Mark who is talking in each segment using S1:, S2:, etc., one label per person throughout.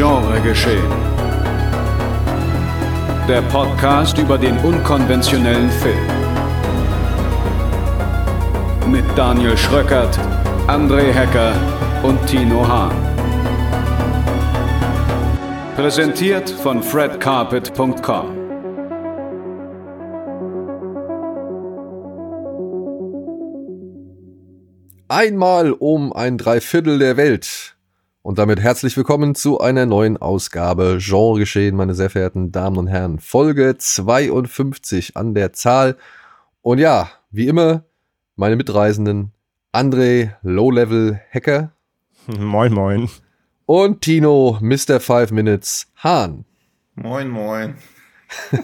S1: Genre geschehen. Der Podcast über den unkonventionellen Film. Mit Daniel Schröckert, André Hecker und Tino Hahn. Präsentiert von fredcarpet.com.
S2: Einmal um ein Dreiviertel der Welt. Und damit herzlich willkommen zu einer neuen Ausgabe Genre geschehen, meine sehr verehrten Damen und Herren. Folge 52 an der Zahl. Und ja, wie immer, meine Mitreisenden André Low-Level Hacker.
S3: Moin, moin.
S2: Und Tino Mr. Five Minutes Hahn.
S4: Moin, moin.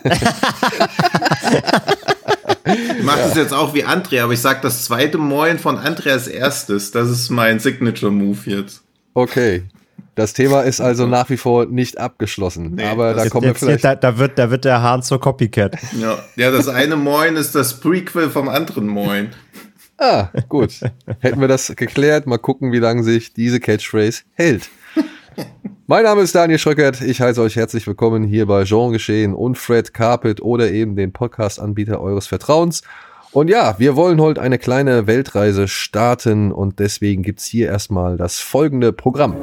S4: Ich mache das jetzt auch wie Andrea, aber ich sage das zweite Moin von Andrea als erstes. Das ist mein Signature-Move jetzt.
S2: Okay. Das Thema ist also nach wie vor nicht abgeschlossen. Nee, aber da kommen wir vielleicht.
S3: Da, da, wird, da wird der Hahn zur Copycat.
S4: Ja, ja, das eine Moin ist das Prequel vom anderen Moin.
S2: Ah, gut. Hätten wir das geklärt. Mal gucken, wie lange sich diese Catchphrase hält. Mein Name ist Daniel Schröckert. Ich heiße euch herzlich willkommen hier bei Jean Geschehen und Fred Carpet oder eben den Podcast-Anbieter eures Vertrauens. Und ja, wir wollen heute eine kleine Weltreise starten und deswegen gibt's hier erstmal das folgende Programm.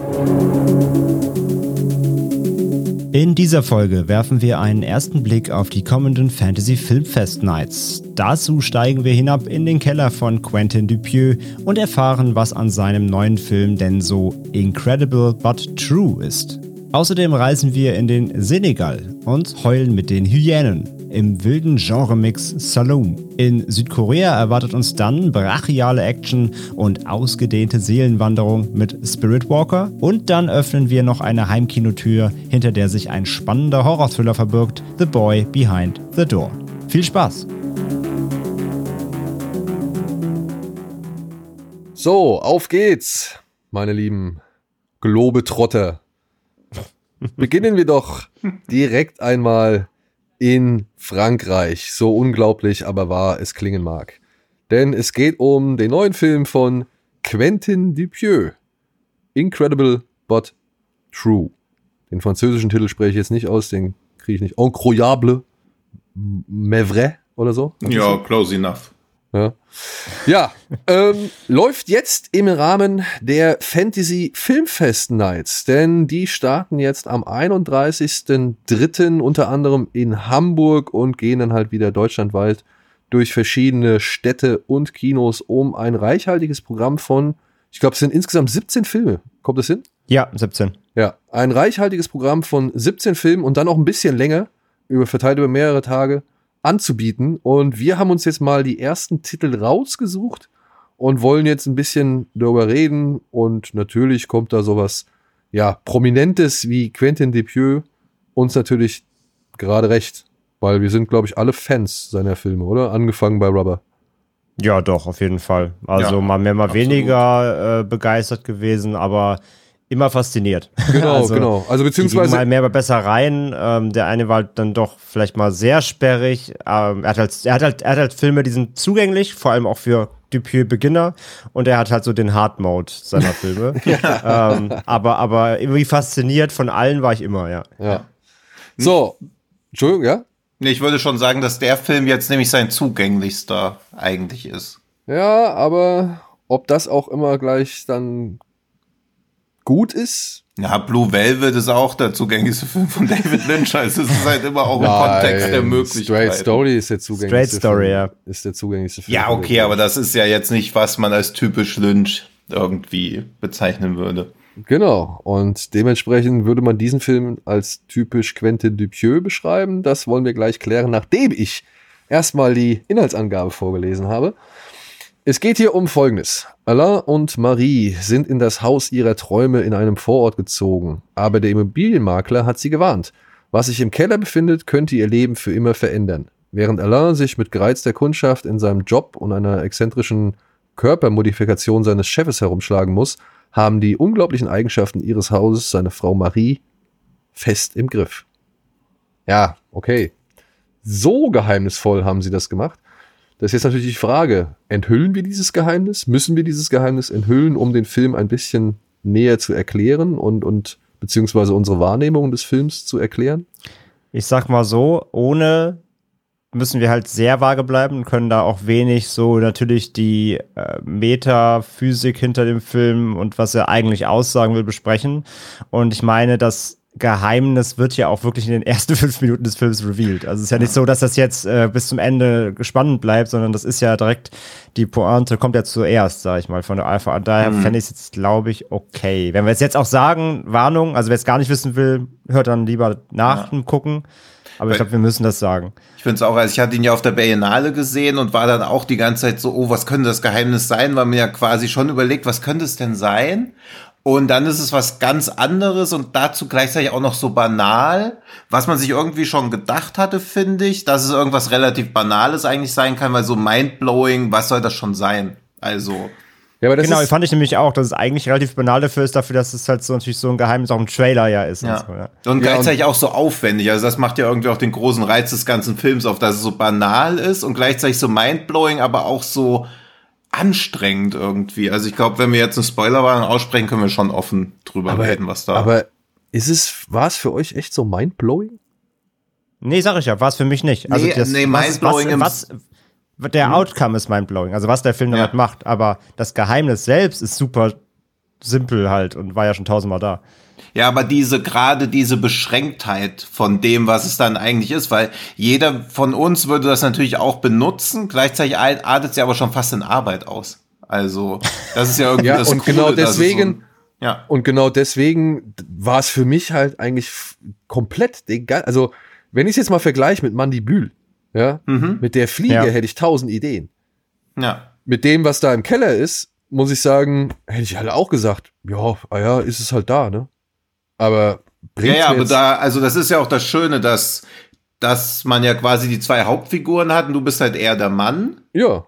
S5: In dieser Folge werfen wir einen ersten Blick auf die kommenden Fantasy Filmfest Nights. Dazu steigen wir hinab in den Keller von Quentin Dupieux und erfahren, was an seinem neuen Film denn so incredible but true ist. Außerdem reisen wir in den Senegal und heulen mit den Hyänen im wilden Genremix Saloon. In Südkorea erwartet uns dann brachiale Action und ausgedehnte Seelenwanderung mit Spirit Walker und dann öffnen wir noch eine Heimkinotür, hinter der sich ein spannender Horrorthriller verbirgt, The Boy Behind the Door. Viel Spaß!
S2: So, auf geht's, meine lieben Globetrotter. Beginnen wir doch direkt einmal in Frankreich. So unglaublich, aber wahr es klingen mag. Denn es geht um den neuen Film von Quentin Dupieux. Incredible but True. Den französischen Titel spreche ich jetzt nicht aus, den kriege ich nicht. Incroyable, mais vrai oder so.
S4: Ja, close enough.
S2: Ja, ja ähm, läuft jetzt im Rahmen der Fantasy Filmfest Nights, denn die starten jetzt am 31.03. unter anderem in Hamburg und gehen dann halt wieder deutschlandweit durch verschiedene Städte und Kinos um ein reichhaltiges Programm von, ich glaube, es sind insgesamt 17 Filme. Kommt es hin?
S3: Ja, 17.
S2: Ja, ein reichhaltiges Programm von 17 Filmen und dann auch ein bisschen länger, über verteilt über mehrere Tage anzubieten. Und wir haben uns jetzt mal die ersten Titel rausgesucht und wollen jetzt ein bisschen darüber reden. Und natürlich kommt da sowas, ja, Prominentes wie Quentin Depieux uns natürlich gerade recht. Weil wir sind, glaube ich, alle Fans seiner Filme, oder? Angefangen bei Rubber.
S3: Ja, doch, auf jeden Fall. Also ja, mal mehr, mal absolut. weniger äh, begeistert gewesen, aber immer fasziniert.
S2: Genau, also, genau. Also beziehungsweise
S3: mal mehr, besser rein. Ähm, der eine war dann doch vielleicht mal sehr sperrig. Ähm, er, hat halt, er, hat halt, er hat halt Filme, die sind zugänglich, vor allem auch für Dupieux Beginner. Und er hat halt so den Hard Mode seiner Filme. ja. ähm, aber, aber irgendwie fasziniert von allen war ich immer, ja.
S2: Ja. So, Entschuldigung, ja?
S4: Nee, ich würde schon sagen, dass der Film jetzt nämlich sein zugänglichster eigentlich ist.
S2: Ja, aber ob das auch immer gleich dann gut ist.
S4: Ja, Blue Velvet ist auch der zugänglichste Film von David Lynch. Also es ist halt immer auch im Kontext der Möglichkeiten.
S2: Straight Story ist der zugänglichste
S3: Straight Story, Film. ja.
S2: Ist der zugänglichste Film.
S4: Ja, okay, aber das ist ja jetzt nicht, was man als typisch Lynch irgendwie bezeichnen würde.
S2: Genau. Und dementsprechend würde man diesen Film als typisch Quentin Dupieux beschreiben. Das wollen wir gleich klären, nachdem ich erstmal die Inhaltsangabe vorgelesen habe. Es geht hier um Folgendes. Alain und Marie sind in das Haus ihrer Träume in einem Vorort gezogen, aber der Immobilienmakler hat sie gewarnt. Was sich im Keller befindet, könnte ihr Leben für immer verändern. Während Alain sich mit gereizter Kundschaft in seinem Job und einer exzentrischen Körpermodifikation seines Chefes herumschlagen muss, haben die unglaublichen Eigenschaften ihres Hauses seine Frau Marie fest im Griff. Ja, okay. So geheimnisvoll haben sie das gemacht. Das ist jetzt natürlich die Frage, enthüllen wir dieses Geheimnis? Müssen wir dieses Geheimnis enthüllen, um den Film ein bisschen näher zu erklären und, und beziehungsweise unsere Wahrnehmung des Films zu erklären?
S3: Ich sag mal so, ohne müssen wir halt sehr vage bleiben und können da auch wenig so natürlich die äh, Metaphysik hinter dem Film und was er eigentlich aussagen will besprechen. Und ich meine, das Geheimnis wird ja auch wirklich in den ersten fünf Minuten des Films revealed. Also es ist ja nicht so, dass das jetzt äh, bis zum Ende gespannt bleibt, sondern das ist ja direkt, die Pointe kommt ja zuerst, sag ich mal, von der Alpha. Und daher
S4: Mhm.
S3: fände ich es jetzt, glaube ich, okay. Wenn wir es jetzt auch sagen, Warnung, also wer es gar nicht wissen will, hört dann lieber nach dem Gucken. Aber ich glaube, wir müssen das sagen.
S4: Ich finde es auch, also ich hatte ihn ja auf der Biennale gesehen und war dann auch die ganze Zeit so, oh, was könnte das Geheimnis sein? Weil mir ja quasi schon überlegt, was könnte es denn sein? Und dann ist es was ganz anderes und dazu gleichzeitig auch noch so banal, was man sich irgendwie schon gedacht hatte, finde ich, dass es irgendwas relativ Banales eigentlich sein kann, weil so mindblowing, was soll das schon sein? Also,
S2: Ja, aber das
S3: genau,
S2: ist,
S3: fand ich nämlich auch, dass es eigentlich relativ banal dafür ist, dafür, dass es halt so natürlich so ein Geheimnis auch im Trailer ja ist.
S4: ja.
S3: Und so, ja.
S4: Und
S2: Ja,
S4: gleichzeitig auch so aufwendig. Also das macht ja irgendwie auch den großen Reiz des ganzen Films auf, dass es so banal ist und gleichzeitig so mindblowing, aber auch so anstrengend irgendwie. Also ich glaube, wenn wir jetzt eine Spoilerwarnung aussprechen, können wir schon offen drüber
S2: aber,
S4: reden, was da.
S2: aber ist es, war es für euch echt so mindblowing?
S3: Nee, sag ich ja, war es für mich nicht. Also
S4: Nee,
S3: das,
S4: nee,
S3: was,
S4: mindblowing im-
S3: was, was, der Outcome ist mindblowing, also was der Film damit
S4: Ja.
S3: macht, aber das Geheimnis selbst ist super simpel halt und war ja schon tausendmal da.
S4: Ja, aber diese, gerade diese Beschränktheit von dem, was es dann eigentlich ist, weil jeder von uns würde das natürlich auch benutzen, gleichzeitig artet ja aber schon fast in Arbeit aus. Also, das ist ja irgendwie
S2: Ja,
S4: das
S2: und
S4: Coole,
S2: genau
S4: dass es
S2: deswegen-
S4: So, ja.
S2: Und genau deswegen war es für mich halt eigentlich komplett egal. Also, wenn ich es jetzt mal vergleiche mit Mandibül, ja,
S4: Mhm.
S2: mit der Fliege
S3: Ja.
S2: hätte ich tausend Ideen.
S4: Ja.
S2: Mit dem, was da im Keller ist, muss ich sagen, hätte ich halt auch gesagt, ja, ah ja, ist es halt da, ne? Aber bringt
S4: Ja, ja, aber da, also das ist ja auch das Schöne, dass, dass man ja quasi die zwei Hauptfiguren hat und du bist halt eher der Mann.
S2: ja,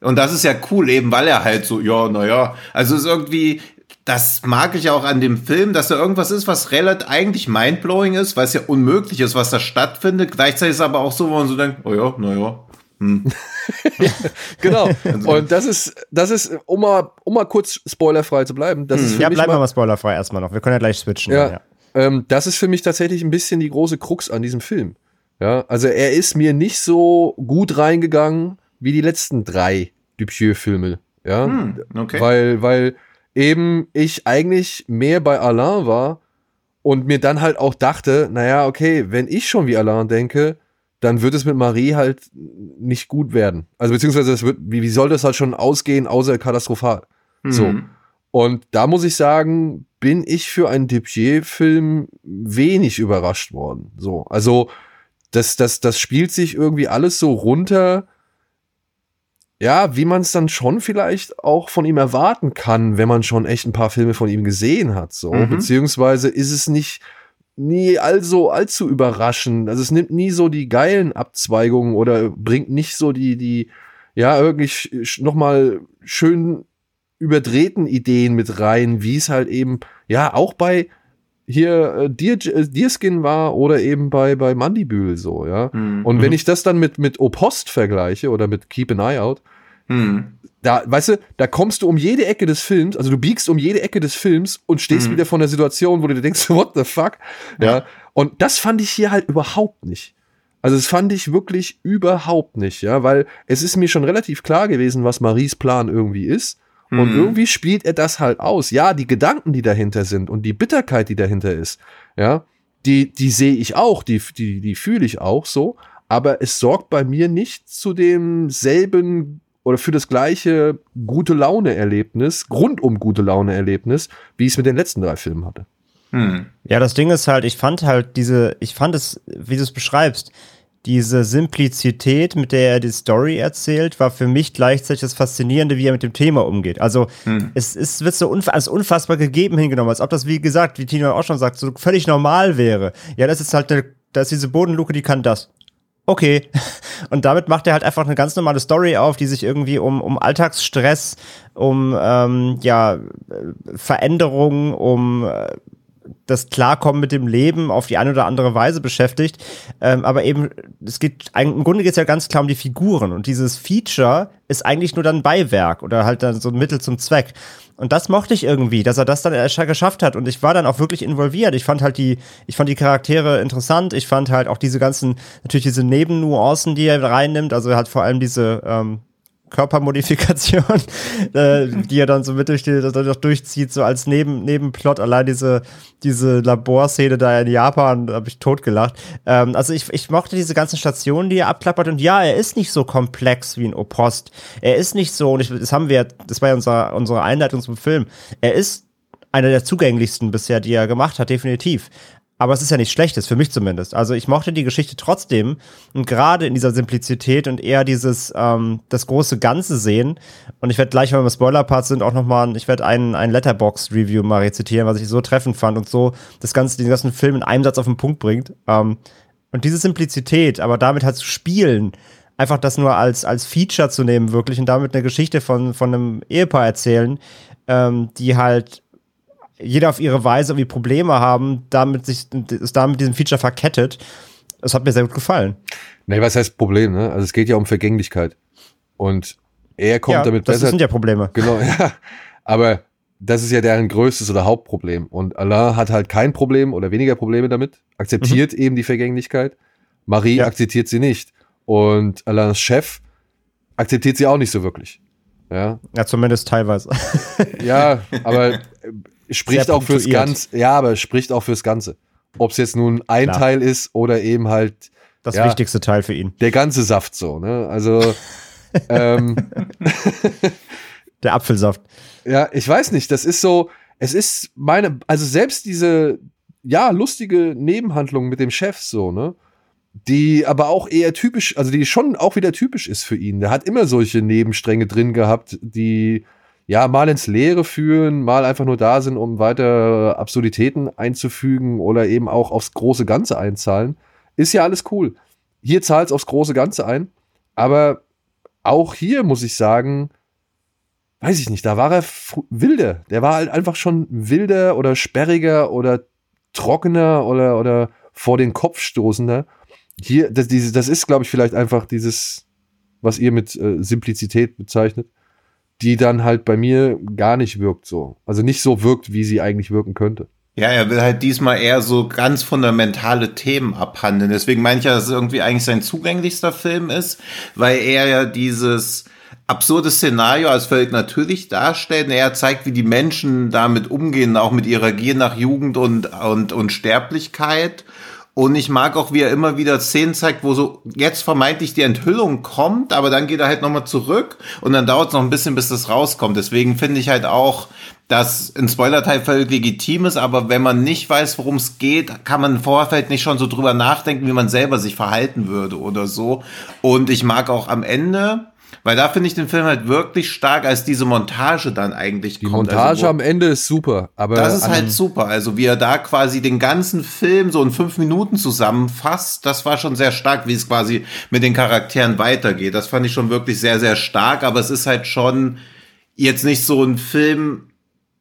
S4: Und das ist ja cool, eben weil er halt so, ja, naja, also es ist irgendwie, das mag ich auch an dem Film, dass da irgendwas ist, was relativ eigentlich mindblowing ist, weil es ja unmöglich ist, was da stattfindet. Gleichzeitig ist es aber auch so, wo man so denkt, oh ja, naja.
S2: genau.
S4: Also
S2: Und das ist, das ist, um mal, um mal kurz spoilerfrei zu bleiben, das ist für
S3: Ja,
S2: mich
S3: bleiben wir
S2: mal,
S3: mal spoilerfrei erstmal noch. Wir können ja gleich switchen.
S2: Ja.
S3: ja.
S2: Ähm, das ist für mich tatsächlich ein bisschen die große Krux an diesem Film. Ja, also er ist mir nicht so gut reingegangen wie die letzten drei Dupieux-Filme. Ja,
S4: Hm, okay.
S2: weil, weil eben ich eigentlich mehr bei Alain war und mir dann halt auch dachte, naja, okay, wenn ich schon wie Alain denke, dann wird es mit Marie halt nicht gut werden. Also beziehungsweise es wird, wie, wie soll das halt schon ausgehen, außer katastrophal. So.
S4: Mhm.
S2: Und da muss ich sagen, bin ich für einen Dupieux-Film wenig überrascht worden. So, also das, das, das spielt sich irgendwie alles so runter. Ja, wie man es dann schon vielleicht auch von ihm erwarten kann, wenn man schon echt ein paar Filme von ihm gesehen hat. So,
S4: Mhm.
S2: beziehungsweise ist es nicht nie also allzu überraschend. Also es nimmt nie so die geilen Abzweigungen oder bringt nicht so die, die, ja, irgendwie sch- noch mal schön überdrehten Ideen mit rein, wie es halt eben, ja, auch bei hier äh, Deer, äh, Deerskin war oder eben bei, bei Mandibül so, ja.
S4: Mhm.
S2: Und wenn ich das dann mit, mit Opost vergleiche oder mit Keep an Eye Out,
S4: Mhm.
S2: Da, weißt du, da kommst du um jede Ecke des Films, also du biegst um jede Ecke des Films und stehst
S4: Mhm.
S2: wieder vor einer Situation, wo du dir denkst, what the fuck? Ja. Und das fand ich hier halt überhaupt nicht. Also das fand ich wirklich überhaupt nicht, ja, weil es ist mir schon relativ klar gewesen, was Maries Plan irgendwie ist. Und
S4: Mhm.
S2: irgendwie spielt er das halt aus. Ja, die Gedanken, die dahinter sind und die Bitterkeit, die dahinter ist, ja, die, die sehe ich auch, die, die, die fühle ich auch so. Aber es sorgt bei mir nicht zu demselben oder für das gleiche gute Laune-Erlebnis, rundum gute Laune-Erlebnis, wie ich es mit den letzten drei Filmen hatte.
S4: Mhm.
S3: Ja, das Ding ist halt, ich fand halt diese, ich fand es, wie du es beschreibst, diese Simplizität, mit der er die Story erzählt, war für mich gleichzeitig das Faszinierende, wie er mit dem Thema umgeht. Also es, es wird so unf als unfassbar gegeben hingenommen, als ob das, wie gesagt, wie Tino auch schon sagt, so völlig normal wäre. Ja, das ist halt eine, da ist diese Bodenluke, die kann das. Okay. Und damit macht er halt einfach eine ganz normale Story auf, die sich irgendwie um, um Alltagsstress, um ähm, ja, äh, Veränderungen, um äh, das Klarkommen mit dem Leben auf die eine oder andere Weise beschäftigt. Ähm, aber eben, es geht, im Grunde geht es ja ganz klar um die Figuren. Und dieses Feature ist eigentlich nur dann Beiwerk oder halt dann so ein Mittel zum Zweck. Und das mochte ich irgendwie, dass er das dann geschafft hat. Und ich war dann auch wirklich involviert. Ich fand halt die, ich fand die Charaktere interessant. Ich fand halt auch diese ganzen, natürlich diese Nebennuancen, die er reinnimmt. Also er hat vor allem diese, ähm, Körpermodifikation, äh, die er dann so mit durch die, durchzieht, so als Neben, Nebenplot. Allein diese, diese Laborszene da in Japan, da habe ich totgelacht. Ähm, also ich, ich mochte diese ganzen Stationen, die er abklappert. Und ja, er ist nicht so komplex wie ein Opost. Er ist nicht so, und ich, das haben wir, das war ja unser, unsere Einleitung zum Film. Er ist einer der zugänglichsten bisher, die er gemacht hat, definitiv. Aber es ist ja nichts Schlechtes, für mich zumindest. Also ich mochte die Geschichte trotzdem und gerade in dieser Simplizität und eher dieses, ähm, das große Ganze sehen. Und ich werde gleich, wenn wir im Spoiler-Part sind, auch nochmal, ich werde einen, einen Letterbox-Review mal rezitieren, was ich so treffend fand und so das Ganze, den ganzen Film in einem Satz auf den Punkt bringt. Ähm, und diese Simplizität, aber damit halt zu spielen, einfach das nur als, als Feature zu nehmen, wirklich, und damit eine Geschichte von, von einem Ehepaar erzählen, ähm, die halt jeder auf ihre Weise irgendwie Probleme haben, damit sich, ist damit diesem Feature verkettet. Das hat mir sehr gut gefallen.
S2: Nee, was heißt Problem, ne? Also es geht ja um Vergänglichkeit. Und er kommt
S3: ja,
S2: damit
S3: das
S2: besser.
S3: Das sind ja Probleme.
S2: Genau, ja. Aber das ist ja deren größtes oder Hauptproblem. Und Alain hat halt kein Problem oder weniger Probleme damit, akzeptiert mhm. eben die Vergänglichkeit. Marie ja. akzeptiert sie nicht. Und Alains Chef akzeptiert sie auch nicht so wirklich. Ja,
S3: ja zumindest teilweise.
S2: ja, aber spricht auch fürs Ganze. Ja, aber spricht auch fürs Ganze. Ob es jetzt nun ein Klar. Teil ist oder eben halt
S3: das ja, wichtigste Teil für ihn.
S2: Der ganze Saft so, ne? Also ähm,
S3: der Apfelsaft.
S2: Ja, ich weiß nicht. Das ist so. Es ist meine, also selbst diese ja lustige Nebenhandlung mit dem Chef so, ne? Die aber auch eher typisch, also die schon auch wieder typisch ist für ihn. Der hat immer solche Nebenstränge drin gehabt, die ja, mal ins Leere führen, mal einfach nur da sind, um weiter Absurditäten einzufügen oder eben auch aufs große Ganze einzahlen, ist ja alles cool. Hier zahlt es aufs große Ganze ein, aber auch hier muss ich sagen, weiß ich nicht, da war er wilder. Der war halt einfach schon wilder oder sperriger oder trockener oder, oder vor den Kopf stoßender. Hier, das, das ist, glaube ich, vielleicht einfach dieses, was ihr mit äh, Simplizität bezeichnet die dann halt bei mir gar nicht wirkt so. Also nicht so wirkt, wie sie eigentlich wirken könnte.
S4: Ja, er will halt diesmal eher so ganz fundamentale Themen abhandeln. Deswegen meine ich ja, dass es irgendwie eigentlich sein zugänglichster Film ist, weil er ja dieses absurde Szenario als völlig natürlich darstellt. Und er zeigt, wie die Menschen damit umgehen, auch mit ihrer Gier nach Jugend und, und, und Sterblichkeit. Und ich mag auch, wie er immer wieder Szenen zeigt, wo so jetzt vermeintlich die Enthüllung kommt, aber dann geht er halt nochmal zurück und dann dauert es noch ein bisschen, bis das rauskommt. Deswegen finde ich halt auch, dass ein Spoiler-Teil völlig legitim ist, aber wenn man nicht weiß, worum es geht, kann man im Vorfeld nicht schon so drüber nachdenken, wie man selber sich verhalten würde oder so. Und ich mag auch am Ende, weil da finde ich den Film halt wirklich stark, als diese Montage dann eigentlich
S2: die kommt. Die Montage also, am Ende ist super, aber.
S4: Das ist halt super. Also wie er da quasi den ganzen Film so in fünf Minuten zusammenfasst, das war schon sehr stark, wie es quasi mit den Charakteren weitergeht. Das fand ich schon wirklich sehr, sehr stark, aber es ist halt schon jetzt nicht so ein Film,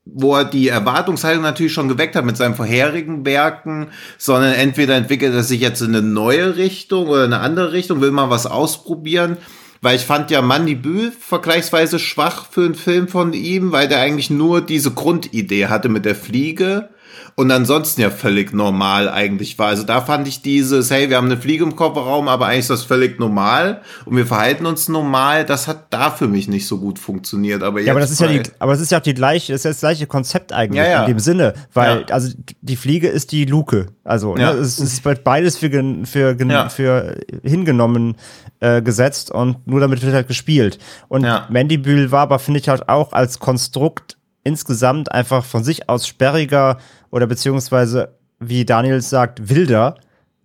S4: wo er die Erwartungshaltung natürlich schon geweckt hat mit seinen vorherigen Werken, sondern entweder entwickelt er sich jetzt in eine neue Richtung oder eine andere Richtung, will mal was ausprobieren weil ich fand ja Mandibül vergleichsweise schwach für einen Film von ihm, weil der eigentlich nur diese Grundidee hatte mit der Fliege und ansonsten ja völlig normal eigentlich war. Also da fand ich dieses, hey, wir haben eine Fliege im Kofferraum, aber eigentlich ist das völlig normal und wir verhalten uns normal. Das hat da für mich nicht so gut funktioniert. Aber
S3: ja, aber das ist ja die, aber es ist ja auch die gleiche, das ist ja das gleiche Konzept eigentlich ja, ja. in dem Sinne, weil ja. also die Fliege ist die Luke, also ne, es ist beides für für für hingenommen äh, gesetzt und nur damit wird halt gespielt. Und ja. Mandibül war aber finde ich halt auch als Konstrukt insgesamt einfach von sich aus sperriger oder beziehungsweise, wie Daniel sagt, wilder,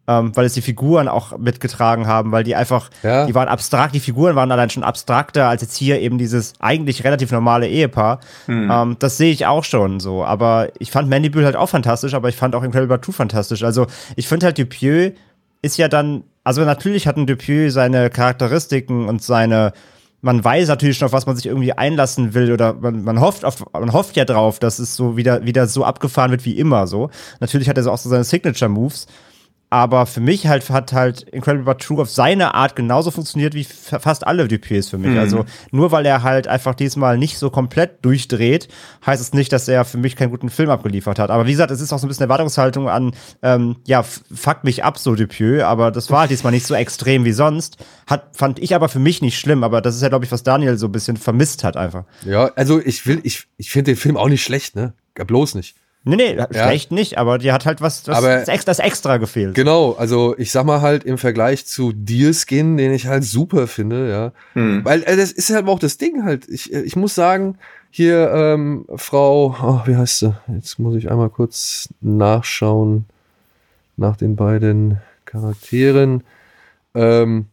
S3: ähm, weil es die Figuren auch mitgetragen haben, weil die einfach, ja. die waren abstrakt, die Figuren waren allein schon abstrakter als jetzt hier eben dieses eigentlich relativ normale Ehepaar. Hm. Ähm, das sehe ich auch schon so. Aber ich fand Mandibül halt auch fantastisch, aber ich fand auch Incredible 2 fantastisch. Also ich finde halt Dupieux ist ja dann, also natürlich hatten Dupieux seine Charakteristiken und seine man weiß natürlich schon, auf was man sich irgendwie einlassen will oder man, man hofft auf, man hofft ja drauf, dass es so wieder, wieder so abgefahren wird wie immer so. Natürlich hat er so auch so seine Signature Moves, aber für mich halt hat halt Incredible But True auf seine Art genauso funktioniert wie fast alle Dupiers für mich. Mhm. Also nur weil er halt einfach diesmal nicht so komplett durchdreht, heißt es nicht, dass er für mich keinen guten Film abgeliefert hat. Aber wie gesagt, es ist auch so ein bisschen Erwartungshaltung an, ähm, ja, fuck mich ab so Dupieux, aber das war halt diesmal nicht so extrem wie sonst. Hat, fand ich aber für mich nicht schlimm, aber das ist ja, glaube ich, was Daniel so ein bisschen vermisst hat einfach.
S2: Ja, also ich will, ich, ich finde den Film auch nicht schlecht, ne? Bloß nicht.
S3: Nee, nee, ja. schlecht nicht, aber die hat halt was, was
S2: aber,
S3: das, das extra gefehlt.
S2: Genau, also ich sag mal halt im Vergleich zu Deerskin, den ich halt super finde, ja. Hm. Weil äh, das ist halt auch das Ding halt. Ich, äh, ich muss sagen, hier ähm, Frau, oh, wie heißt sie? Jetzt muss ich einmal kurz nachschauen nach den beiden Charakteren. Ähm,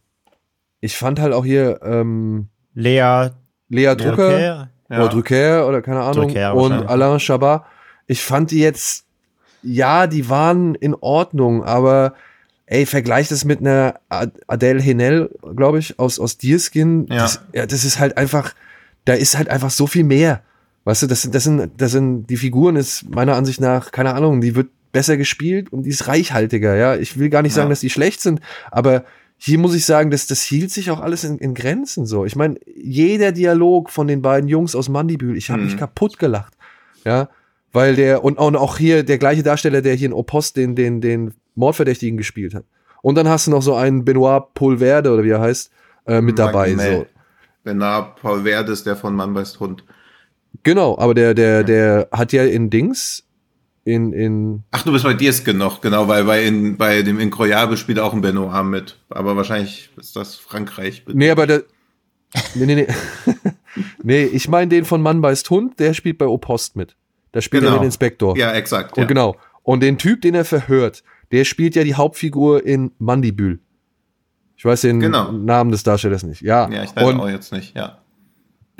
S2: ich fand halt auch hier ähm,
S3: Lea,
S2: Lea Drucker Drucker, ja. oder Drucker oder keine Ahnung Drucker und Alain Chabat ich fand die jetzt, ja, die waren in Ordnung, aber ey, vergleich das mit einer Adele Henel, glaube ich, aus, aus Deerskin. Ja. Das, ja, das ist halt einfach, da ist halt einfach so viel mehr. Weißt du, das sind, das sind, das sind, die Figuren ist meiner Ansicht nach, keine Ahnung, die wird besser gespielt und die ist reichhaltiger, ja. Ich will gar nicht sagen, dass die schlecht sind, aber hier muss ich sagen, dass das hielt sich auch alles in, in Grenzen so. Ich meine, jeder Dialog von den beiden Jungs aus Mandibül, ich habe mhm. mich kaputt gelacht. Ja, weil der, und, und auch hier der gleiche Darsteller, der hier in Opost den, den, den Mordverdächtigen gespielt hat. Und dann hast du noch so einen Benoit Polverde oder wie er heißt, äh, mit dabei. So.
S4: Benoit Polverde ist der von Mann beißt Hund.
S2: Genau, aber der, der, der hat ja in Dings, in, in.
S4: Ach, du bist bei Diersken noch, genau, weil bei, in, bei dem Incroyable spielt auch ein Benoit mit. Aber wahrscheinlich ist das Frankreich.
S2: Nee, aber der. Nee, nee, nee. nee, ich meine den von Mann beißt Hund, der spielt bei Opost mit. Da spielt genau. er den Inspektor.
S4: Ja, exakt.
S2: Und
S4: ja.
S2: genau. Und den Typ, den er verhört, der spielt ja die Hauptfigur in Mandibül. Ich weiß den genau. Namen des Darstellers nicht. Ja,
S4: ja ich weiß und auch jetzt nicht, ja.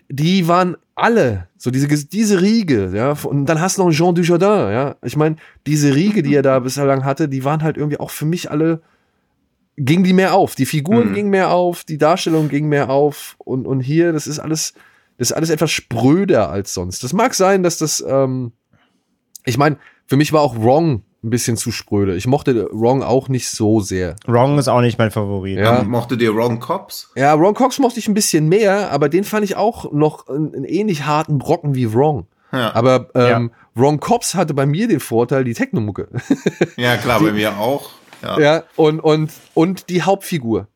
S2: Die waren alle, so diese, diese Riege, ja, und dann hast du noch Jean Dujardin, ja. Ich meine, diese Riege, die er da bislang hatte, die waren halt irgendwie auch für mich alle, ging die mehr auf. Die Figuren mhm. gingen mehr auf, die Darstellung ging mehr auf und, und hier, das ist alles, das ist alles etwas spröder als sonst. Das mag sein, dass das, ähm, ich meine, für mich war auch Wrong ein bisschen zu spröde. Ich mochte Wrong auch nicht so sehr.
S3: Wrong ist auch nicht mein Favorit.
S4: Ja. Ähm, mochte dir Wrong Cops?
S2: Ja, Wrong Cops mochte ich ein bisschen mehr, aber den fand ich auch noch einen, ähnlich harten Brocken wie Wrong. Ja. Aber ähm, ja. Wrong Cops hatte bei mir den Vorteil, die Technomucke.
S4: ja, klar, die, bei mir auch.
S2: Ja, ja und, und, und die Hauptfigur.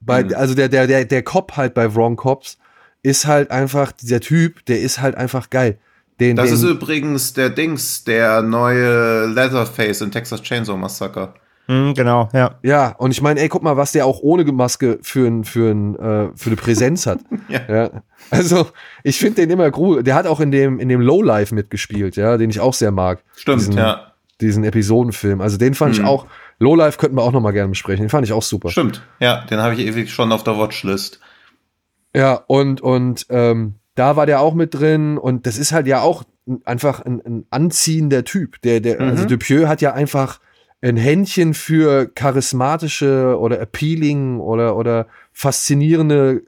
S2: Bei, mhm. Also der, der, der, der Cop halt bei Wrong Cops ist halt einfach, dieser Typ, der ist halt einfach geil.
S4: Den, das den, ist übrigens der Dings, der neue Leatherface in Texas Chainsaw Massacre.
S3: Mhm, genau, ja.
S2: Ja, und ich meine, ey, guck mal, was der auch ohne Maske für, ein, für, ein, äh, für eine Präsenz hat. ja. ja. Also, ich finde den immer cool. Der hat auch in dem, in dem Lowlife mitgespielt, ja, den ich auch sehr mag.
S4: Stimmt,
S2: diesen,
S4: ja.
S2: Diesen Episodenfilm. Also, den fand mhm. ich auch, Lowlife könnten wir auch noch mal gerne besprechen. Den fand ich auch super.
S4: Stimmt, ja, den habe ich ewig schon auf der Watchlist.
S2: Ja, und, und ähm, da war der auch mit drin und das ist halt ja auch einfach ein, ein anziehender Typ. Der, der, also mhm. Also Dupieux hat ja einfach ein Händchen für charismatische oder appealing oder, oder faszinierende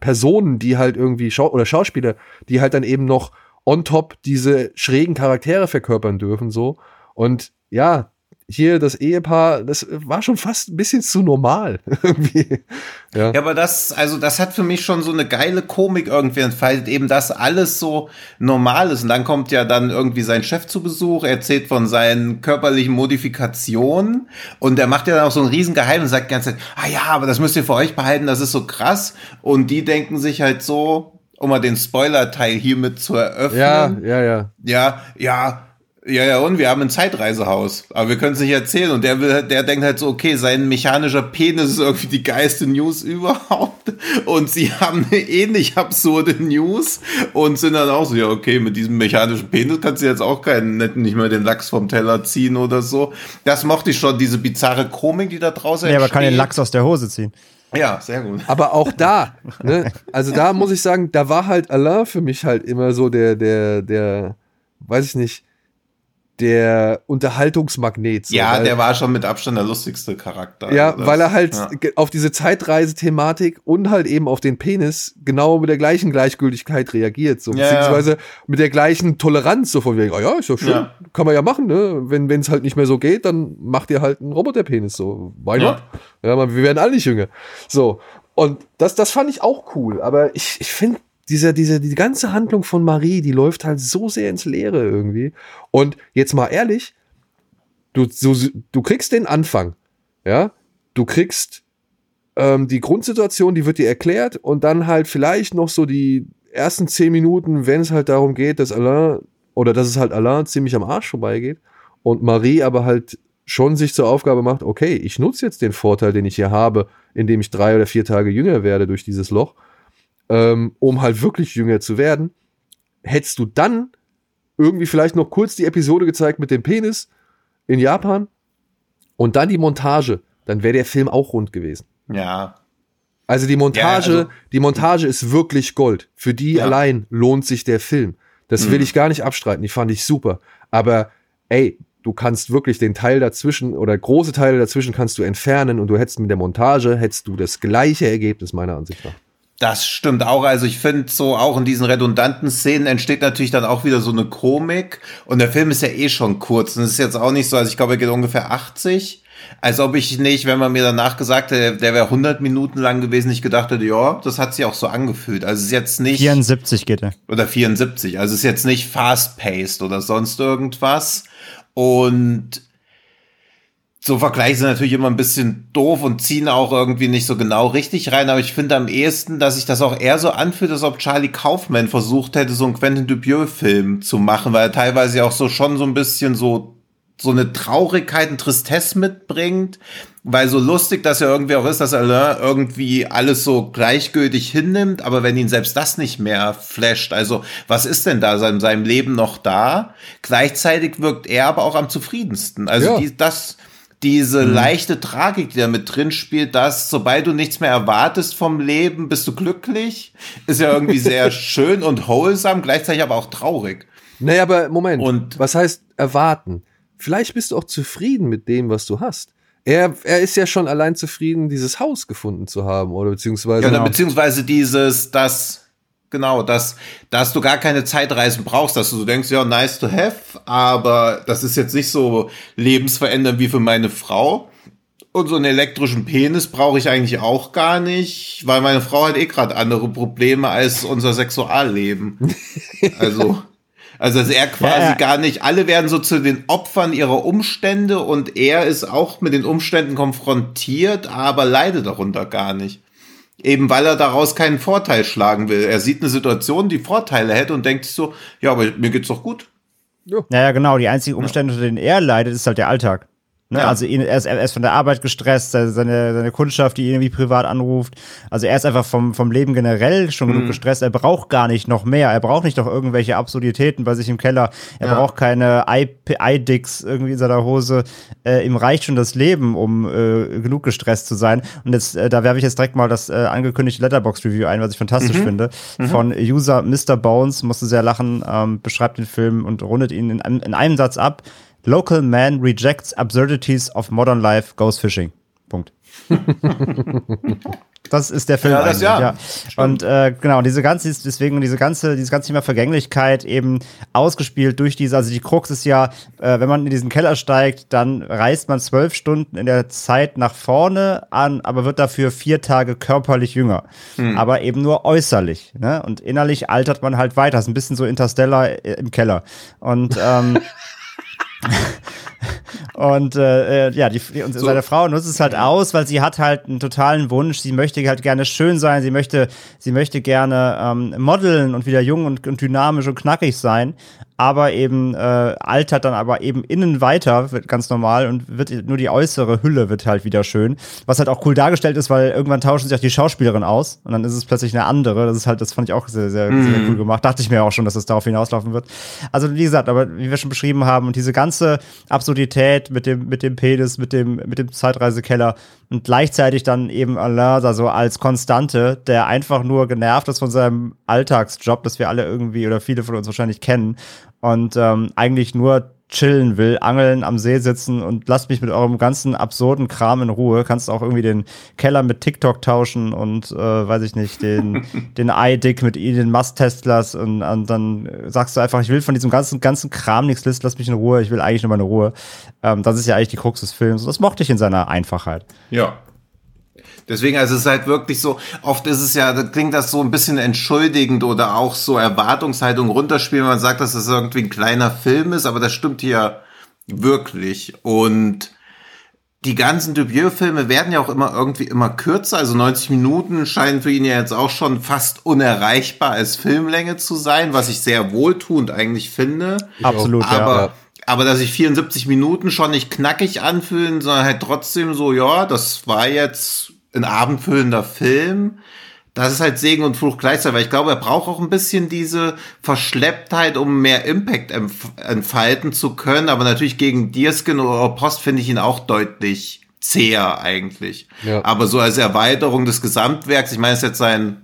S2: Personen, die halt irgendwie Schau oder Schauspieler, die halt dann eben noch on top diese schrägen Charaktere verkörpern dürfen, so. Und ja, hier das Ehepaar, das war schon fast ein bisschen zu normal.
S4: ja. ja, aber das, also das hat für mich schon so eine geile Komik irgendwie entfaltet, eben dass alles so normal ist. Und dann kommt ja dann irgendwie sein Chef zu Besuch, erzählt von seinen körperlichen Modifikationen und er macht ja dann auch so ein Riesengeheim und sagt die ganze Zeit, ah ja, aber das müsst ihr für euch behalten, das ist so krass. Und die denken sich halt so, um mal den Spoiler-Teil hiermit zu eröffnen.
S2: Ja, ja, ja.
S4: Ja, ja ja, ja, und wir haben ein Zeitreisehaus. Aber wir können es nicht erzählen. Und der will, der denkt halt so, okay, sein mechanischer Penis ist irgendwie die geilste News überhaupt. Und sie haben eine ähnlich absurde News und sind dann auch so, ja, okay, mit diesem mechanischen Penis kannst du jetzt auch keinen netten, nicht mehr den Lachs vom Teller ziehen oder so. Das mochte ich schon, diese bizarre Komik, die da draußen
S3: Ja, aber kann den Lachs aus der Hose ziehen.
S4: Ja, sehr gut.
S2: Aber auch da, ne, also da muss ich sagen, da war halt Alain für mich halt immer so der, der, der, weiß ich nicht, der Unterhaltungsmagnet. So,
S4: ja,
S2: weil,
S4: der war schon mit Abstand der lustigste Charakter.
S2: Ja,
S4: Also
S2: weil er halt
S4: ja.
S2: auf diese Zeitreise-Thematik und halt eben auf den Penis genau mit der gleichen Gleichgültigkeit reagiert. So,
S4: Ja,
S2: beziehungsweise mit der gleichen Toleranz, so von wegen, oh ja, ist doch schön,
S4: Ja.
S2: kann man ja machen, ne? Wenn es halt nicht mehr so geht, dann macht ihr halt einen Roboterpenis. So, why
S4: Ja.
S2: not? Ja, man, wir werden alle nicht jünger. So. Und das, das fand ich auch cool. Aber ich, ich finde, diese, diese, die ganze Handlung von Marie, die läuft halt so sehr ins Leere irgendwie. Und jetzt mal ehrlich, du, du, du kriegst den Anfang, ja, du kriegst ähm, die Grundsituation, die wird dir erklärt und dann halt vielleicht noch so die ersten zehn Minuten, wenn es halt darum geht, dass Alain oder dass es halt Alain ziemlich am Arsch vorbeigeht und Marie aber halt schon sich zur Aufgabe macht, okay, ich nutze jetzt den Vorteil, den ich hier habe, indem ich drei oder vier Tage jünger werde durch dieses Loch, ähm, um halt wirklich jünger zu werden. Hättest du dann irgendwie vielleicht noch kurz die Episode gezeigt mit dem Penis in Japan und dann die Montage, dann wäre der Film auch rund gewesen.
S4: Ja.
S2: Also die Montage,
S4: Ja, also-
S2: die Montage ist wirklich Gold. Für die
S4: Ja.
S2: allein lohnt sich der Film. Das will
S4: Mhm.
S2: ich gar nicht abstreiten. Die fand ich super. Aber ey, du kannst wirklich den Teil dazwischen oder große Teile dazwischen kannst du entfernen und du hättest mit der Montage hättest du das gleiche Ergebnis meiner Ansicht nach.
S4: Das stimmt auch. Also ich finde so auch in diesen redundanten Szenen entsteht natürlich dann auch wieder so eine Komik. Und der Film ist ja eh schon kurz. Und es ist jetzt auch nicht so, also ich glaube, er geht ungefähr 80. Als ob ich nicht, wenn man mir danach gesagt hätte, der wäre 100 Minuten lang gewesen, ich gedacht hätte, ja, das hat sich auch so angefühlt. Also es ist jetzt nicht,
S3: 74 geht er.
S4: oder 74, also es ist jetzt nicht fast-paced oder sonst irgendwas. Und so Vergleiche sind natürlich immer ein bisschen doof und ziehen auch irgendwie nicht so genau richtig rein, aber ich finde am ehesten, dass sich das auch eher so anfühlt, als ob Charlie Kaufman versucht hätte, so einen Quentin Dupieux-Film zu machen, weil er teilweise auch so schon so ein bisschen so so eine Traurigkeit, ein Tristesse mitbringt, weil so lustig das ja irgendwie auch ist, dass Alain irgendwie alles so gleichgültig hinnimmt, aber wenn ihn selbst das nicht mehr flasht, also was ist denn da in seinem Leben noch da? Gleichzeitig wirkt er aber auch am zufriedensten. Also
S2: Ja.
S4: die, das, diese leichte Tragik, die da mit drin spielt, dass sobald du nichts mehr erwartest vom Leben, bist du glücklich, ist ja irgendwie sehr schön und wholesome, gleichzeitig aber auch traurig.
S2: Naja, aber Moment.
S4: Und-
S2: was heißt erwarten? Vielleicht bist du auch zufrieden mit dem, was du hast. Er, er ist ja schon allein zufrieden, dieses Haus gefunden zu haben, oder beziehungsweise.
S4: Ja, oder beziehungsweise dieses, dass, genau, dass, dass du gar keine Zeitreisen brauchst, dass du so denkst, ja, nice to have, aber das ist jetzt nicht so lebensverändernd wie für meine Frau. Und so einen elektrischen Penis brauche ich eigentlich auch gar nicht, weil meine Frau hat eh gerade andere Probleme als unser Sexualleben. Also, also dass er quasi
S3: Ja, ja.
S4: gar nicht, alle werden so zu den Opfern ihrer Umstände und er ist auch mit den Umständen konfrontiert, aber leidet darunter gar nicht. Eben weil er daraus keinen Vorteil schlagen will. Er sieht eine Situation, die Vorteile hätte und denkt sich so, ja, aber mir geht's doch gut.
S3: Naja, genau. Die einzigen Umstände, unter denen er leidet, ist halt der Alltag. Ne?
S4: Ja.
S3: Also er, ist, er ist von der Arbeit gestresst, seine, seine Kundschaft, die ihn irgendwie privat anruft. Also er ist einfach vom, vom Leben generell schon
S4: Mhm.
S3: genug gestresst. Er braucht gar nicht noch mehr. Er braucht nicht noch irgendwelche Absurditäten bei sich im Keller. Er
S4: Ja.
S3: braucht keine Eye- Eye-Dicks irgendwie in seiner Hose. Äh, ihm reicht schon das Leben, um äh, genug gestresst zu sein. Und jetzt, äh, da werfe ich jetzt direkt mal das äh, angekündigte Letterbox-Review ein, was ich fantastisch
S4: Mhm.
S3: finde. Von User Mr. Bones, musste sehr lachen, ähm, beschreibt den Film und rundet ihn in, in einem Satz ab. Local man rejects absurdities of modern life, goes fishing. Punkt. Das ist der Film.
S4: Ja, das
S3: eigentlich,
S4: ja.
S3: Und äh, genau, diese ganze, deswegen diese ganze, dieses ganze Thema Vergänglichkeit eben ausgespielt durch diese, also die Krux ist ja, äh, wenn man in diesen Keller steigt, dann reist man zwölf Stunden in der Zeit nach vorne an, aber wird dafür vier Tage körperlich jünger. Aber eben nur äußerlich. Ne? Und innerlich altert man halt weiter. Das ist ein bisschen so Interstellar äh, im Keller. Und ähm, Und äh, äh, ja, die, die, und seine Frau nutzt es halt aus, weil sie hat halt einen totalen Wunsch. Sie möchte halt gerne schön sein. Sie möchte, sie möchte gerne ähm, modeln und wieder jung und, und dynamisch und knackig sein. Aber eben äh, altert dann aber eben innen weiter, wird ganz normal und wird nur die äußere Hülle wird halt wieder schön. Was halt auch cool dargestellt ist, weil irgendwann tauschen sich auch die Schauspielerin aus und dann ist es plötzlich eine andere. Das ist halt, das fand ich auch sehr, sehr, sehr cool gemacht. Dachte ich mir auch schon, dass es darauf hinauslaufen wird. Also wie gesagt, aber wie wir schon beschrieben haben und diese ganze Absurdität mit dem, mit dem Penis, mit dem, mit dem Zeitreisekeller und gleichzeitig dann eben Alain da so als Konstante, der einfach nur genervt ist von seinem Alltagsjob, das wir alle irgendwie oder viele von uns wahrscheinlich kennen und ähm, eigentlich nur chillen will, angeln, am See sitzen und lasst mich mit eurem ganzen absurden Kram in Ruhe. Kannst auch irgendwie den Keller mit TikTok tauschen und äh, weiß ich nicht, den, den iDick mit den Must-Testlers und, und, dann sagst du einfach, ich will von diesem ganzen, ganzen Kram nichts listen, lass mich in Ruhe, ich will eigentlich nur meine Ruhe. Ähm, das ist ja eigentlich die Krux des Films. Und das mochte ich in seiner Einfachheit.
S4: Ja. Deswegen, also es ist halt wirklich so, oft ist es ja, da klingt das so ein bisschen entschuldigend oder auch so Erwartungshaltung runterspielen, wenn man sagt, dass das irgendwie ein kleiner Film ist, aber das stimmt hier wirklich. Und die ganzen Dubieux-Filme werden ja auch immer irgendwie immer kürzer, also 90 Minuten scheinen für ihn ja jetzt auch schon fast unerreichbar als Filmlänge zu sein, was ich sehr wohltuend eigentlich finde.
S3: Absolut,
S4: aber,
S3: ja.
S4: Aber dass sich 74 Minuten schon nicht knackig anfühlen, sondern halt trotzdem so, ja, das war jetzt ein abendfüllender Film. Das ist halt Segen und Fluch gleichzeitig, weil ich glaube, er braucht auch ein bisschen diese Verschlepptheit, um mehr Impact entfalten zu können. Aber natürlich gegen Deerskin oder Post finde ich ihn auch deutlich zäher eigentlich. Ja. Aber so als Erweiterung des Gesamtwerks, ich meine, es ist jetzt sein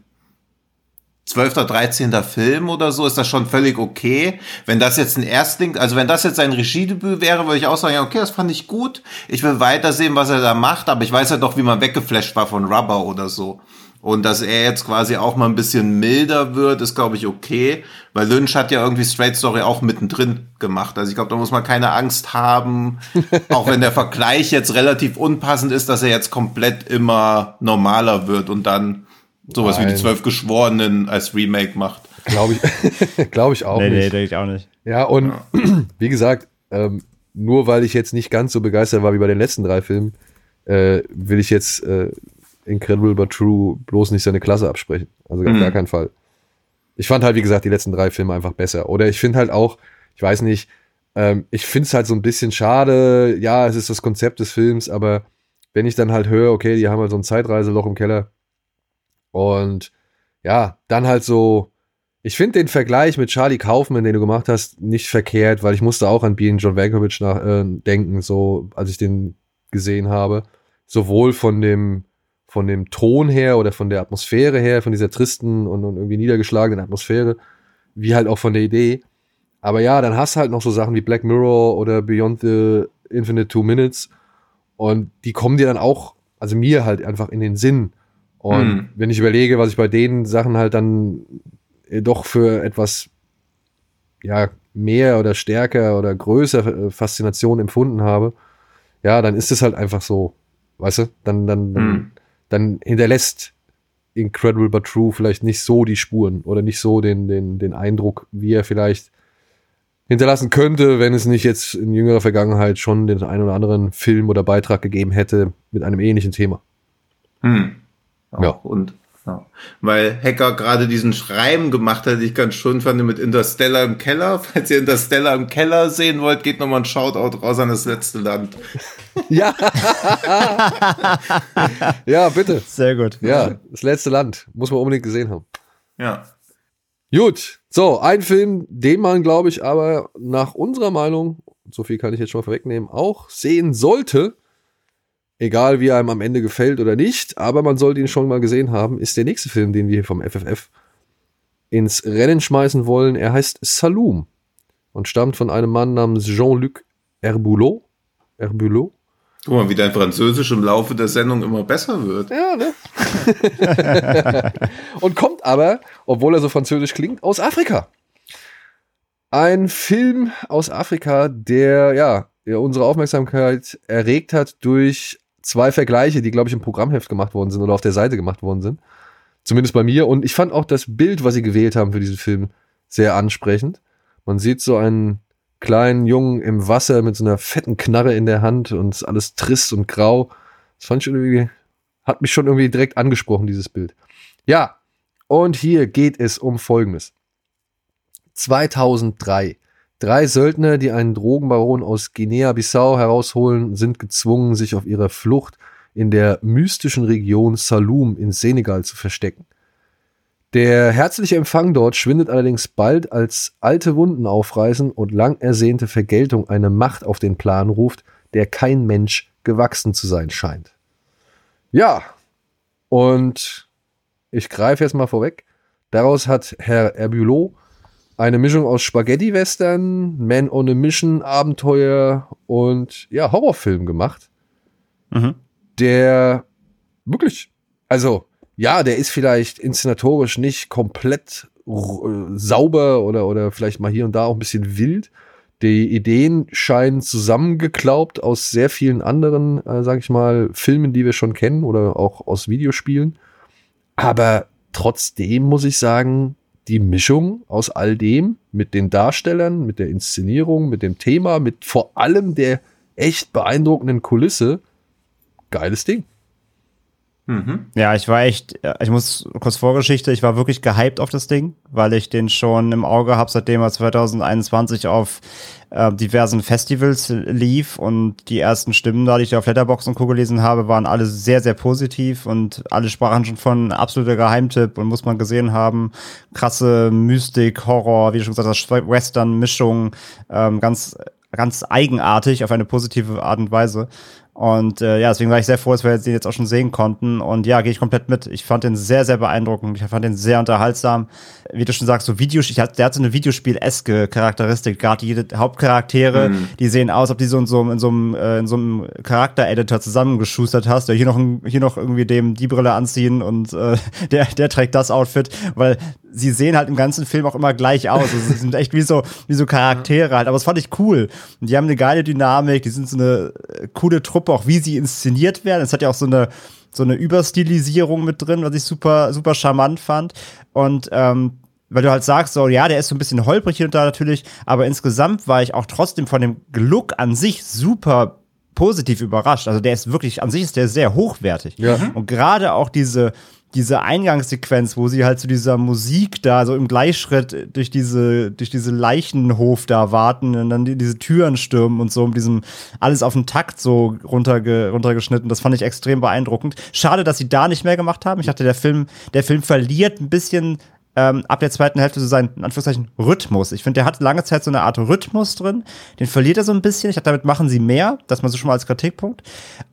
S4: 12. 13. Film oder so, ist das schon völlig okay. Wenn das jetzt ein Erstling, also wenn das jetzt sein Regiedebüt wäre, würde ich auch sagen, ja, okay, das fand ich gut. Ich will weitersehen, was er da macht, aber ich weiß ja halt doch, wie man weggeflasht war von Rubber oder so. Und dass er jetzt quasi auch mal ein bisschen milder wird, ist, glaube ich, okay. Weil Lynch hat ja irgendwie Straight Story auch mittendrin gemacht. Also ich glaube, da muss man keine Angst haben, auch wenn der Vergleich jetzt relativ unpassend ist, dass er jetzt komplett immer normaler wird und dann sowas Nein. wie die Zwölf Geschworenen als Remake macht.
S2: Glaube ich, glaube ich auch
S3: nee,
S2: nicht.
S3: Nee, denke ich auch nicht.
S2: Ja, und ja. wie gesagt, ähm, nur weil ich jetzt nicht ganz so begeistert war wie bei den letzten drei Filmen, äh, will ich jetzt äh, Incredible but True bloß nicht seine Klasse absprechen. Also auf mhm. gar keinen Fall. Ich fand halt, wie gesagt, die letzten drei Filme einfach besser. Oder ich finde halt auch, ich weiß nicht, ähm, ich finde es halt so ein bisschen schade. Ja, es ist das Konzept des Films, aber wenn ich dann halt höre, okay, die haben halt so ein Zeitreiseloch im Keller und ja, dann halt so, ich finde den Vergleich mit Charlie Kaufman, den du gemacht hast, nicht verkehrt, weil ich musste auch an Being John Vankovich nach, äh, denken, so als ich den gesehen habe. Sowohl von dem von dem Ton her oder von der Atmosphäre her, von dieser tristen und, und irgendwie niedergeschlagenen Atmosphäre, wie halt auch von der Idee. Aber ja, dann hast du halt noch so Sachen wie Black Mirror oder Beyond the Infinite Two Minutes und die kommen dir dann auch, also mir halt einfach in den Sinn. Und mhm. wenn ich überlege, was ich bei den Sachen halt dann äh, doch für etwas ja, mehr oder stärker oder größer äh, Faszination empfunden habe, ja, dann ist es halt einfach so, weißt du, dann, dann, dann mhm dann hinterlässt Incredible but True vielleicht nicht so die Spuren oder nicht so den, den, den Eindruck, wie er vielleicht hinterlassen könnte, wenn es nicht jetzt in jüngerer Vergangenheit schon den einen oder anderen Film oder Beitrag gegeben hätte mit einem ähnlichen Thema.
S4: Hm. ja. Und ja. Weil Hacker gerade diesen Schreiben gemacht hat, ich ganz schön fand mit Interstellar im Keller. Falls ihr Interstellar im Keller sehen wollt, geht nochmal ein Shoutout raus an das letzte Land.
S2: Ja. ja, bitte.
S3: Sehr gut.
S2: Ja, das letzte Land. Muss man unbedingt gesehen haben.
S4: Ja.
S2: Gut. So, ein Film, den man, glaube ich, aber nach unserer Meinung, so viel kann ich jetzt schon mal vorwegnehmen, auch sehen sollte egal wie er einem am Ende gefällt oder nicht, aber man sollte ihn schon mal gesehen haben, ist der nächste Film, den wir vom FFF ins Rennen schmeißen wollen. Er heißt Saloum und stammt von einem Mann namens Jean-Luc Herbulot. Herbulot.
S4: Guck mal, wie dein Französisch im Laufe der Sendung immer besser wird.
S2: Ja, ne? und kommt aber, obwohl er so französisch klingt, aus Afrika. Ein Film aus Afrika, der ja unsere Aufmerksamkeit erregt hat durch zwei Vergleiche, die, glaube ich, im Programmheft gemacht worden sind oder auf der Seite gemacht worden sind. Zumindest bei mir. Und ich fand auch das Bild, was sie gewählt haben für diesen Film, sehr ansprechend. Man sieht so einen kleinen Jungen im Wasser mit so einer fetten Knarre in der Hand und alles trist und grau. Das fand ich irgendwie, hat mich schon irgendwie direkt angesprochen, dieses Bild. Ja, und hier geht es um Folgendes. 2003 Drei Söldner, die einen Drogenbaron aus Guinea-Bissau herausholen, sind gezwungen, sich auf ihrer Flucht in der mystischen Region Saloum in Senegal zu verstecken. Der herzliche Empfang dort schwindet allerdings bald, als alte Wunden aufreißen und lang ersehnte Vergeltung eine Macht auf den Plan ruft, der kein Mensch gewachsen zu sein scheint. Ja, und ich greife jetzt mal vorweg. Daraus hat Herr Herbulot Eine Mischung aus Spaghetti-Western, Man on a Mission, Abenteuer und ja, Horrorfilm gemacht.
S3: Mhm.
S2: Der wirklich, also ja, der ist vielleicht inszenatorisch nicht komplett r- sauber oder, oder vielleicht mal hier und da auch ein bisschen wild. Die Ideen scheinen zusammengeklaubt aus sehr vielen anderen, äh, sag ich mal, Filmen, die wir schon kennen oder auch aus Videospielen. Aber trotzdem muss ich sagen, die Mischung aus all dem mit den Darstellern, mit der Inszenierung, mit dem Thema, mit vor allem der echt beeindruckenden Kulisse, geiles Ding.
S4: Mhm.
S3: Ja, ich war echt, äh, ich muss kurz Vorgeschichte, ich war wirklich gehypt auf das Ding, weil ich den schon im Auge habe, seitdem er 2021 auf äh, diversen Festivals lief und die ersten Stimmen da, die ich auf Letterboxd und Co. gelesen habe, waren alle sehr, sehr positiv und alle sprachen schon von absoluter Geheimtipp und muss man gesehen haben. Krasse Mystik, Horror, wie du schon gesagt hast, Western-Mischung, ähm, ganz, ganz eigenartig auf eine positive Art und Weise. Und äh, ja, deswegen war ich sehr froh, dass wir den jetzt auch schon sehen konnten. Und ja, gehe ich komplett mit. Ich fand den sehr, sehr beeindruckend. Ich fand den sehr unterhaltsam. Wie du schon sagst, so Videospiel, der hat so eine Videospiel-eske Charakteristik. Gerade die Hauptcharaktere, die sehen aus, ob die so in so, in so einem, äh, in so einem Charakter-Editor zusammengeschustert hast. Ja, hier noch, hier noch irgendwie dem die Brille anziehen und äh, der, der trägt das Outfit, weil sie sehen halt im ganzen Film auch immer gleich aus. Also, sie sind echt wie so, wie so Charaktere halt. Aber das fand ich cool. Und die haben eine geile Dynamik, die sind so eine äh, coole Truppe, auch wie sie inszeniert werden. Es hat ja auch so eine, so eine Überstilisierung mit drin, was ich super, super charmant fand. Und ähm, weil du halt sagst, so, ja, der ist so ein bisschen holprig hier und da natürlich, aber insgesamt war ich auch trotzdem von dem Look an sich super positiv überrascht. Also der ist wirklich, an sich ist der sehr hochwertig.
S2: Ja.
S3: Und gerade auch diese, diese Eingangssequenz, wo sie halt zu dieser Musik da so im Gleichschritt durch diese, durch diese Leichenhof da warten und dann die, diese Türen stürmen und so, mit diesem alles auf den Takt so runterge, runtergeschnitten. Das fand ich extrem beeindruckend. Schade, dass sie da nicht mehr gemacht haben. Ich dachte, der Film, der Film verliert ein bisschen ähm, ab der zweiten Hälfte so seinen, in Anführungszeichen, Rhythmus. Ich finde, der hat lange Zeit so eine Art Rhythmus drin. Den verliert er so ein bisschen. Ich dachte, damit machen sie mehr. Das mal so schon mal als Kritikpunkt.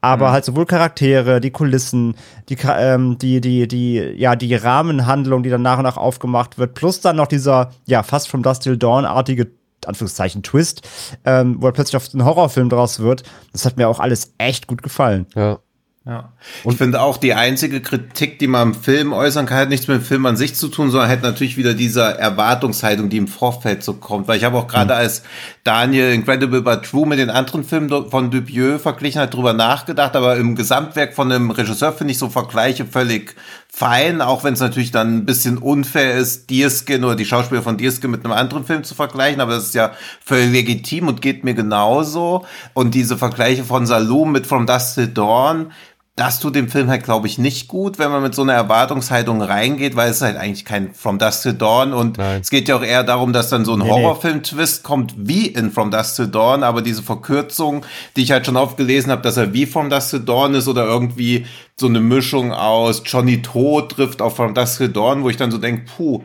S3: Aber halt sowohl Charaktere, die Kulissen, die, ähm, die, die, die, ja, die Rahmenhandlung, die dann nach und nach aufgemacht wird, plus dann noch dieser, ja, fast from Dust Till Dawn-artige Anführungszeichen Twist, ähm, wo er plötzlich auf einen Horrorfilm draus wird. Das hat mir auch alles echt gut gefallen.
S2: Ja.
S4: Ja. Ich finde auch die einzige Kritik, die man im Film äußern kann, hat nichts mit dem Film an sich zu tun, sondern halt natürlich wieder dieser Erwartungshaltung, die im Vorfeld so kommt. Weil ich habe auch gerade als Daniel Incredible but True mit den anderen Filmen von Dupieux verglichen hat, drüber nachgedacht, aber im Gesamtwerk von einem Regisseur finde ich so Vergleiche völlig fein, auch wenn es natürlich dann ein bisschen unfair ist, Deerskin oder die Schauspieler von Deerskin mit einem anderen Film zu vergleichen, aber das ist ja völlig legitim und geht mir genauso. Und diese Vergleiche von Saloon mit From Dusk Till Dawn, das tut dem Film halt, glaube ich, nicht gut, wenn man mit so einer Erwartungshaltung reingeht, weil es ist halt eigentlich kein From Dusk Till Dawn und
S2: Nein.
S4: es geht ja auch eher darum, dass dann so ein
S3: Nee.
S4: Horrorfilm-Twist kommt wie in From Dusk Till Dawn, aber diese Verkürzung, die ich halt schon oft gelesen habe, dass er wie From Dusk Till Dawn ist oder irgendwie so eine Mischung aus Johnny Tod trifft auf From Dusk Till Dawn, wo ich dann so denke, puh,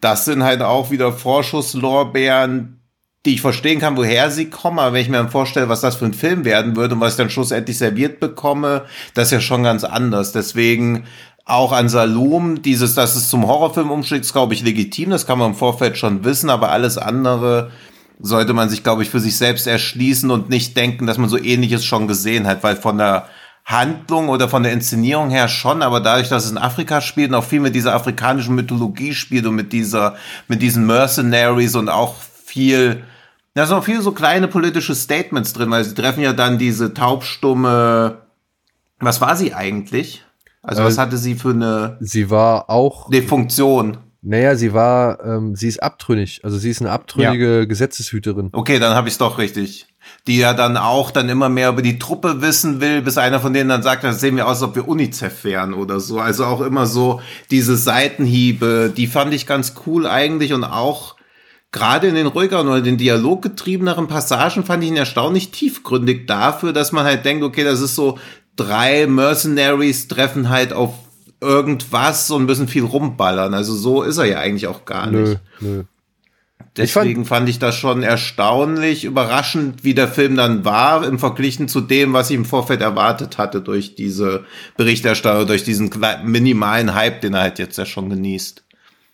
S4: das sind halt auch wieder Vorschusslorbeeren, die ich verstehen kann, woher sie kommen, aber wenn ich mir dann vorstelle, was das für ein Film werden würde und was ich dann schlussendlich serviert bekomme, das ist ja schon ganz anders. Deswegen auch an Salom, dieses, dass es zum Horrorfilm umschlägt, ist, glaube ich, legitim, das kann man im Vorfeld schon wissen, aber alles andere sollte man sich, glaube ich, für sich selbst erschließen und nicht denken, dass man so ähnliches schon gesehen hat, weil von der Handlung oder von der Inszenierung her schon, aber dadurch, dass es in Afrika spielt und auch viel mit dieser afrikanischen Mythologie spielt und mit dieser, mit diesen Mercenaries und auch viel, da sind auch viele so kleine politische Statements drin, weil sie treffen ja dann diese taubstumme, was war sie eigentlich? Also
S2: Äh,
S4: was hatte sie für eine,
S2: Sie war auch,
S4: eine Funktion?
S2: naja, sie war, ähm, sie ist abtrünnig. Also sie ist eine abtrünnige Gesetzeshüterin.
S4: Okay, dann habe ich es doch richtig. Die ja dann auch dann immer mehr über die Truppe wissen will, bis einer von denen dann sagt, das sehen wir aus, als ob wir UNICEF wären oder so. Also auch immer so diese Seitenhiebe, die fand ich ganz cool eigentlich und auch gerade in den ruhigeren oder den dialoggetriebeneren Passagen fand ich ihn erstaunlich tiefgründig dafür, dass man halt denkt, okay, das ist so drei Mercenaries treffen halt auf irgendwas und müssen viel rumballern. Also so ist er ja eigentlich auch gar nicht.
S2: Nö, nö.
S4: Deswegen fand, ich das schon erstaunlich, überraschend, wie der Film dann war, im Verglichen zu dem, was ich im Vorfeld erwartet hatte durch diese Berichterstattung, durch diesen minimalen Hype, den er halt jetzt ja schon genießt.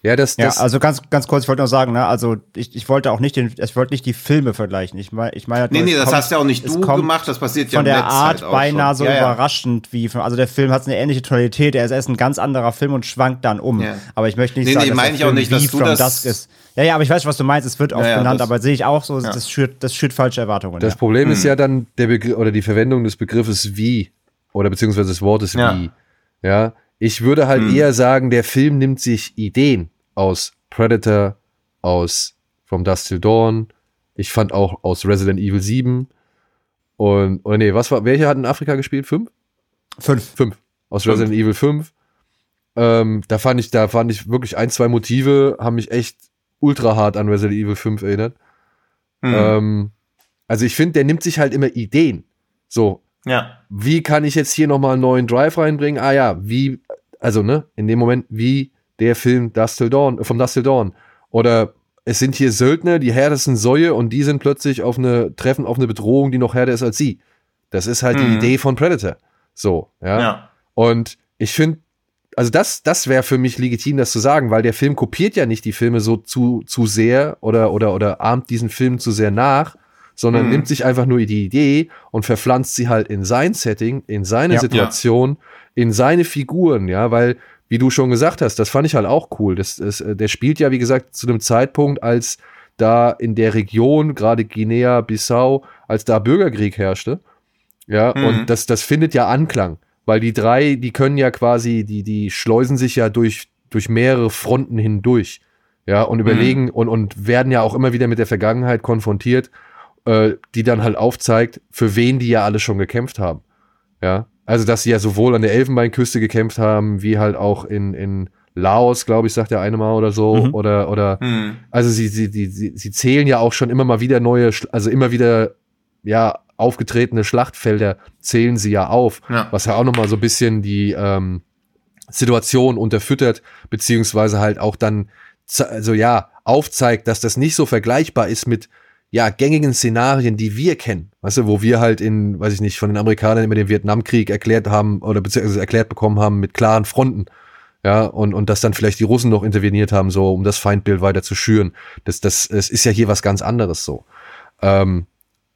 S2: Ja, das,
S3: Ja,
S2: das,
S3: also ganz, ganz kurz, ich wollte noch sagen, ne, also ich, ich wollte auch nicht den, ich wollte nicht die Filme vergleichen. Ich meine, ich meine, halt
S4: Nee, nee, das
S3: kommt-
S4: hast ja auch nicht du gemacht, das passiert ja
S3: von der
S4: Netz
S3: Art
S4: halt auch
S3: beinahe
S4: schon.
S3: so
S4: Ja, ja.
S3: überraschend wie also der Film hat eine ähnliche Tonalität, er ist erst ein ganz anderer Film und schwankt dann um.
S4: Ja.
S3: Aber ich möchte nicht
S4: Nee,
S3: sagen,
S4: nee,
S3: dass
S4: meine
S3: der
S4: ich auch nicht, dass
S3: wie
S4: du
S3: From
S4: das-
S3: Dusk ist. Ja, ja, aber ich weiß, was du meinst, es wird oft
S4: Ja, ja,
S3: genannt,
S4: das-
S3: aber sehe ich auch so, das schürt, das schürt falsche Erwartungen.
S2: das
S3: ja.
S2: Problem
S4: Hm.
S2: ist ja dann der Begriff oder die Verwendung des Begriffes wie oder beziehungsweise des Wortes
S4: Ja.
S2: wie. Ja, ich würde halt
S4: Hm.
S2: eher sagen, der Film nimmt sich Ideen aus Predator, aus From Dusk Till Dawn. Ich fand auch aus Resident Evil 7 und oder nee, was war? Welche hat in Afrika gespielt? Fünf?
S3: Fünf.
S2: Fünf. Aus
S4: Fünf.
S2: Resident Evil 5. Ähm, da fand ich, da fand ich wirklich ein, zwei Motive, haben mich echt ultra hart an Resident Evil 5 erinnert.
S4: Hm.
S2: Ähm, also ich finde, der nimmt sich halt immer Ideen. So,
S4: ja.
S2: wie kann ich jetzt hier nochmal einen neuen Drive reinbringen? Ah ja, wie, also ne, in dem Moment, wie der Film Dust Till Dawn, äh, vom Dust Till Dawn. Oder es sind hier Söldner, die härtesten Säue und die sind plötzlich auf eine, treffen auf eine Bedrohung, die noch härter ist als sie. Das ist halt die
S4: Mhm.
S2: Idee von Predator. So, ja.
S4: Ja.
S2: Und ich finde, also das, das wäre für mich legitim, das zu sagen, weil der Film kopiert ja nicht die Filme so zu, zu sehr oder, oder, oder ahmt diesen Film zu sehr nach, sondern
S4: Mhm.
S2: nimmt sich einfach nur die Idee und verpflanzt sie halt in sein Setting, in seine
S3: Ja.
S2: Situation, in seine Figuren, ja, weil, wie du schon gesagt hast, das fand ich halt auch cool. Das, das, äh, der spielt ja, wie gesagt, zu einem Zeitpunkt, als da in der Region, gerade Guinea-Bissau, als da Bürgerkrieg herrschte. Ja,
S4: Mhm.
S2: und das, das findet ja Anklang, weil die drei, die können ja quasi, die, die schleusen sich ja durch, durch mehrere Fronten hindurch. Ja, und überlegen und, und werden ja auch immer wieder mit der Vergangenheit konfrontiert, äh, die dann halt aufzeigt, für wen die ja alle schon gekämpft haben. Ja, also dass sie ja sowohl an der Elfenbeinküste gekämpft haben, wie halt auch in, in Laos, glaube ich, sagt der eine mal oder so,
S3: Mhm.
S2: oder, oder
S4: Hm.
S2: also sie, sie, sie, sie, sie zählen ja auch schon immer mal wieder neue, also immer wieder ja aufgetretene Schlachtfelder zählen sie ja auf,
S4: Ja.
S2: was ja auch noch mal so ein bisschen die ähm, Situation unterfüttert, beziehungsweise halt auch dann, also ja, aufzeigt, dass das nicht so vergleichbar ist mit ja, gängigen Szenarien, die wir kennen. Weißt du, wo wir halt in, weiß ich nicht, von den Amerikanern immer den Vietnamkrieg erklärt haben oder beziehungsweise erklärt bekommen haben mit klaren Fronten. Ja, und, und dass dann vielleicht die Russen noch interveniert haben, so, um das Feindbild weiter zu schüren. Das, das, es ist ja hier was ganz anderes so. Ähm,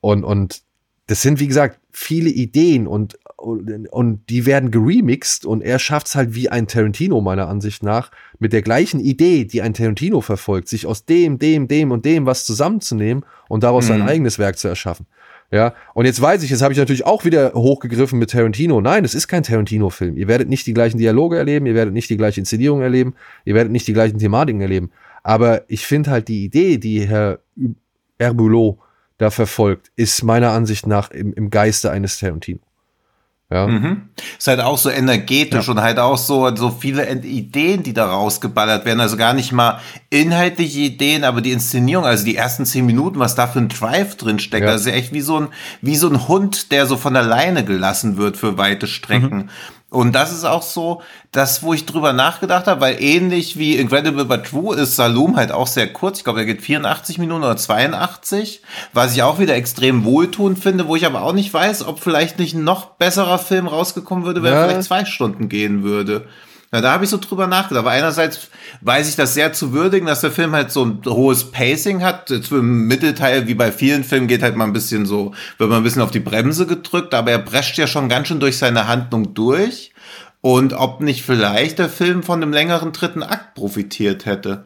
S2: und, und das sind, wie gesagt, viele Ideen und, und, und die werden geremixed und er schafft es halt wie ein Tarantino, meiner Ansicht nach, mit der gleichen Idee, die ein Tarantino verfolgt, sich aus dem, dem, dem und dem was zusammenzunehmen und daraus sein
S4: Mhm.
S2: eigenes Werk zu erschaffen. Ja, und jetzt weiß ich, jetzt habe ich natürlich auch wieder hochgegriffen mit Tarantino. Nein, es ist kein Tarantino-Film. Ihr werdet nicht die gleichen Dialoge erleben, ihr werdet nicht die gleiche Inszenierung erleben, ihr werdet nicht die gleichen Thematiken erleben. Aber ich finde halt die Idee, die Herr Herbulot da verfolgt, ist meiner Ansicht nach im, im Geiste eines Tarantino. Ja.
S4: Mhm. Ist halt auch so energetisch und halt auch so, so viele Ideen, die da rausgeballert werden. Also gar nicht mal inhaltliche Ideen, aber die Inszenierung, also die ersten zehn Minuten, was da für ein Drive drin steckt.
S2: Ja.
S4: Das ist ja echt wie so ein, wie so ein Hund, der so von alleine gelassen wird für weite Strecken. Und das ist auch so das, wo ich drüber nachgedacht habe, weil ähnlich wie Incredible But True ist Saloon halt auch sehr kurz. Ich glaube, er geht 84 Minuten oder 82, was ich auch wieder extrem wohltuend finde, wo ich aber auch nicht weiß, ob vielleicht nicht ein noch besserer Film rausgekommen würde, wenn
S2: Ja.
S4: er vielleicht zwei Stunden gehen würde. Na, da habe ich so drüber nachgedacht. Aber einerseits weiß ich das sehr zu würdigen, dass der Film halt so ein hohes Pacing hat. Im Mittelteil, wie bei vielen Filmen, geht halt mal ein bisschen so, wird man ein bisschen auf die Bremse gedrückt, aber er prescht ja schon ganz schön durch seine Handlung durch. Und ob nicht vielleicht der Film von einem längeren dritten Akt profitiert hätte.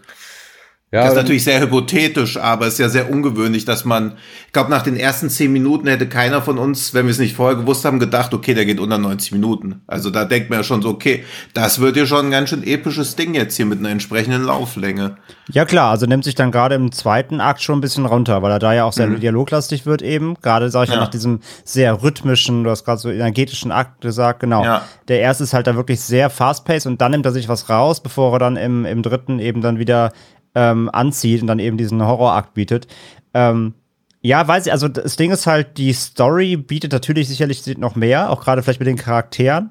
S2: Ja,
S4: Das ist natürlich sehr hypothetisch, aber es ist ja sehr ungewöhnlich, dass man, ich glaube, nach den ersten zehn Minuten hätte keiner von uns, wenn wir es nicht vorher gewusst haben, gedacht, okay, der geht unter 90 Minuten. Also da denkt man ja schon so, okay, das wird ja schon ein ganz schön episches Ding jetzt hier mit einer entsprechenden Lauflänge.
S3: Ja klar, also nimmt sich dann gerade im zweiten Akt schon ein bisschen runter, weil er da ja auch
S2: Mhm.
S3: sehr dialoglastig wird eben. Gerade sage ich ja.
S4: Ja.
S3: nach diesem sehr rhythmischen, du hast gerade so energetischen Akt gesagt, genau.
S4: Ja.
S3: Der erste ist halt da wirklich sehr fast-paced und dann nimmt er sich was raus, bevor er dann im, im dritten eben dann wieder ähm, anzieht und dann eben diesen Horrorakt bietet. Ähm, ja, weiß ich, also das Ding ist halt, die Story bietet natürlich sicherlich noch mehr, auch gerade vielleicht mit den Charakteren.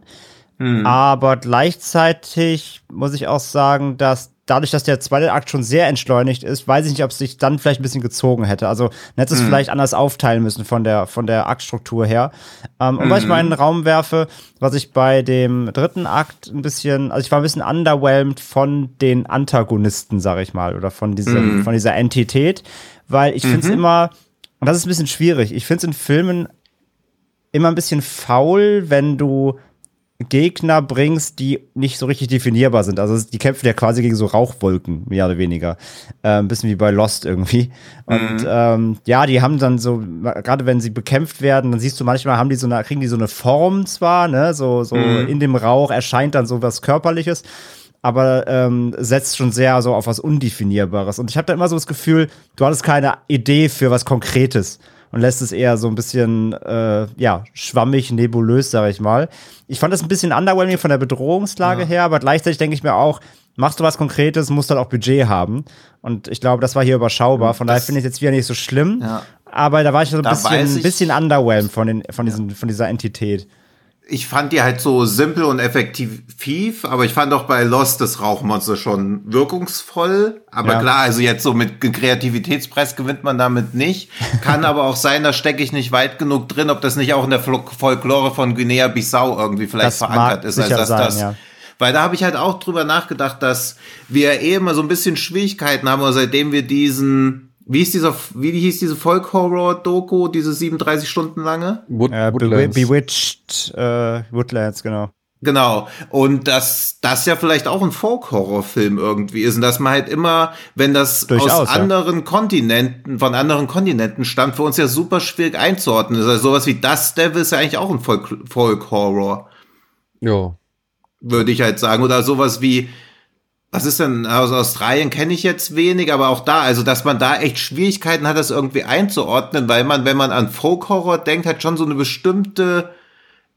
S3: Aber gleichzeitig muss ich auch sagen, dass dadurch, dass der zweite Akt schon sehr entschleunigt ist, weiß ich nicht, ob es sich dann vielleicht ein bisschen gezogen hätte. Also man hätte es vielleicht anders aufteilen müssen von der, von der Aktstruktur her. Ähm, Und was ich mal in den Raum werfe, was ich bei dem dritten Akt ein bisschen, also ich war ein bisschen underwhelmed von den Antagonisten, sag ich mal, oder von diesem, von dieser Entität, weil ich finde es immer, und das ist ein bisschen schwierig, ich finde es in Filmen immer ein bisschen faul, wenn du Gegner bringst, die nicht so richtig definierbar sind. Also die kämpfen ja quasi gegen so Rauchwolken, mehr oder weniger. Äh, ein bisschen wie bei Lost irgendwie. Und ähm, ja, die haben dann so, gerade wenn sie bekämpft werden, dann siehst du manchmal, haben die so eine, kriegen die so eine Form zwar, ne, so, so in dem Rauch erscheint dann so was Körperliches, aber ähm, setzt schon sehr so auf was Undefinierbares. Und ich habe da immer so das Gefühl, du hattest keine Idee für was Konkretes und lässt es eher so ein bisschen, äh, ja, schwammig, nebulös, sage ich mal. Ich fand das ein bisschen underwhelming von der Bedrohungslage her, aber gleichzeitig denke ich mir auch, machst du was Konkretes, musst du halt auch Budget haben. Und ich glaube, das war hier überschaubar. Von daher
S4: Das-
S3: finde ich jetzt wieder nicht so schlimm.
S4: Ja.
S3: Aber da war ich so ein
S4: Da
S3: bisschen,
S4: ich-
S3: bisschen underwhelmed von, den, von, diesen, von dieser Entität.
S4: Ich fand die halt so simpel und effektiv, aber ich fand auch bei Lost das Rauchmonster schon wirkungsvoll. Aber
S3: Ja.
S4: klar, also jetzt so mit Kreativitätspreis gewinnt man damit nicht. Kann aber auch sein, da stecke ich nicht weit genug drin, ob das nicht auch in der Fol- Folklore von Guinea-Bissau irgendwie vielleicht
S3: Das
S4: verankert ist.
S3: Sicher
S4: dass
S3: sein,
S4: das,
S3: ja.
S4: Weil da habe ich halt auch drüber nachgedacht, dass wir eh immer so ein bisschen Schwierigkeiten haben, oder seitdem wir diesen, wie hieß dieser, wie hieß diese Folk-Horror-Doku, diese 37 Stunden lange?
S2: Wood,
S3: Äh,
S2: Woodlands.
S3: Bewitched äh, Woodlands, genau.
S4: Genau. Und dass das ja vielleicht auch ein Folk-Horror-Film irgendwie ist. Und dass man halt immer, wenn das
S3: Durchaus,
S4: aus
S3: ja.
S4: anderen Kontinenten, von anderen Kontinenten stammt, für uns ja super schwierig einzuordnen ist. Also sowas wie Das Devil ist ja eigentlich auch ein Folk- Folk-Horror,
S2: Ja.
S4: würde ich halt sagen. Oder sowas wie, was ist denn, aus Australien kenne ich jetzt wenig, aber auch da, also dass man da echt Schwierigkeiten hat, das irgendwie einzuordnen, weil man, wenn man an Folk-Horror denkt, hat schon so eine bestimmte,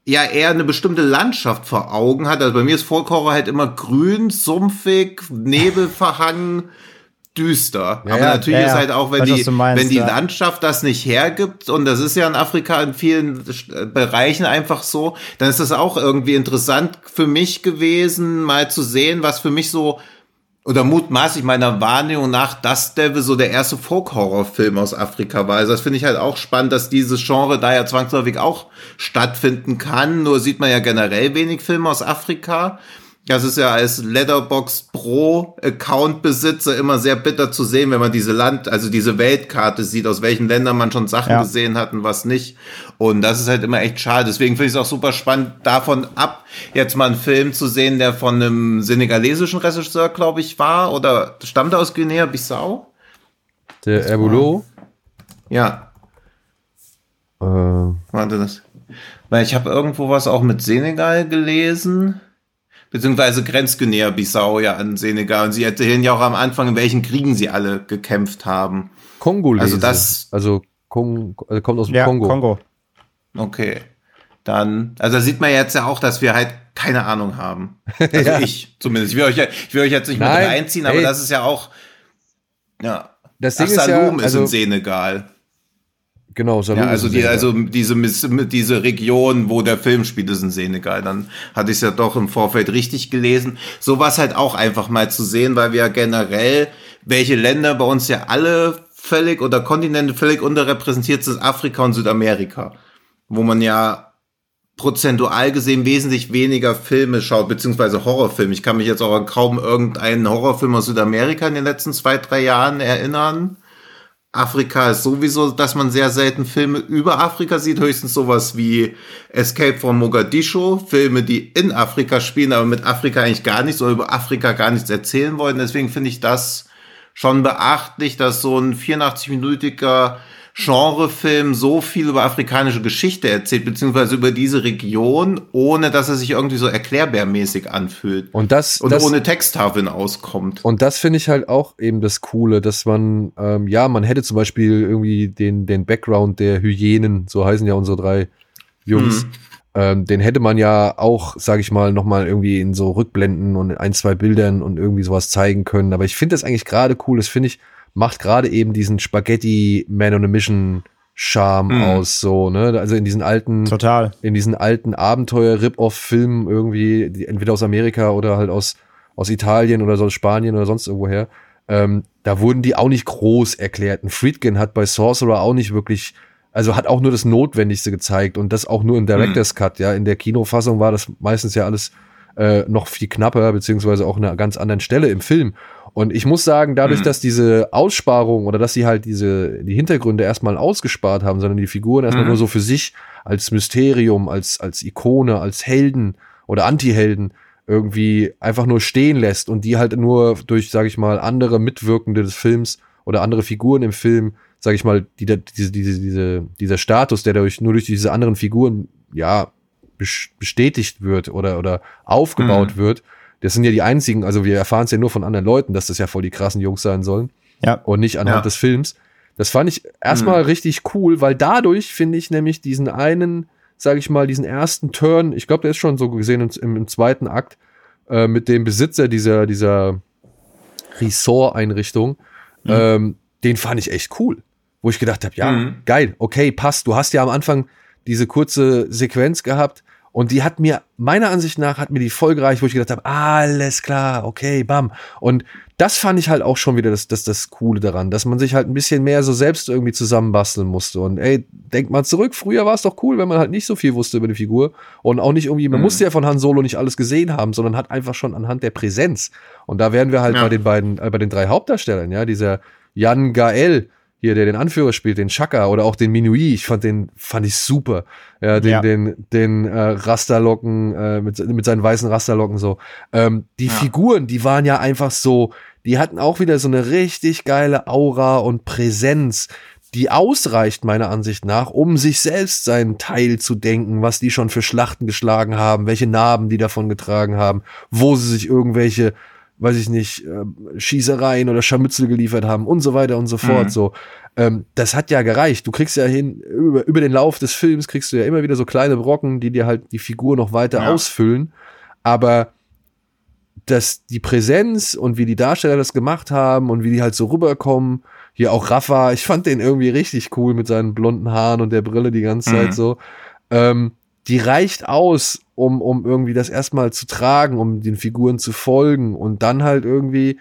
S4: ja eher eine bestimmte Landschaft vor Augen hat. Also bei mir ist Folk-Horror halt immer grün, sumpfig, nebelverhangen, düster.
S2: Ja,
S4: Aber natürlich
S3: ja,
S4: ist halt auch, wenn die,
S3: meinst,
S4: wenn die
S3: ja.
S4: Landschaft das nicht hergibt, und das ist ja in Afrika in vielen äh, Bereichen einfach so, dann ist das auch irgendwie interessant für mich gewesen, mal zu sehen, was für mich so oder mutmaßlich meiner Wahrnehmung nach das Devil so der erste Folk-Horror-Film aus Afrika war. Also das finde ich halt auch spannend, dass dieses Genre da ja zwangsläufig auch stattfinden kann. Nur sieht man ja generell wenig Filme aus Afrika. Das ist ja als Letterbox Pro Account Besitzer immer sehr bitter zu sehen, wenn man diese Land, also diese Weltkarte sieht, aus welchen Ländern man schon Sachen
S3: Ja.
S4: gesehen hat und was nicht. Und das ist halt immer echt schade. Deswegen finde ich es auch super spannend, davon ab, jetzt mal einen Film zu sehen, der von einem senegalesischen Regisseur, glaube ich, war oder stammt aus Guinea-Bissau?
S2: Der Erbolo.
S4: Ja,
S2: Äh,
S4: warte das. Weil ich habe irgendwo was auch mit Senegal gelesen. Beziehungsweise grenzt Guinea-Bissau ja an Senegal. Und sie erzählen ja auch am Anfang, in welchen Kriegen sie alle gekämpft haben.
S2: Kongolese.
S4: Also das-
S2: Also, Kong, also kommt aus dem
S3: Ja,
S2: Kongo.
S3: Kongo.
S4: Okay. Dann, also da sieht man jetzt ja auch, dass wir halt keine Ahnung haben. Also ich zumindest. Ich will euch, ja- ich will euch jetzt nicht
S2: Nein,
S4: mit reinziehen, aber
S2: ey.
S4: das ist ja auch, ja.
S2: Das Ding
S4: Ach,
S2: ist ja,
S4: Salum ist,
S2: also-
S4: in Senegal.
S2: Genau, Salou
S4: Ja, also die, also diese, diese Region, wo der Film spielt, ist in Senegal. Dann hatte ich es ja doch im Vorfeld richtig gelesen. Sowas halt auch einfach mal zu sehen, weil wir ja generell, welche Länder bei uns ja alle völlig oder Kontinente völlig unterrepräsentiert sind, Afrika und Südamerika. Wo man ja prozentual gesehen wesentlich weniger Filme schaut, beziehungsweise Horrorfilme. Ich kann mich jetzt auch an kaum irgendeinen Horrorfilm aus Südamerika in den letzten zwei, drei Jahren erinnern. Afrika ist sowieso, dass man sehr selten Filme über Afrika sieht, höchstens sowas wie Escape from Mogadischu, Filme, die in Afrika spielen, aber mit Afrika eigentlich gar nichts oder über Afrika gar nichts erzählen wollen. Deswegen finde ich das schon beachtlich, dass so ein 84-minütiger Genrefilm so viel über afrikanische Geschichte erzählt, beziehungsweise über diese Region, ohne dass er sich irgendwie so erklärbärmäßig anfühlt.
S2: Und das,
S4: Und
S2: das
S4: ohne Texttafeln auskommt.
S2: Und das finde ich halt auch eben das Coole, dass man, ähm, ja, man hätte zum Beispiel irgendwie den, den Background der Hyänen, so heißen ja unsere drei Jungs, ähm, den hätte man ja auch, sag ich mal, nochmal irgendwie in so Rückblenden und in ein, zwei Bildern und irgendwie sowas zeigen können. Aber ich finde das eigentlich gerade cool, das finde ich, macht gerade eben diesen Spaghetti Man on a Mission Charme
S3: Mhm.
S2: aus, so, ne? Also in diesen alten,
S3: Total.
S2: in diesen alten Abenteuer-Rip-Off-Filmen irgendwie, die entweder aus Amerika oder halt aus, aus Italien oder so aus Spanien oder sonst irgendwoher. Ähm, da wurden die auch nicht groß erklärt. Ein Friedkin hat bei Sorcerer auch nicht wirklich, also hat auch nur das Notwendigste gezeigt und das auch nur im Director's Cut, ja. In der Kinofassung war das meistens ja alles äh, noch viel knapper, beziehungsweise auch an einer ganz anderen Stelle im Film. Und ich muss sagen, dadurch, dass diese Aussparung oder dass sie halt diese, die Hintergründe erstmal ausgespart haben, sondern die Figuren erstmal nur so für sich als Mysterium, als, als Ikone, als Helden oder Anti-Helden irgendwie einfach nur stehen lässt und die halt nur durch, sage ich mal, andere Mitwirkende des Films oder andere Figuren im Film, sage ich mal, die, diese, diese, diese, dieser Status, der dadurch nur durch diese anderen Figuren, ja, bes- bestätigt wird oder, oder aufgebaut wird. Das sind ja die einzigen, also wir erfahren es ja nur von anderen Leuten, dass das ja voll die krassen Jungs sein sollen
S3: Ja.
S2: und nicht anhand
S4: Ja.
S2: des Films. Das fand ich erstmal richtig cool, weil dadurch finde ich nämlich diesen einen, sage ich mal, diesen ersten Turn, ich glaube, der ist schon so gesehen im, im, zweiten Akt, äh, mit dem Besitzer dieser, dieser Resort-Einrichtung, ähm, den fand ich echt cool. Wo ich gedacht habe, ja,
S4: Mhm.
S2: geil, okay, passt. Du hast ja am Anfang diese kurze Sequenz gehabt und die hat mir, meiner Ansicht nach, hat mir die voll gereicht, wo ich gedacht habe, alles klar, okay, bam. Und das fand ich halt auch schon wieder das, das, das Coole daran, dass man sich halt ein bisschen mehr so selbst irgendwie zusammenbasteln musste. Und ey, denkt mal zurück, früher war es doch cool, wenn man halt nicht so viel wusste über die Figur und auch nicht irgendwie, man musste ja von Han Solo nicht alles gesehen haben, sondern hat einfach schon anhand der Präsenz. Und da wären wir halt
S4: Ja.
S2: bei den beiden, äh, bei den drei Hauptdarstellern, ja, dieser Jan Gael, hier, der den Anführer spielt, den Chaka oder auch den Minui, ich fand den, fand ich super. Ja, den,
S3: Ja.
S2: den, den äh, Rasterlocken, äh, mit, mit seinen weißen Rasterlocken so. Ähm, die Figuren, die waren ja einfach so, die hatten auch wieder so eine richtig geile Aura und Präsenz, die ausreicht, meiner Ansicht nach, um sich selbst seinen Teil zu denken, was die schon für Schlachten geschlagen haben, welche Narben die davon getragen haben, wo sie sich irgendwelche weiß ich nicht, ähm, Schießereien oder Scharmützel geliefert haben und so weiter und so fort. So, ähm, das hat ja gereicht. Du kriegst ja hin, über, über den Lauf des Films kriegst du ja immer wieder so kleine Brocken, die dir halt die Figur noch weiter
S4: Ja.
S2: ausfüllen. Aber dass die Präsenz und wie die Darsteller das gemacht haben und wie die halt so rüberkommen, hier auch Rafa, ich fand den irgendwie richtig cool mit seinen blonden Haaren und der Brille die ganze Zeit so. Ähm, die reicht aus, um, um irgendwie das erstmal zu tragen, um den Figuren zu folgen. Und dann halt irgendwie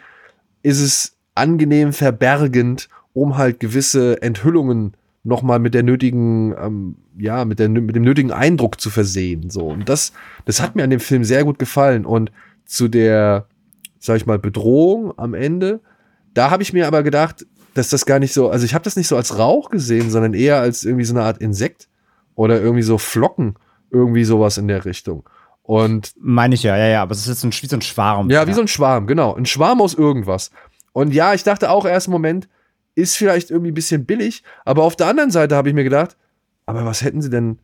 S2: ist es angenehm verbergend, um halt gewisse Enthüllungen nochmal mit der nötigen, ähm, ja, mit, der, mit dem nötigen Eindruck zu versehen. So. Und das, das hat mir an dem Film sehr gut gefallen. Und zu der, sag ich mal, Bedrohung am Ende, da habe ich mir aber gedacht, dass das gar nicht so, also ich habe das nicht so als Rauch gesehen, sondern eher als irgendwie so eine Art Insekt oder irgendwie so Flocken, irgendwie sowas in der Richtung. Und
S3: Meine ich ja, ja, ja, aber es ist jetzt ein, wie so ein Schwarm.
S2: ja, wie so ein Schwarm, genau. Ein Schwarm aus irgendwas. Und ja, ich dachte auch erst im Moment, ist vielleicht irgendwie ein bisschen billig, aber auf der anderen Seite habe ich mir gedacht, aber was hätten sie denn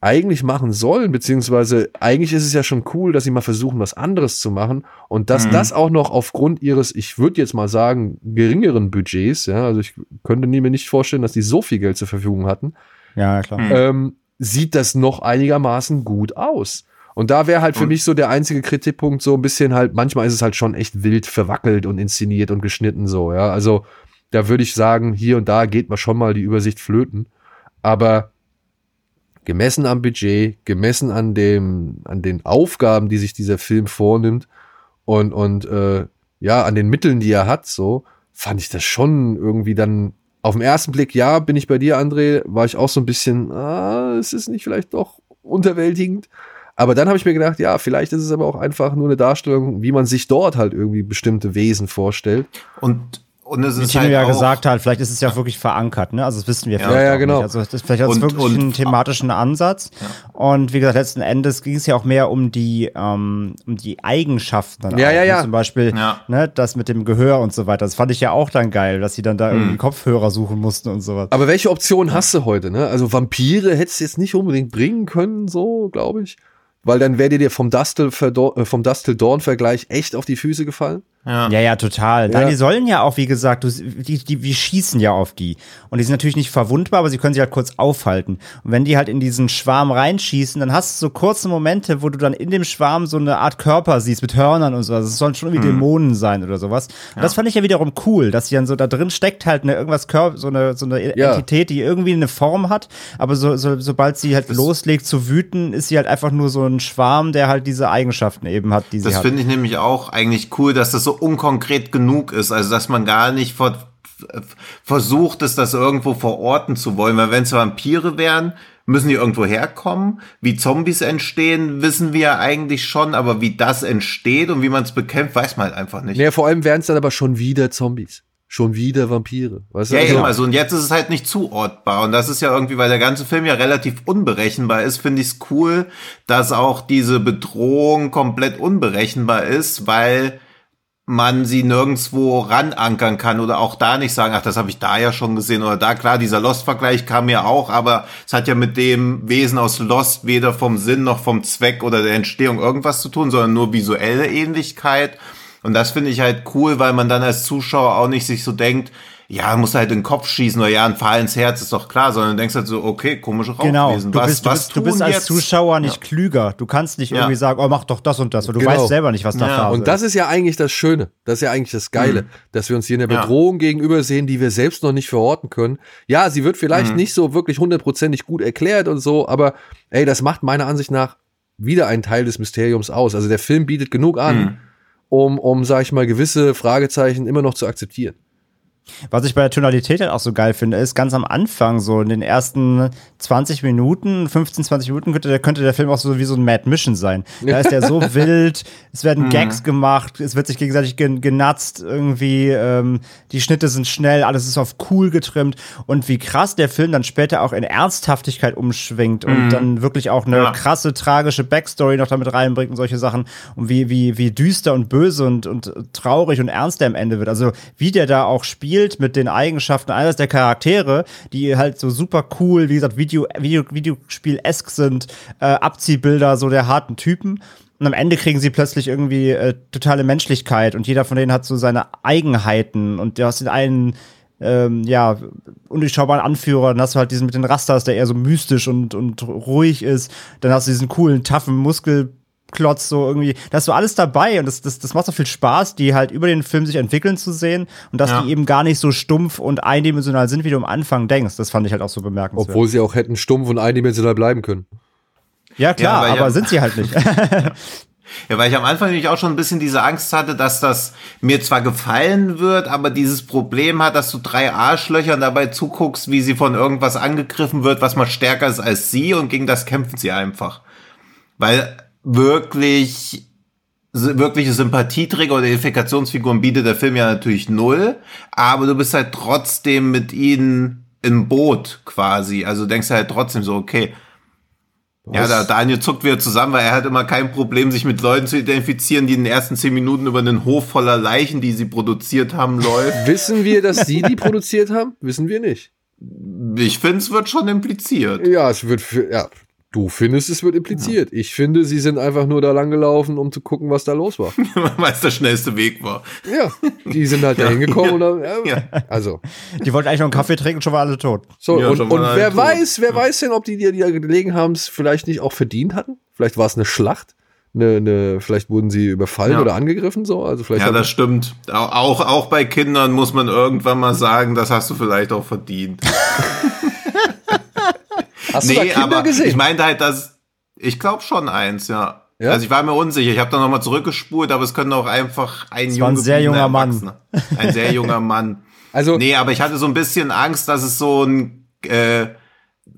S2: eigentlich machen sollen? Beziehungsweise eigentlich ist es ja schon cool, dass sie mal versuchen, was anderes zu machen und dass das auch noch aufgrund ihres, ich würde jetzt mal sagen, geringeren Budgets, ja, also ich könnte mir nicht vorstellen, dass die so viel Geld zur Verfügung hatten,
S3: Ja, klar.
S2: ähm, sieht das noch einigermaßen gut aus. Und da wäre halt für mich so der einzige Kritikpunkt so ein bisschen halt, manchmal ist es halt schon echt wild verwackelt und inszeniert und geschnitten so, ja. Also da würde ich sagen, hier und da geht man schon mal die Übersicht flöten. Aber gemessen am Budget, gemessen an dem, an den Aufgaben, die sich dieser Film vornimmt und, und äh, ja, an den Mitteln, die er hat, so, fand ich das schon irgendwie dann auf den ersten Blick, ja, bin ich bei dir, André, war ich auch so ein bisschen, ah, es ist nicht vielleicht doch unterwältigend. Aber dann habe ich mir gedacht, ja, vielleicht ist es aber auch einfach nur eine Darstellung, wie man sich dort halt irgendwie bestimmte Wesen vorstellt.
S4: Und, und es
S3: Wie
S4: ist
S3: Tino
S4: halt
S3: ja
S4: auch,
S3: gesagt hat, vielleicht ist es ja wirklich verankert, ne? Also das wissen wir vielleicht
S2: ja,
S3: auch
S2: genau.
S3: nicht. Also das, vielleicht hat es wirklich
S4: und-
S3: einen thematischen Ansatz. Und wie gesagt, letzten Endes ging es ja auch mehr um die, ähm, um die Eigenschaften. Dann
S2: Ja,
S3: auch,
S2: ja, ja.
S3: Zum Beispiel,
S4: Ja.
S3: ne, das mit dem Gehör und so weiter. Das fand ich ja auch dann geil, dass sie dann da
S2: Hm.
S3: irgendwie Kopfhörer suchen mussten und sowas.
S2: Aber welche Option hast du heute, ne? Also Vampire hättest du jetzt nicht unbedingt bringen können, so, glaube ich. Weil dann wäre dir vom Dustle, äh, vom Dustle Dawn Vergleich echt auf die Füße gefallen.
S3: Ja, ja, total.
S2: Ja.
S3: Nein, die sollen ja auch, wie gesagt, du, die, die, wir schießen ja auf die. Und die sind natürlich nicht verwundbar, aber sie können sich halt kurz aufhalten. Und wenn die halt in diesen Schwarm reinschießen, dann hast du so kurze Momente, wo du dann in dem Schwarm so eine Art Körper siehst mit Hörnern und so. Also es sollen schon irgendwie Dämonen sein oder sowas. Und das fand ich ja wiederum cool, dass sie dann so da drin steckt halt eine irgendwas Körper, so eine, so eine
S2: Ja.
S3: Entität, die irgendwie eine Form hat. Aber so, so, sobald sie halt loslegt zu wüten, ist sie halt einfach nur so ein Schwarm, der halt diese Eigenschaften eben hat, die sie
S4: Das finde ich nämlich auch eigentlich cool, dass das so unkonkret genug ist. Also, dass man gar nicht ver versucht es, das irgendwo verorten zu wollen. Weil wenn es Vampire wären, müssen die irgendwo herkommen. Wie Zombies entstehen, wissen wir ja eigentlich schon. Aber wie das entsteht und wie man es bekämpft, weiß man halt einfach nicht.
S2: Naja, vor allem wären es dann aber schon wieder Zombies. Schon wieder Vampire. Weißt du?
S4: Ja,
S2: Also-
S4: eben, also und jetzt ist es halt nicht zuortbar. Und das ist ja irgendwie, weil der ganze Film ja relativ unberechenbar ist, finde ich es cool, dass auch diese Bedrohung komplett unberechenbar ist, weil man sie nirgendwo ranankern kann oder auch da nicht sagen, ach, das habe ich da ja schon gesehen oder da, klar, dieser Lost-Vergleich kam ja auch, aber es hat ja mit dem Wesen aus Lost weder vom Sinn noch vom Zweck oder der Entstehung irgendwas zu tun, sondern nur visuelle Ähnlichkeit. Und das finde ich halt cool, weil man dann als Zuschauer auch nicht sich so denkt, ja, muss halt in den Kopf schießen oder ja, ein Pfahl ins Herz ist doch klar, sondern du denkst halt so, okay, komische
S3: Genau,
S4: Rauchwesen.
S3: du
S4: was,
S3: bist, du
S4: was
S3: bist, du bist als
S4: jetzt?
S3: Zuschauer nicht klüger. Du kannst nicht
S4: Ja.
S3: irgendwie sagen, oh, mach doch das und das, weil du
S2: Genau.
S3: weißt selber nicht, was da
S4: Ja,
S3: Phase
S2: Und das ist ja eigentlich das Schöne. Das ist ja eigentlich das Geile, dass wir uns hier einer
S4: Ja.
S2: Bedrohung gegenüber sehen, die wir selbst noch nicht verorten können. Ja, sie wird vielleicht nicht so wirklich hundertprozentig gut erklärt und so, aber ey, das macht meiner Ansicht nach wieder einen Teil des Mysteriums aus. Also der Film bietet genug an, um, um, sag ich mal, gewisse Fragezeichen immer noch zu akzeptieren.
S3: Was ich bei der Tonalität halt auch so geil finde, ist ganz am Anfang, so in den ersten 20 Minuten, 15, 20 Minuten, könnte der, könnte der Film auch so wie so ein Mad Mission sein. Da ist der so wild, es werden Gags gemacht, es wird sich gegenseitig gen genatzt, irgendwie, ähm, die Schnitte sind schnell, alles ist auf cool getrimmt und wie krass der Film dann später auch in Ernsthaftigkeit umschwingt und dann wirklich auch eine
S4: Ja.
S3: krasse, tragische Backstory noch damit reinbringt und solche Sachen und wie, wie, wie düster und böse und, und traurig und ernst der am Ende wird. Also wie der da auch spielt mit den Eigenschaften eines der Charaktere, die halt so super cool, wie gesagt, Video, Video, Videospiel-esk sind, äh, Abziehbilder so der harten Typen. Und am Ende kriegen sie plötzlich irgendwie äh, totale Menschlichkeit und jeder von denen hat so seine Eigenheiten und du hast den einen ähm, ja, undurchschaubaren Anführer, dann hast du halt diesen mit den Rastas, der eher so mystisch und, und ruhig ist, dann hast du diesen coolen, toughen Muskelklotz so irgendwie, da hast du alles dabei und das, das, das macht so viel Spaß, die halt über den Film sich entwickeln zu sehen und dass
S4: Ja.
S3: die eben gar nicht so stumpf und eindimensional sind, wie du am Anfang denkst. Das fand ich halt auch so bemerkenswert.
S2: Obwohl sie auch hätten stumpf und eindimensional bleiben können.
S3: ja, klar,
S4: Ja,
S3: aber
S4: ja-
S3: sind sie halt nicht.
S4: Ja, weil ich am Anfang nämlich auch schon ein bisschen diese Angst hatte, dass das mir zwar gefallen wird, aber dieses Problem hat, dass du drei Arschlöchern dabei zuguckst, wie sie von irgendwas angegriffen wird, was mal stärker ist als sie und gegen das kämpfen sie einfach. Weil wirklich wirkliche Sympathieträger oder Identifikationsfiguren bietet der Film ja natürlich null, aber du bist halt trotzdem mit ihnen im Boot quasi. Also denkst du halt trotzdem so, okay, ja, da, Daniel zuckt wieder zusammen, weil er hat immer kein Problem, sich mit Leuten zu identifizieren, die in den ersten zehn Minuten über einen Hof voller Leichen, die sie produziert haben, läuft.
S2: Wissen wir, dass sie die produziert haben? Wissen wir nicht.
S4: Ich finde, es wird schon impliziert.
S2: Ja, es wird für, ja, du findest, es wird impliziert. Ich finde, sie sind einfach nur da lang gelaufen, um zu gucken, was da los war.
S4: weil es der schnellste Weg war.
S2: Ja, die sind halt da hingekommen und dann, ja,
S4: Ja.
S2: also.
S3: die wollten eigentlich noch einen Kaffee trinken, schon waren alle tot.
S2: So,
S4: Ja,
S2: und, und wer
S4: tot.
S2: weiß, wer weiß denn, ob die, die da gelegen haben, es vielleicht nicht auch verdient hatten? Vielleicht war es eine Schlacht. Eine, eine, vielleicht wurden sie überfallen
S4: Ja.
S2: oder angegriffen, so. Also vielleicht
S4: Ja, das stimmt. Au- Auch, auch bei Kindern muss man irgendwann mal sagen, das hast du vielleicht auch verdient.
S2: hast du da Kinder
S4: aber
S2: gesehen?
S4: ich meinte halt, dass ich glaube schon eins, ja.
S2: Ja?
S4: Also ich war mir unsicher. Ich habe dann nochmal zurückgespult, aber es könnte auch einfach ein
S3: war ein sehr junger Mann.
S4: Ein sehr junger Mann.
S2: also,
S4: Nee, aber ich hatte so ein bisschen Angst, dass es so ein, äh, äh,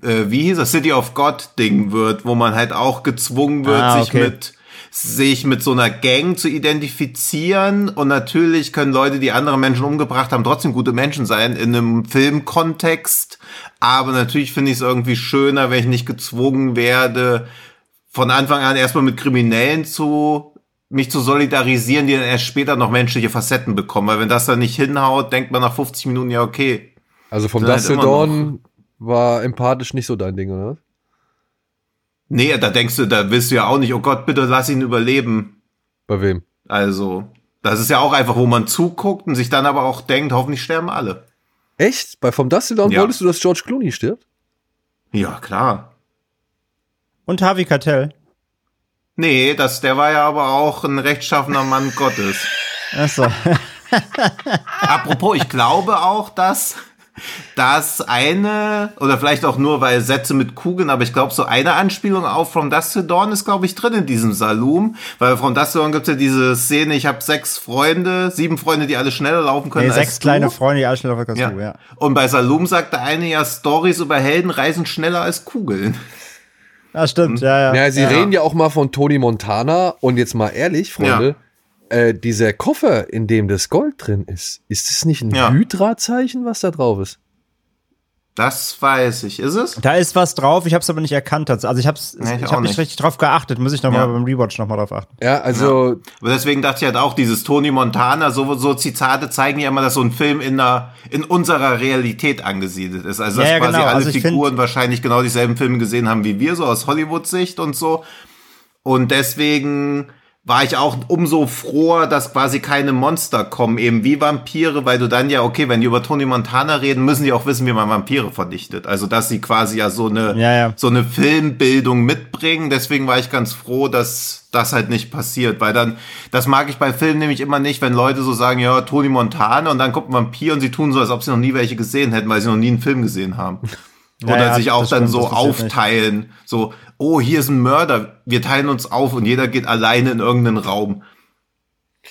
S4: wie hieß das, City of God Ding wird, wo man halt auch gezwungen wird,
S3: Ah,
S4: sich
S3: okay.
S4: mit sich mit so einer Gang zu identifizieren und natürlich können Leute, die andere Menschen umgebracht haben, trotzdem gute Menschen sein in einem Filmkontext, aber natürlich finde ich es irgendwie schöner, wenn ich nicht gezwungen werde, von Anfang an erstmal mit Kriminellen zu mich zu solidarisieren, die dann erst später noch menschliche Facetten bekommen. Weil wenn das dann nicht hinhaut, denkt man nach 50 Minuten, ja, okay.
S2: also vom
S4: sind halt
S2: Dawn war empathisch nicht so dein Ding, oder?
S4: Nee, da denkst du, da willst du ja auch nicht, oh Gott, bitte lass ihn überleben.
S2: Bei wem?
S4: Also, Das ist ja auch einfach, wo man zuguckt und sich dann aber auch denkt, hoffentlich sterben alle.
S2: Echt? Bei Vom Dust Till Dawn
S4: Ja.
S2: wolltest du, dass George Clooney stirbt?
S4: Ja, klar.
S3: Und Harvey Keitel.
S4: Nee, das, der war ja aber auch ein rechtschaffener Mann Gottes.
S3: Achso.
S4: Apropos, ich glaube auch, dass das eine, oder vielleicht auch nur, weil Sätze mit Kugeln, aber ich glaube, so eine Anspielung auf From Dusk to Dawn ist, glaube ich, drin in diesem Saloon. Weil From Dusk to Dawn gibt es ja diese Szene, ich habe sechs Freunde, sieben Freunde, die alle schneller laufen können
S3: Nee,
S4: als
S3: sechs
S4: du.
S3: kleine Freunde, die alle schnell auf der
S4: Ja.
S3: Kostüm, ja.
S4: Und bei Saloon sagt der eine ja, Stories über Helden reisen schneller als Kugeln.
S3: Ah, stimmt, ja, ja.
S2: Ja, sie reden ja auch mal von Tony Montana und jetzt mal ehrlich, Freunde, äh, dieser Koffer, in dem das Gold drin ist, ist es nicht ein
S4: Ja.
S2: Hydra-Zeichen, was da drauf ist?
S4: Das weiß ich. Ist es?
S3: Da ist was drauf, ich habe es aber nicht erkannt. Also ich habe
S4: Nee, ich
S3: ich hab nicht richtig drauf geachtet. Muss ich nochmal
S4: Ja.
S3: beim Rewatch nochmal drauf achten.
S2: Ja, also
S4: Aber deswegen dachte ich halt auch, dieses Tony Montana, so, so Zitate zeigen ja immer, dass so ein Film in, einer, in unserer Realität angesiedelt ist. Also, dass
S3: Ja, ja,
S4: quasi
S3: genau.
S4: alle
S3: Also
S4: Figuren wahrscheinlich genau dieselben Filme gesehen haben wie wir, so aus Hollywood-Sicht und so. Und deswegen war ich auch umso froher, dass quasi keine Monster kommen, eben wie Vampire, weil du dann ja, okay, wenn die über Tony Montana reden, müssen die auch wissen, wie man Vampire vernichtet. Also, dass sie quasi ja so eine,
S3: Ja, ja.
S4: so eine Filmbildung mitbringen. Deswegen war ich ganz froh, dass das halt nicht passiert, weil dann, das mag ich bei Filmen nämlich immer nicht, wenn Leute so sagen, ja, Tony Montana und dann kommt ein Vampir und sie tun so, als ob sie noch nie welche gesehen hätten, weil sie noch nie einen Film gesehen haben. Oder
S3: Ja, ja,
S4: sich auch dann
S3: stimmt,
S4: so aufteilen, so, oh, hier ist ein Mörder, wir teilen uns auf und jeder geht alleine in irgendeinen Raum.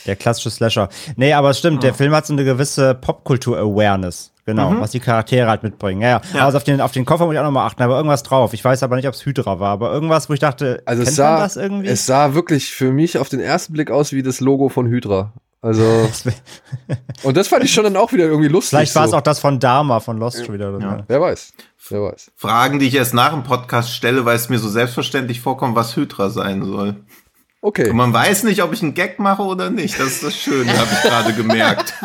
S3: Der klassische Slasher. Nee, aber es stimmt, der Film hat so eine gewisse Popkultur-Awareness. Genau, was die Charaktere halt mitbringen. Ja, ja.
S4: Ja.
S3: Also auf den, auf den Koffer muss ich auch nochmal achten, aber irgendwas drauf. Ich weiß aber nicht, ob es Hydra war, aber irgendwas, wo ich dachte,
S2: Also es
S3: kennt
S2: sah,
S3: man das irgendwie?
S2: es sah wirklich für mich auf den ersten Blick aus wie das Logo von Hydra. Also, und das fand ich schon dann auch wieder irgendwie lustig.
S3: Vielleicht war es
S2: so.
S3: auch das von Dharma von Lost wieder. Oder so.
S2: Wer weiß, wer weiß.
S4: Fragen, die ich erst nach dem Podcast stelle, weil es mir so selbstverständlich vorkommt, was Hydra sein soll.
S2: Okay,
S4: Und man weiß nicht, ob ich einen Gag mache oder nicht. Das ist das Schöne, habe ich gerade gemerkt.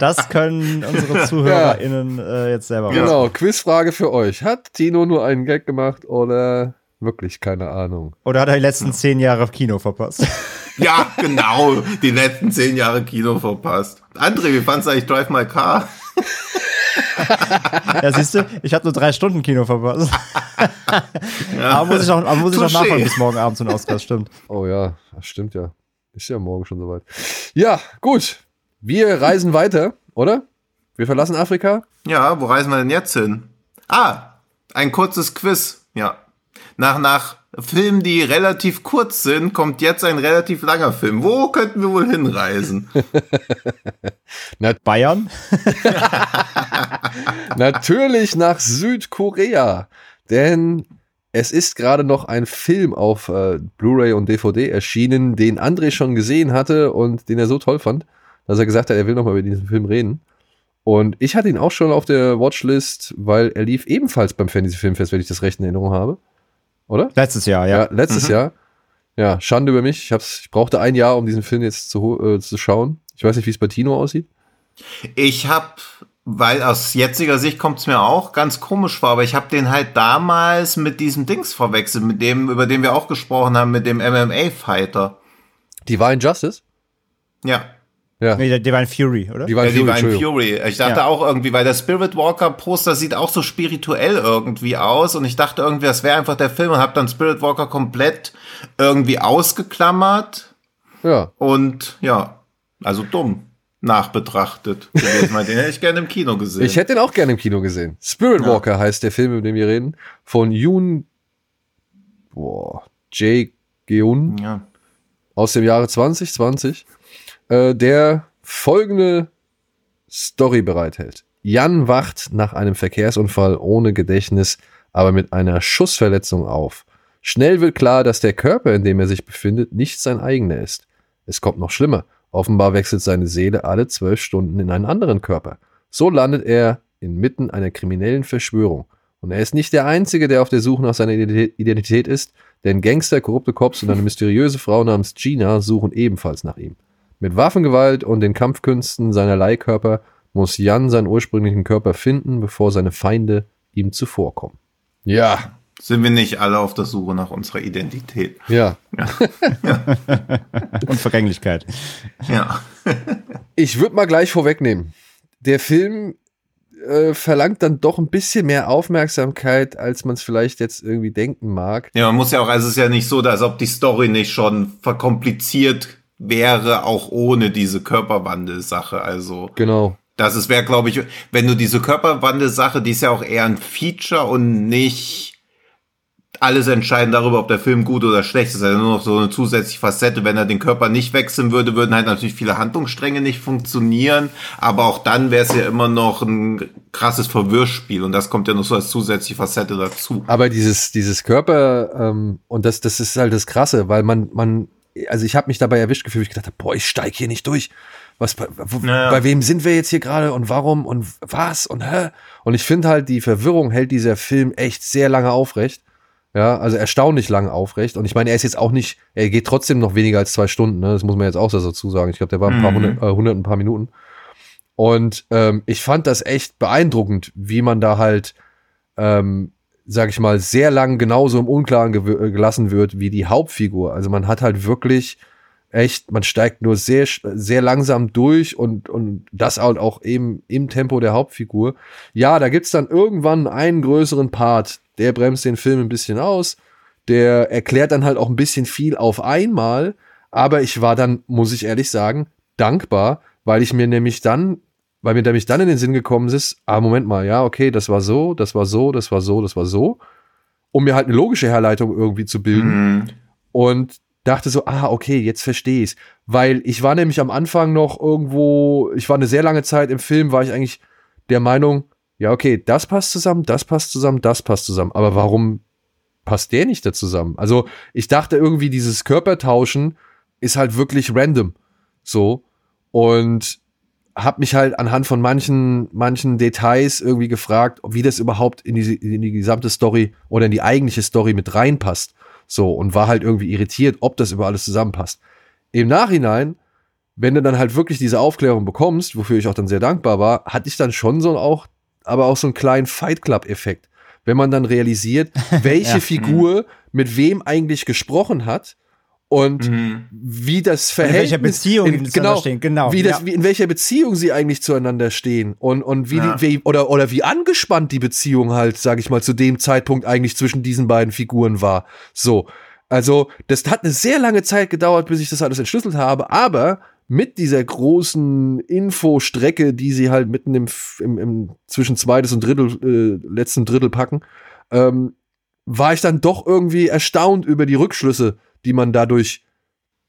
S3: Das können unsere ZuhörerInnen äh, jetzt selber raus-
S2: genau, Quizfrage für euch. Hat Tino nur einen Gag gemacht oder wirklich keine Ahnung?
S3: Oder hat er die letzten zehn Jahre Kino verpasst?
S4: Ja, genau. Die letzten zehn Jahre Kino verpasst. André, wie fandst du eigentlich Drive My Car?
S3: ja, siehst du, ich habe nur drei Stunden Kino verpasst. aber muss ich noch, aber muss ich noch nachholen bis morgen Abend zu den Oscars, stimmt.
S2: Oh ja, das stimmt ja. Ist ja morgen schon soweit. Ja, gut. Wir reisen weiter, oder? Wir verlassen Afrika.
S4: Ja, wo reisen wir denn jetzt hin? Ah, ein kurzes Quiz. Ja. Nach, nach Filmen, die relativ kurz sind, kommt jetzt ein relativ langer Film. Wo könnten wir wohl hinreisen?
S3: Bayern?
S2: Natürlich nach Südkorea. Denn es ist gerade noch ein Film auf äh, Blu-ray und DVD erschienen, den André schon gesehen hatte und den er so toll fand, dass er gesagt hat, er will noch mal über diesen Film reden. Und ich hatte ihn auch schon auf der Watchlist, weil er lief ebenfalls beim Fantasy Filmfest, wenn ich das recht in Erinnerung habe. Oder?
S3: Letztes Jahr,
S2: Ja,
S3: ja.
S2: letztes Jahr. Ja, Schande über mich. Ich, hab's, ich brauchte ein Jahr, um diesen Film jetzt zu, ho- äh, zu schauen. Ich weiß nicht, wie es bei Tino aussieht.
S4: Ich hab, weil aus jetziger Sicht kommt es mir auch ganz komisch vor, aber ich habe den halt damals mit diesem Dings verwechselt, mit dem, über den wir auch gesprochen haben, mit dem MMA-Fighter.
S2: Divine Justice?
S4: Ja.
S2: Ja.
S3: Nee, der Divine Fury, oder?
S2: Divine
S4: Ja,
S2: Fury,
S4: Divine. Fury. Ich dachte
S3: Ja.
S4: auch irgendwie, weil der Spirit Walker Poster sieht auch so spirituell irgendwie aus und ich dachte irgendwie, das wäre einfach der Film und habe dann Spirit Walker komplett irgendwie ausgeklammert
S2: Ja.
S4: und ja, also dumm nachbetrachtet gewesen. Den hätte ich gerne im Kino gesehen.
S2: Ich hätte den auch gerne im Kino gesehen. Spirit
S4: Ja.
S2: Walker heißt der Film, über den wir reden. Von Yoon boah, Jae Geun
S4: ja.
S2: aus dem Jahre 2020, äh, der folgende Story bereithält. Jan wacht nach einem Verkehrsunfall ohne Gedächtnis, aber mit einer Schussverletzung auf. Schnell wird klar, dass der Körper, in dem er sich befindet, nicht sein eigener ist. Es kommt noch schlimmer. Offenbar wechselt seine Seele alle zwölf Stunden in einen anderen Körper. So landet er inmitten einer kriminellen Verschwörung. Und er ist nicht der Einzige, der auf der Suche nach seiner Identität Identität ist, denn Gangster, korrupte Cops und eine mysteriöse Frau namens Gina suchen ebenfalls nach ihm. Mit Waffengewalt und den Kampfkünsten seiner Leihkörper muss Jan seinen ursprünglichen Körper finden, bevor seine Feinde ihm zuvorkommen. Ja,
S4: Sind wir nicht alle auf der Suche nach unserer Identität?
S2: Ja.
S3: Und Vergänglichkeit.
S4: Ja.
S2: Ich würde mal gleich vorwegnehmen. Der Film äh, verlangt dann doch ein bisschen mehr Aufmerksamkeit, als man es vielleicht jetzt irgendwie denken mag.
S4: Ja, man muss ja auch, also es ist ja nicht so, als ob die Story nicht schon verkompliziert wäre, auch ohne diese Körperwandel-Sache. Also.
S2: Genau.
S4: Das ist, wäre, glaube ich, wenn du diese Körperwandel-Sache, die ist ja auch eher ein Feature und nicht alles entscheiden darüber, ob der Film gut oder schlecht ist. Also nur noch so eine zusätzliche Facette. Wenn er den Körper nicht wechseln würde, würden halt natürlich viele Handlungsstränge nicht funktionieren. Aber auch dann wäre es ja immer noch ein krasses Verwirrspiel. Und das kommt ja noch so als zusätzliche Facette dazu.
S2: Aber dieses, dieses Körper, ähm, und das, das ist halt das Krasse, weil man, man, also ich habe mich dabei erwischt gefühlt, ich gedacht habe, boah, ich steig hier nicht durch. Was, wo,
S4: Naja.
S2: bei wem sind wir jetzt hier gerade und warum und was und hä? Und ich finde halt, die Verwirrung hält dieser Film echt sehr lange aufrecht. Ja, also erstaunlich lang aufrecht. Und ich meine, er ist jetzt auch nicht, er geht trotzdem noch weniger als zwei Stunden, ne? Das muss man jetzt auch so dazu sagen. Ich glaube, der war ein paar
S4: Mhm.
S2: hundert, äh, hundert, ein paar Minuten. Und ähm, ich fand das echt beeindruckend, wie man da halt, ähm, sag ich mal, sehr lang genauso im Unklaren gew- äh, gelassen wird wie die Hauptfigur. Also man hat halt wirklich echt, man steigt nur sehr, sehr langsam durch und, und das halt auch eben im Tempo der Hauptfigur. Ja, da gibt's dann irgendwann einen größeren Part, der bremst den Film ein bisschen aus, der erklärt dann halt auch ein bisschen viel auf einmal, aber ich war dann, muss ich ehrlich sagen, dankbar, weil ich mir nämlich dann, weil mir nämlich dann in den Sinn gekommen ist, ah, Moment mal, ja, okay, das war so, das war so, das war so, das war so, um mir halt eine logische Herleitung irgendwie zu bilden
S4: Mhm.
S2: und dachte so, ah, okay, jetzt verstehe ich's. Weil ich war nämlich am Anfang noch irgendwo, ich war eine sehr lange Zeit im Film, war ich eigentlich der Meinung, ja, okay, das passt zusammen, das passt zusammen, das passt zusammen. Aber warum passt der nicht da zusammen? Also ich dachte irgendwie, dieses Körpertauschen ist halt wirklich random. So. Und hab mich halt anhand von manchen, manchen Details irgendwie gefragt, wie das überhaupt in die, in die gesamte Story oder in die eigentliche Story mit reinpasst. So, und war halt irgendwie irritiert, ob das über alles zusammenpasst. Im Nachhinein, wenn du dann halt wirklich diese Aufklärung bekommst, wofür ich auch dann sehr dankbar war, hatte ich dann schon so auch, aber auch so einen kleinen Fight Club-Effekt. Wenn man dann realisiert, welche
S3: Ja.
S2: Figur mit wem eigentlich gesprochen hat und
S4: Mhm.
S2: wie das
S3: In
S2: Verhältnis
S3: welcher Beziehung zueinander
S2: genau,
S3: stehen, genau.
S2: wie das,
S3: ja.
S2: wie, in welcher Beziehung sie eigentlich zueinander stehen und und wie,
S4: Ja.
S2: die, wie oder oder wie angespannt die Beziehung halt, sage ich mal, zu dem Zeitpunkt eigentlich zwischen diesen beiden Figuren war. So, also das hat eine sehr lange Zeit gedauert, bis ich das alles entschlüsselt habe, aber mit dieser großen Infostrecke, die sie halt mitten im, im, im zwischen zweites und Drittel, äh, letzten Drittel packen, ähm, war ich dann doch irgendwie erstaunt über die Rückschlüsse, die man dadurch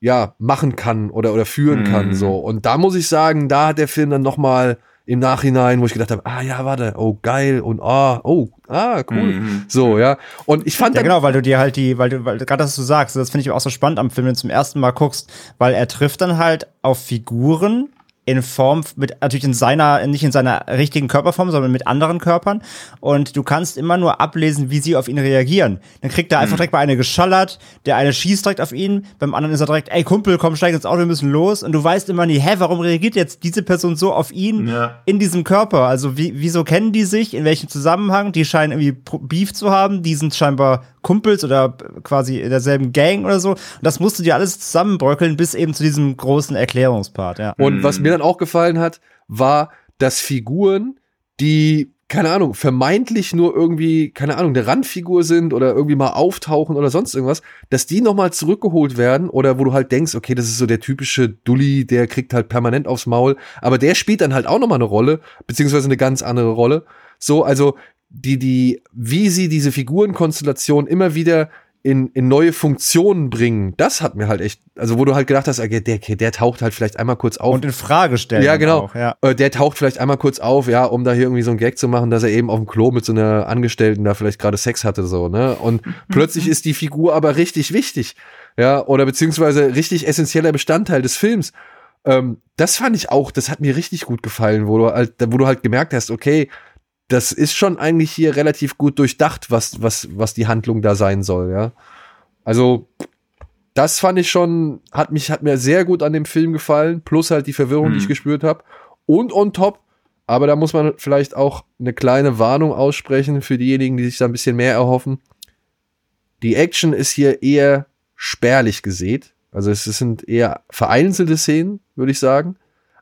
S2: ja machen kann oder oder führen
S4: Mhm.
S2: kann so und da muss ich sagen, da hat der Film dann noch mal im Nachhinein, wo ich gedacht habe, ah ja, warte, oh geil und ah, oh, ah, cool.
S4: Mhm.
S2: So, ja. Und ich fand
S3: Ja,
S2: dann
S3: genau, weil du dir halt die, weil du, weil gerade das du sagst, das finde ich auch so spannend am Film, wenn du zum ersten Mal guckst, weil er trifft dann halt auf Figuren in Form mit natürlich in seiner nicht in seiner richtigen Körperform, sondern mit anderen Körpern und du kannst immer nur ablesen, wie sie auf ihn reagieren. Dann kriegt er einfach direkt mal eine geschallert, der eine schießt direkt auf ihn, beim anderen ist er direkt, ey Kumpel, komm steig ins Auto, wir müssen los und du weißt immer nie, hä, warum reagiert jetzt diese Person so auf ihn
S4: Ja.
S3: in diesem Körper? Also wie, wieso kennen die sich? In welchem Zusammenhang? Die scheinen irgendwie Beef zu haben. Die sind scheinbar Kumpels oder quasi in derselben Gang oder so. Und das musst du dir alles zusammenbröckeln bis eben zu diesem großen Erklärungspart. Ja.
S2: Und was mir dann auch gefallen hat, war, dass Figuren, die, keine Ahnung, vermeintlich nur irgendwie, keine Ahnung, eine Randfigur sind oder irgendwie mal auftauchen oder sonst irgendwas, dass die nochmal zurückgeholt werden oder wo du halt denkst, okay, das ist so der typische Dulli, der kriegt halt permanent aufs Maul, aber der spielt dann halt auch nochmal eine Rolle, beziehungsweise eine ganz andere Rolle. So, also die, die, wie sie diese Figurenkonstellation immer wieder in, in neue Funktionen bringen, das hat mir halt echt, also wo du halt gedacht hast, okay, der, der taucht halt vielleicht einmal kurz auf.
S3: Und in Frage stellen.
S2: Ja, genau.
S3: Auch, ja.
S2: Äh, Der taucht vielleicht einmal kurz auf, ja, um da hier irgendwie so einen Gag zu machen, dass er eben auf dem Klo mit so einer Angestellten da vielleicht gerade Sex hatte, so, ne? Und plötzlich ist die Figur aber richtig wichtig, ja, oder beziehungsweise richtig essentieller Bestandteil des Films. Ähm, das fand ich auch, das hat mir richtig gut gefallen, wo du halt, wo du halt gemerkt hast, okay, das ist schon eigentlich hier relativ gut durchdacht, was, was, was die Handlung da sein soll, ja. Also, das fand ich schon, hat mich, hat mir sehr gut an dem Film gefallen, plus halt die Verwirrung, die ich
S4: Mhm.
S2: gespürt habe. Und on top, aber da muss man vielleicht auch eine kleine Warnung aussprechen für diejenigen, die sich da ein bisschen mehr erhoffen. Die Action ist hier eher spärlich gesät. Also es sind eher vereinzelte Szenen, würde ich sagen.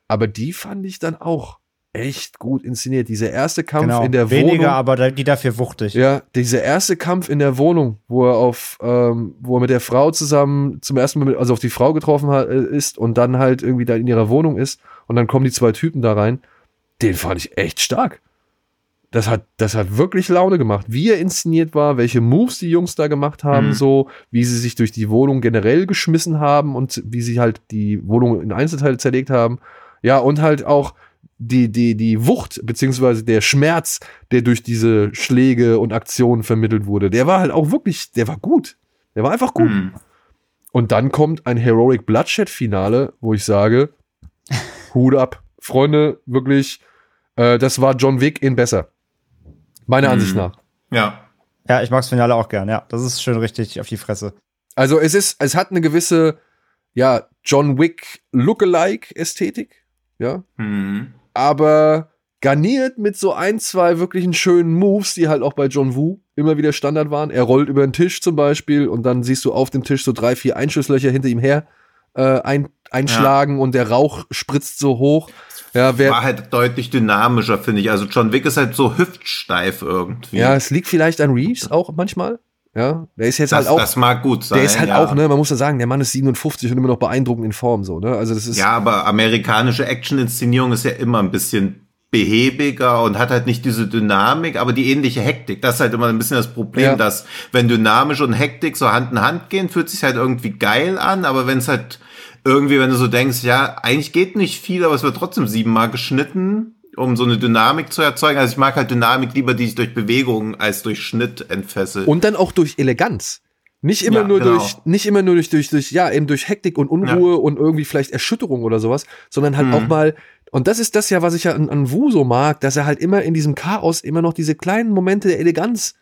S2: Aber die fand ich dann auch echt gut inszeniert. Dieser erste Kampf
S3: Genau.
S2: in der
S3: Weniger,
S2: Wohnung.
S3: aber da- die dafür wuchtig.
S2: Ja, dieser erste Kampf in der Wohnung, wo er auf, ähm, wo er mit der Frau zusammen zum ersten Mal, mit, also auf die Frau getroffen hat, äh, ist und dann halt irgendwie da in ihrer Wohnung ist und dann kommen die zwei Typen da rein, den fand ich echt stark. Das hat, das hat wirklich Laune gemacht, wie er inszeniert war, welche Moves die Jungs da gemacht haben,
S4: Mhm.
S2: so, wie sie sich durch die Wohnung generell geschmissen haben und wie sie halt die Wohnung in Einzelteile zerlegt haben. Ja, und halt auch die, die, die Wucht, beziehungsweise der Schmerz, der durch diese Schläge und Aktionen vermittelt wurde, der war halt auch wirklich, der war gut. Der war einfach gut.
S4: Hm.
S2: Und dann kommt ein Heroic Bloodshed-Finale, wo ich sage, Hut ab. Freunde, wirklich, äh, das war John Wick in besser. Meiner
S4: Mhm.
S2: Ansicht nach.
S4: Ja.
S3: Ja, ich mag's Finale auch gern, ja. Das ist schön richtig auf die Fresse.
S2: Also es ist, es hat eine gewisse, ja, John Wick Lookalike-Ästhetik, ja,
S4: Hm.
S2: Aber garniert mit so ein, zwei wirklichen schönen Moves, die halt auch bei John Woo immer wieder Standard waren. Er rollt über den Tisch zum Beispiel und dann siehst du auf dem Tisch so drei, vier Einschusslöcher hinter ihm her äh, ein, einschlagen und der Rauch spritzt so hoch. Ja, wer,
S4: War halt deutlich dynamischer, finde ich. Also John Wick ist halt so hüftsteif irgendwie.
S2: ja, es liegt vielleicht an Reeves auch manchmal. Ja, der ist jetzt
S4: das,
S2: halt auch,
S4: das mag gut sein.
S2: der ist halt
S4: ja.
S2: auch, ne, man muss ja sagen, der Mann ist 57 und immer noch beeindruckend in Form, so, ne, also das ist,
S4: Ja, aber amerikanische Action-Inszenierung ist ja immer ein bisschen behäbiger und hat halt nicht diese Dynamik, aber die ähnliche Hektik. Das ist halt immer ein bisschen das Problem,
S2: Ja.
S4: dass wenn Dynamisch und Hektik so Hand in Hand gehen, fühlt sich halt irgendwie geil an, aber wenn es halt irgendwie, wenn du so denkst, ja, eigentlich geht nicht viel, aber es wird trotzdem siebenmal geschnitten, um so eine Dynamik zu erzeugen. Also ich mag halt Dynamik lieber, die sich durch Bewegung als durch Schnitt entfesselt.
S2: Und dann auch durch Eleganz. Nicht immer
S4: Ja,
S2: nur
S4: genau.
S2: durch, nicht immer nur durch, durch, durch, ja, eben durch Hektik und Unruhe und irgendwie vielleicht Erschütterung oder sowas, sondern halt
S4: Mhm.
S2: auch mal, und das ist das ja, was ich ja an, an Wu so mag, dass er halt immer in diesem Chaos immer noch diese kleinen Momente der Eleganz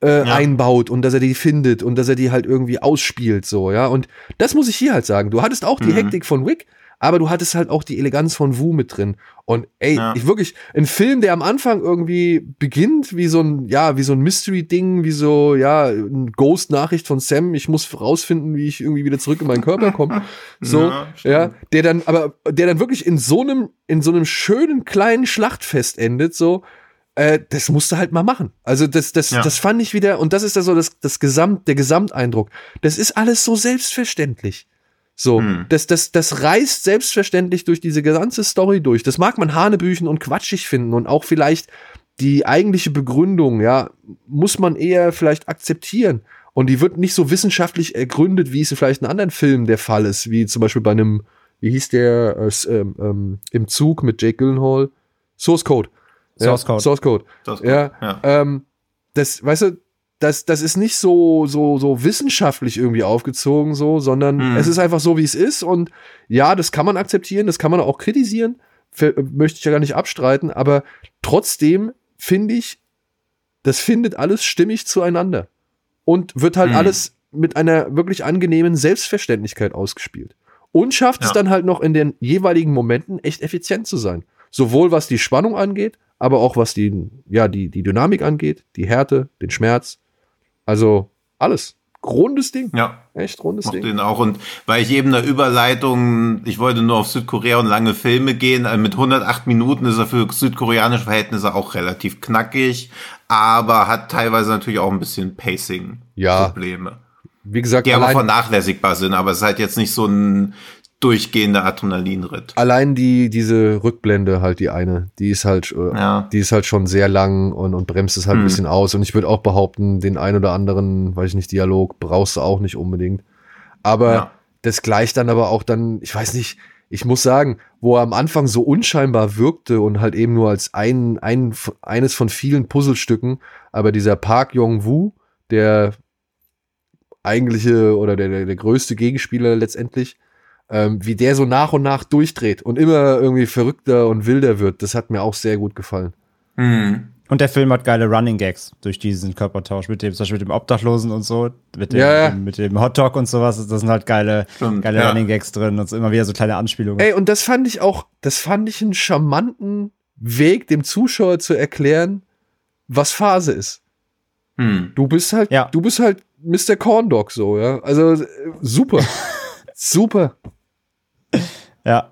S2: äh,
S4: Ja.
S2: einbaut und dass er die findet und dass er die halt irgendwie ausspielt, so, ja. Und das muss ich hier halt sagen. Du hattest auch die
S4: Mhm.
S2: Hektik von Wick, aber du hattest halt auch die Eleganz von Wu mit drin. Und ey,
S4: Ja.
S2: ich wirklich, ein Film, der am Anfang irgendwie beginnt wie so ein, ja, wie so ein Mystery-Ding, wie so, ja, ein Ghost-Nachricht von Sam, ich muss rausfinden, wie ich irgendwie wieder zurück in meinen Körper komme. So,
S4: Ja,
S2: ja, der dann, aber der dann wirklich in so einem, in so einem schönen kleinen Schlachtfest endet, so, äh, das musst du halt mal machen. Also das, das,
S4: Ja.
S2: das fand ich wieder, und das ist da so das, das Gesamt, der Gesamteindruck. Das ist alles so selbstverständlich. So,
S4: Hm.
S2: das, das, das reißt selbstverständlich durch diese ganze Story durch. Das mag man Hanebüchen und quatschig finden und auch vielleicht die eigentliche Begründung, ja, muss man eher vielleicht akzeptieren. Und die wird nicht so wissenschaftlich ergründet, wie es vielleicht in anderen Filmen der Fall ist, wie zum Beispiel bei einem, wie hieß der, äh, ähm, ähm, im Zug mit Jake Gyllenhaal? Source Code.
S3: Source
S2: ja,
S3: Code.
S2: Source Code. Ja,
S4: ja.
S2: Ähm, das, weißt du, das, das ist nicht so, so, so wissenschaftlich irgendwie aufgezogen, so, sondern
S4: Mhm.
S2: es ist einfach so, wie es ist. Und ja, das kann man akzeptieren, das kann man auch kritisieren, Ver- möchte ich ja gar nicht abstreiten, aber trotzdem finde ich, das findet alles stimmig zueinander. Und wird halt
S4: Mhm.
S2: alles mit einer wirklich angenehmen Selbstverständlichkeit ausgespielt. Und schafft es
S4: Ja.
S2: dann halt noch in den jeweiligen Momenten echt effizient zu sein. Sowohl was die Spannung angeht, aber auch was die, ja, die, die Dynamik angeht, die Härte, den Schmerz. Also alles. Rundes Ding.
S4: Ja.
S2: Echt rundes
S4: Mochte
S2: Ding.
S4: ihn auch. Und weil ich eben eine Überleitung, ich wollte nur auf Südkorea und lange Filme gehen. Also mit 108 Minuten ist er für südkoreanische Verhältnisse auch relativ knackig, aber hat teilweise natürlich auch ein bisschen
S2: Ja.
S4: Pacing-Probleme.
S2: Wie gesagt,
S4: Die aber vernachlässigbar sind, aber es ist halt jetzt nicht so ein durchgehender Adrenalinritt.
S2: allein die, diese Rückblende halt die eine, die ist halt, äh,
S4: Ja.
S2: die ist halt schon sehr lang und, und bremst es halt ein
S4: Hm.
S2: bisschen aus. Und ich würde auch behaupten, den ein oder anderen, weiß ich nicht, Dialog brauchst du auch nicht unbedingt. Aber
S4: Ja.
S2: das gleicht dann aber auch dann, ich weiß nicht, ich muss sagen, wo er am Anfang so unscheinbar wirkte und halt eben nur als ein, ein eines von vielen Puzzlestücken, aber dieser Park Jong-woo, der eigentliche oder der, der, der größte Gegenspieler letztendlich, ähm, wie der so nach und nach durchdreht und immer irgendwie verrückter und wilder wird, das hat mir auch sehr gut gefallen.
S4: Hm.
S3: Und der Film hat geile Running Gags durch diesen Körpertausch mit dem, zum Beispiel mit dem Obdachlosen und so, mit dem,
S2: Ja, ja.
S3: mit dem, mit dem Hotdog und sowas. Das sind halt geile,
S4: Stimmt,
S3: geile
S4: ja.
S3: Running Gags drin und so immer wieder so kleine Anspielungen.
S2: Ey, und das fand ich auch, das fand ich einen charmanten Weg, dem Zuschauer zu erklären, was Phase ist.
S4: Hm.
S2: Du bist halt,
S3: Ja.
S2: du bist halt Mr. Corndog so, ja. Also äh, super. super.
S3: Ja.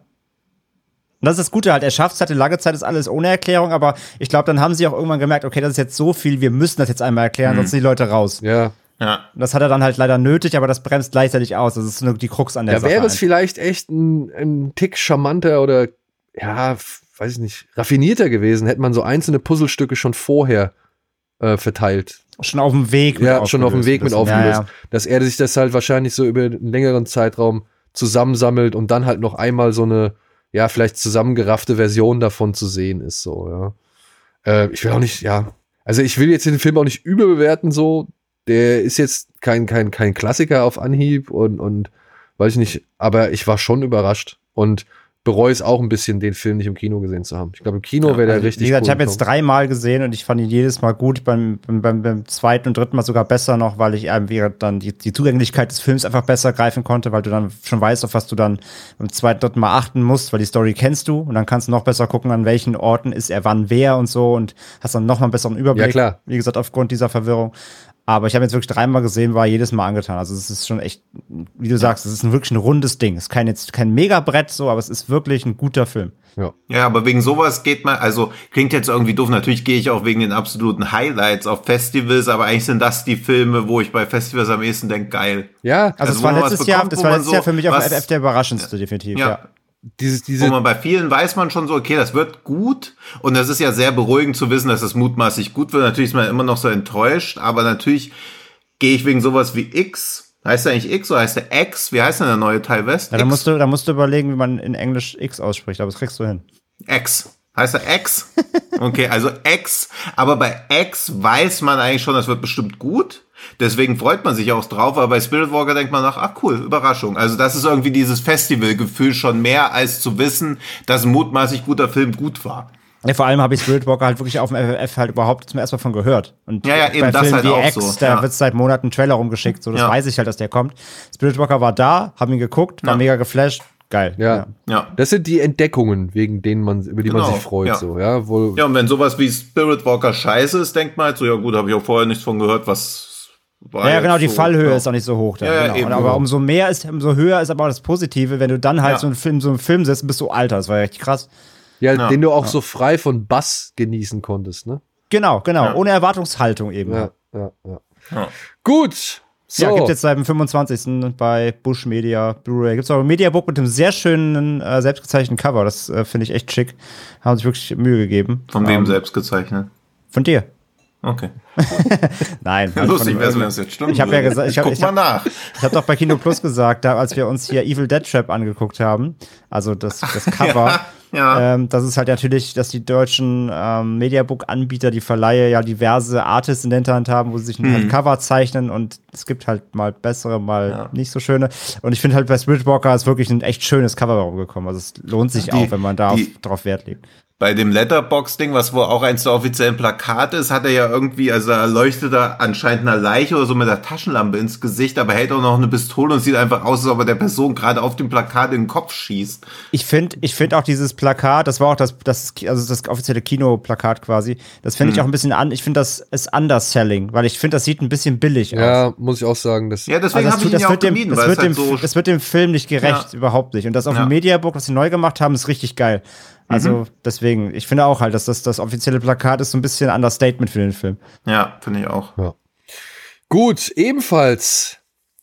S3: Und das ist das Gute halt, er schafft es, hatte lange Zeit, ist alles ohne Erklärung, aber ich glaube, dann haben sie auch irgendwann gemerkt, okay, das ist jetzt so viel, wir müssen das jetzt einmal erklären, sonst sind die Leute raus.
S2: Ja.
S4: Ja.
S3: Und das hat er dann halt leider nötig, aber das bremst gleichzeitig aus. Das ist nur die Krux an der
S2: Da
S3: Sache.
S2: wäre es
S3: einfach.
S2: vielleicht echt ein, ein Tick charmanter oder, ja, weiß ich nicht, raffinierter gewesen, hätte man so einzelne Puzzlestücke schon vorher äh, verteilt.
S3: schon auf dem Weg.
S2: Ja, schon auf dem Weg mit
S3: aufgelöst.
S2: aufgelöst.
S3: Ja, ja.
S2: Dass er sich das halt wahrscheinlich so über einen längeren Zeitraum zusammensammelt und dann halt noch einmal so eine, ja, vielleicht zusammengeraffte Version davon zu sehen ist, so, ja. Äh, ich will auch nicht, ja. Also ich will jetzt den Film auch nicht überbewerten, so. Der ist jetzt kein, kein, kein Klassiker auf Anhieb und, und weiß ich nicht, aber ich war schon überrascht und bereue es auch ein bisschen, den Film nicht im Kino gesehen zu haben. Ich glaube, im Kino wäre der
S3: Also,
S2: richtig
S3: Wie gesagt, ich
S2: cool
S3: habe jetzt dreimal gesehen und ich fand ihn jedes Mal gut. Beim, beim, beim, zweiten und dritten Mal sogar besser noch, weil ich irgendwie dann die, die Zugänglichkeit des Films einfach besser greifen konnte, weil du dann schon weißt, auf was du dann beim zweiten, dritten Mal achten musst, weil die Story kennst du und dann kannst du noch besser gucken, an welchen Orten ist er wann wer und so und hast dann noch mal einen besseren Überblick.
S2: Ja, klar.
S3: Wie gesagt, aufgrund dieser Verwirrung. Aber ich habe jetzt wirklich dreimal gesehen, war jedes Mal angetan. Also es ist schon echt, wie du sagst, es ist ein, wirklich ein rundes Ding. Es ist kein, jetzt kein Megabrett so, aber es ist wirklich ein guter Film.
S2: Ja.
S4: Ja, aber wegen sowas geht man, also klingt jetzt irgendwie doof, natürlich gehe ich auch wegen den absoluten Highlights auf Festivals, aber eigentlich sind das die Filme, wo ich bei Festivals am ehesten denke, geil.
S2: Ja,
S3: Also,
S4: Also,
S3: es war letztes Jahr,
S4: bekommt,
S3: das
S4: wo
S3: war letztes
S4: so
S3: Jahr für mich auf FF der überraschendste, definitiv. Ja.
S4: Ja.
S2: Dieses,
S4: Wo
S2: diese,
S4: man bei vielen weiß man schon so, okay, das wird gut. Und das ist ja sehr beruhigend zu wissen, dass es mutmaßlich gut wird. Natürlich ist man immer noch so enttäuscht, aber natürlich gehe ich wegen sowas wie X. Heißt der eigentlich X oder heißt der X? Wie heißt denn der neue Teil West?
S3: Ja, da musst, du, da musst du überlegen, wie man in Englisch X ausspricht, aber das kriegst du hin.
S4: X. Heißt er X? Okay, also X. Aber bei X weiß man eigentlich schon, das wird bestimmt gut. Deswegen freut man sich auch drauf. Aber bei Spirit Walker denkt man nach, ach cool, Überraschung. Also das ist irgendwie dieses Festivalgefühl schon mehr als zu wissen, dass ein mutmaßlich guter Film gut war.
S3: Ja, vor allem habe ich Spirit Walker halt wirklich auf dem FF halt überhaupt zum ersten Mal von gehört. Und
S4: Ja, ja, eben,
S3: bei
S4: das
S3: Filmen
S4: halt auch
S3: X,
S4: so,
S3: da
S4: ja.
S3: wird seit Monaten ein Trailer rumgeschickt, so das
S4: Ja.
S3: weiß ich halt, dass der kommt. Spirit Walker war da, haben ihn geguckt, war
S4: Ja.
S3: mega geflasht, geil.
S2: ja.
S4: Ja.
S2: Das sind die Entdeckungen, wegen denen man, über die man
S4: Genau,
S2: sich freut,
S4: ja.
S2: so, ja, wo,
S4: Ja, und wenn sowas wie Spirit Walker scheiße ist, denkt man halt so, ja gut, habe ich auch vorher nichts von gehört, was
S3: Ja, genau, die
S4: so,
S3: Fallhöhe
S4: ja.
S3: ist auch nicht so hoch. Dann,
S4: Ja,
S3: genau. aber
S4: genau.
S3: umso mehr ist, umso höher ist aber auch das Positive, wenn du dann halt
S4: Ja.
S3: so einen Film, so einen Film sitzt, bist du alter. Das war ja richtig krass.
S2: ja,
S4: Ja.
S2: den du auch so frei von Bass genießen konntest, ne?
S3: Genau, genau.
S4: Ja.
S3: Ohne Erwartungshaltung eben.
S2: Ja, ja, ja.
S4: Ja.
S2: Gut. So.
S3: Ja, gibt jetzt seit dem 25. bei Bush Media Blu-ray. Gibt es auch ein Mediabook mit einem sehr schönen, äh, selbstgezeichneten Cover. Das äh, finde ich echt schick. Haben sich wirklich Mühe gegeben.
S4: Von wem
S3: Ähm,
S4: selbst gezeichnet?
S3: Von dir.
S4: Okay.
S3: Nein.
S4: Ja,
S3: halt
S4: lustig wäre wenn das jetzt stimmt.
S3: Ich hab ja gesagt- ich hab-
S4: Guck
S3: ich
S4: mal
S3: hab-
S4: nach.
S3: Ich habe doch bei Kino Plus gesagt, da, als wir uns hier Evil Dead Trap angeguckt haben, also das, das Cover,
S4: Ja.
S3: ähm, das ist halt natürlich, dass die deutschen ähm, Mediabook-Anbieter, die Verleihe ja diverse Artists in der Hinterhand haben, wo sie sich ein
S4: Mhm.
S3: halt Cover zeichnen und es gibt halt mal bessere, mal nicht so schöne. Und ich finde halt bei Spirit Walker ist wirklich ein echt schönes Cover rumgekommen. Also es lohnt sich
S4: Die-
S3: auch, wenn man da auf,
S4: die-
S3: drauf Wert legt.
S4: Bei dem Letterbox-Ding, was wohl auch eins der offiziellen Plakate ist, hat er ja irgendwie, also er leuchtet da anscheinend einer Leiche oder so mit der Taschenlampe ins Gesicht, aber hält auch noch eine Pistole und sieht einfach aus, als ob er der Person gerade auf dem Plakat in den Kopf schießt.
S3: Ich finde ich find auch dieses Plakat, das war auch das, das, also das offizielle Kinoplakat quasi, das finde
S4: Mhm.
S3: ich auch ein bisschen an, ich finde das ist underselling, weil ich finde, das sieht ein bisschen billig aus.
S2: Ja, muss ich auch sagen, dass
S4: Ja, deswegen
S3: Also
S4: habe ich ihn
S3: das,
S4: ja auch
S3: wird dem,
S4: gemieden,
S3: das,
S4: weil
S3: wird
S4: es halt
S3: dem,
S4: so...
S3: das wird dem Film nicht gerecht,
S4: Ja.
S3: überhaupt nicht. Und das auf
S4: Ja.
S3: dem Mediabook, was sie neu gemacht haben, ist richtig geil. Also
S4: Mhm.
S3: deswegen, ich finde auch halt, dass das, das offizielle Plakat ist so ein bisschen Understatement für den Film.
S4: Ja, finde ich auch.
S2: Gut, ebenfalls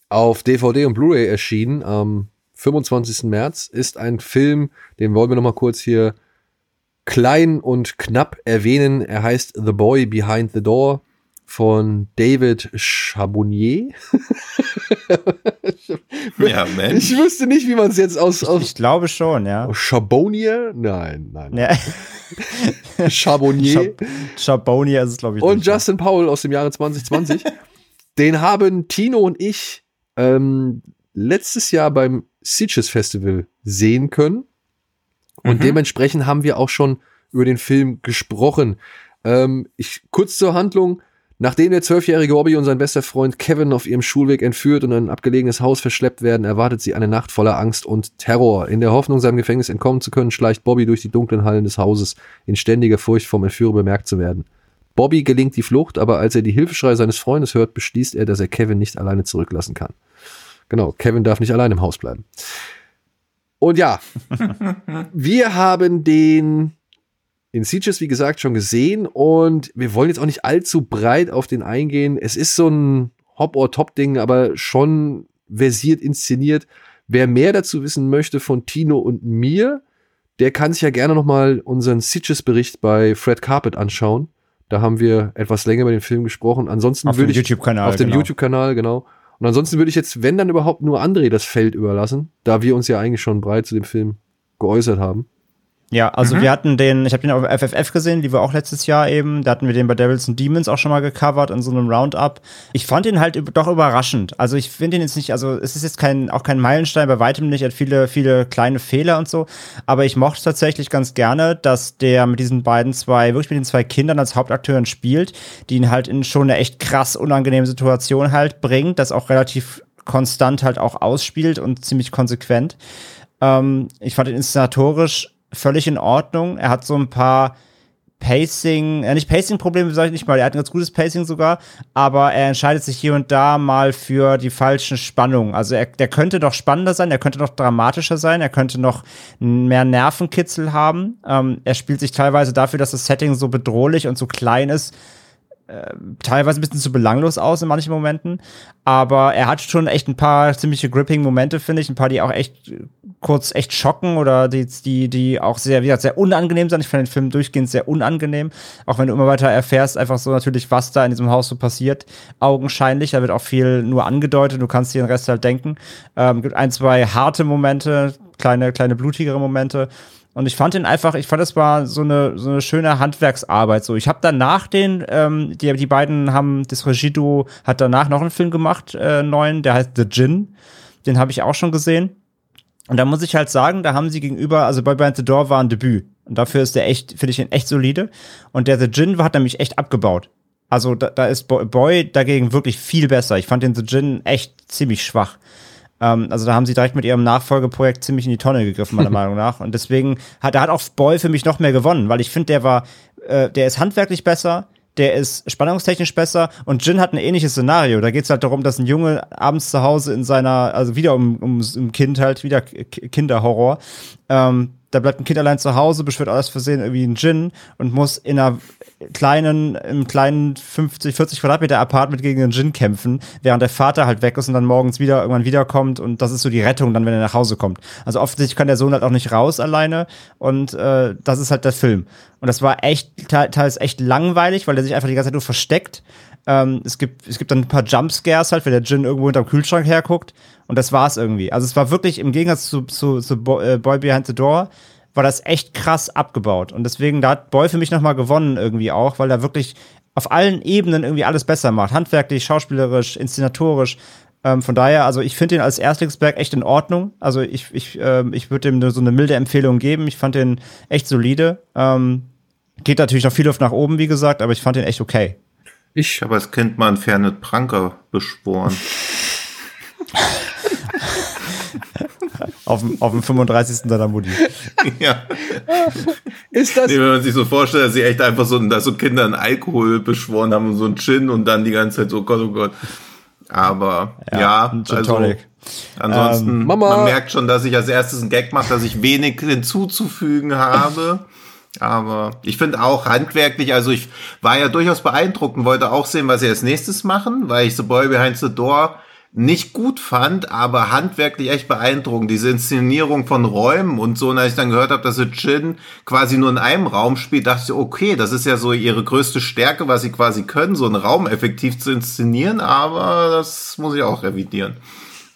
S2: auf DVD und Blu-ray erschienen am 25. März ist ein Film, den wollen wir noch mal kurz hier klein und knapp erwähnen. Er heißt The Boy Behind the Door von David Chabonnier.
S4: Ja, Mensch.
S2: Ich wüsste nicht, wie man es jetzt aus, aus
S3: Ich glaube schon, ja.
S2: Chabonnier? Nein, nein.
S3: ja.
S2: Chabonnier.
S3: Chabonia ist es, glaube ich.
S2: und
S3: nicht, ja.
S2: Justin Powell aus dem Jahre 2020. den haben Tino und ich ähm, letztes Jahr beim Sitges Festival sehen können. Und
S4: Mhm.
S2: dementsprechend haben wir auch schon über den Film gesprochen. Ähm, ich, kurz zur Handlung. Nachdem der zwölfjährige Bobby und sein bester Freund Kevin auf ihrem Schulweg entführt und in ein abgelegenes Haus verschleppt werden, erwartet sie eine Nacht voller Angst und Terror. In der Hoffnung, seinem Gefängnis entkommen zu können, schleicht Bobby durch die dunklen Hallen des Hauses, in ständiger Furcht vom Entführer bemerkt zu werden. Bobby gelingt die Flucht, aber als er die Hilfeschrei seines Freundes hört, beschließt er, dass er Kevin nicht alleine zurücklassen kann. Genau, Kevin darf nicht allein im Haus bleiben. Und ja, wir haben den in Sieges, wie gesagt, schon gesehen und wir wollen jetzt auch nicht allzu breit auf den eingehen. Es ist so ein Hop-or-Top-Ding, aber schon versiert inszeniert. Wer mehr dazu wissen möchte von Tino und mir, der kann sich ja gerne noch mal unseren Sitches-Bericht bei Fred Carpet anschauen. Da haben wir etwas länger über den Film gesprochen. Ansonsten
S3: Auf
S2: würde
S3: dem
S2: ich
S3: YouTube-Kanal,
S2: auf dem
S3: genau.
S2: YouTube-Kanal genau. Und ansonsten würde ich jetzt, wenn dann überhaupt nur André das Feld überlassen, da wir uns ja eigentlich schon breit zu dem Film geäußert haben.
S3: Ja,
S2: Mhm.
S3: also wir hatten den, ich habe den auf FFF gesehen, die war auch letztes Jahr eben. Da hatten wir den bei Devils and Demons auch schon mal gecovert in so einem Roundup. Ich fand ihn halt doch überraschend. Also ich finde ihn jetzt nicht, also es ist jetzt kein, auch kein Meilenstein, bei weitem nicht, er hat viele, viele kleine Fehler und so. Aber ich mochte tatsächlich ganz gerne, dass der mit diesen beiden zwei, wirklich mit den zwei Kindern als Hauptakteuren spielt, die ihn halt in schon eine echt krass unangenehme Situation halt bringt, das auch relativ konstant halt auch ausspielt und ziemlich konsequent. Ähm, ich fand ihn inszenatorisch völlig in Ordnung. Er hat so ein paar Pacing, äh, nicht Pacing-Probleme, sage ich nicht mal, er hat ein ganz gutes Pacing sogar, aber er entscheidet sich hier und da mal für die falschen Spannungen. Also er, der könnte noch spannender sein, er könnte noch dramatischer sein, er könnte noch mehr Nervenkitzel haben. Ähm, er spielt sich teilweise dafür, dass das Setting so bedrohlich und so klein ist, teilweise ein bisschen zu belanglos aus in manchen Momenten, aber er hat schon echt ein paar ziemliche gripping Momente, finde ich, ein paar, die auch echt äh, kurz echt schocken oder die, die, die auch sehr, wie gesagt, sehr unangenehm sind. Ich finde den Film durchgehend sehr unangenehm, auch wenn du immer weiter erfährst, einfach so natürlich, was da in diesem Haus so passiert, augenscheinlich, da wird auch viel nur angedeutet, du kannst dir den Rest halt denken. Ähm, gibt ein, zwei harte Momente, kleine, kleine blutigere Momente, und ich fand ihn einfach, ich fand es war so eine, so eine schöne Handwerksarbeit. So, ich habe danach den, ähm, die, die beiden haben, das Regido hat danach noch einen Film gemacht, äh, neuen, der heißt The Gin. Den habe ich auch schon gesehen. Und da muss ich halt sagen, da haben sie gegenüber, also Boy Behind the Door war ein Debüt. Und dafür ist der echt, finde ich ihn echt solide. Und der The Gin hat nämlich echt abgebaut. Also da, da ist Boy, Boy dagegen wirklich viel besser. Ich fand den The Gin echt ziemlich schwach. Ähm, also da haben sie direkt mit ihrem Nachfolgeprojekt ziemlich in die Tonne gegriffen, meiner Meinung nach. Und deswegen hat, da hat auch Boy für mich noch mehr gewonnen, weil ich finde, der war, äh, der ist handwerklich besser, der ist spannungstechnisch besser und Jin hat ein ähnliches Szenario. Da geht es halt darum, dass ein Junge abends zu Hause in seiner, also wieder um, um, um Kind halt, wieder Kinderhorror, ähm, da bleibt ein Kind allein zu Hause, beschwört alles Versehen irgendwie einen Gin und muss in einer kleinen, im kleinen 50, 40 Quadratmeter Apartment gegen einen Gin kämpfen, während der Vater halt weg ist und dann morgens wieder irgendwann wiederkommt und das ist so die Rettung dann, wenn er nach Hause kommt. Also offensichtlich kann der Sohn halt auch nicht raus alleine und äh, das ist halt der Film. Und das war echt, te teils echt langweilig, weil er sich einfach die ganze Zeit nur versteckt. Ähm, es, gibt, es gibt dann ein paar Jumpscares halt, wenn der Gin irgendwo hinterm Kühlschrank herguckt. Und das war's irgendwie. Also es war wirklich im Gegensatz zu, zu, zu äh, Boy Behind the Door, war das echt krass abgebaut. Und deswegen, da hat Boy für mich nochmal gewonnen irgendwie auch, weil er wirklich auf allen Ebenen irgendwie alles besser macht. Handwerklich, schauspielerisch, inszenatorisch. Ähm, von daher, also ich finde den als Erstlingsberg echt in Ordnung. Also ich, ich, ähm, ich würde dem nur so eine milde Empfehlung geben. Ich fand den echt solide. Ähm, geht natürlich noch viel Luft nach oben, wie gesagt, aber ich fand den echt okay.
S2: Ich
S4: Ich habe als Kind mal einen Fernet Pranker beschworen.
S3: Auf dem, auf dem 35. seiner Mutti.
S4: ja.
S2: ist das
S4: Nee, wenn man sich so vorstellt, dass sie echt einfach so, dass so Kinder einen Alkohol beschworen haben und so einen Gin und dann die ganze Zeit so, oh Gott, oh Gott. Aber ja,
S3: ein Gin
S4: also ansonsten,
S2: Ähm, Mama.
S4: man merkt schon, dass ich als erstes einen Gag mache, dass ich wenig hinzuzufügen habe. Aber ich finde auch handwerklich, also ich war ja durchaus beeindruckt und wollte auch sehen, was sie als nächstes machen, weil ich The Boy Behind the Door nicht gut fand, aber handwerklich echt beeindruckend. Diese Inszenierung von Räumen und so, und als ich dann gehört habe, dass sie Jin quasi nur in einem Raum spielt, dachte ich, okay, das ist ja so ihre größte Stärke, was sie quasi können, so einen Raum effektiv zu inszenieren, aber das muss ich auch revidieren.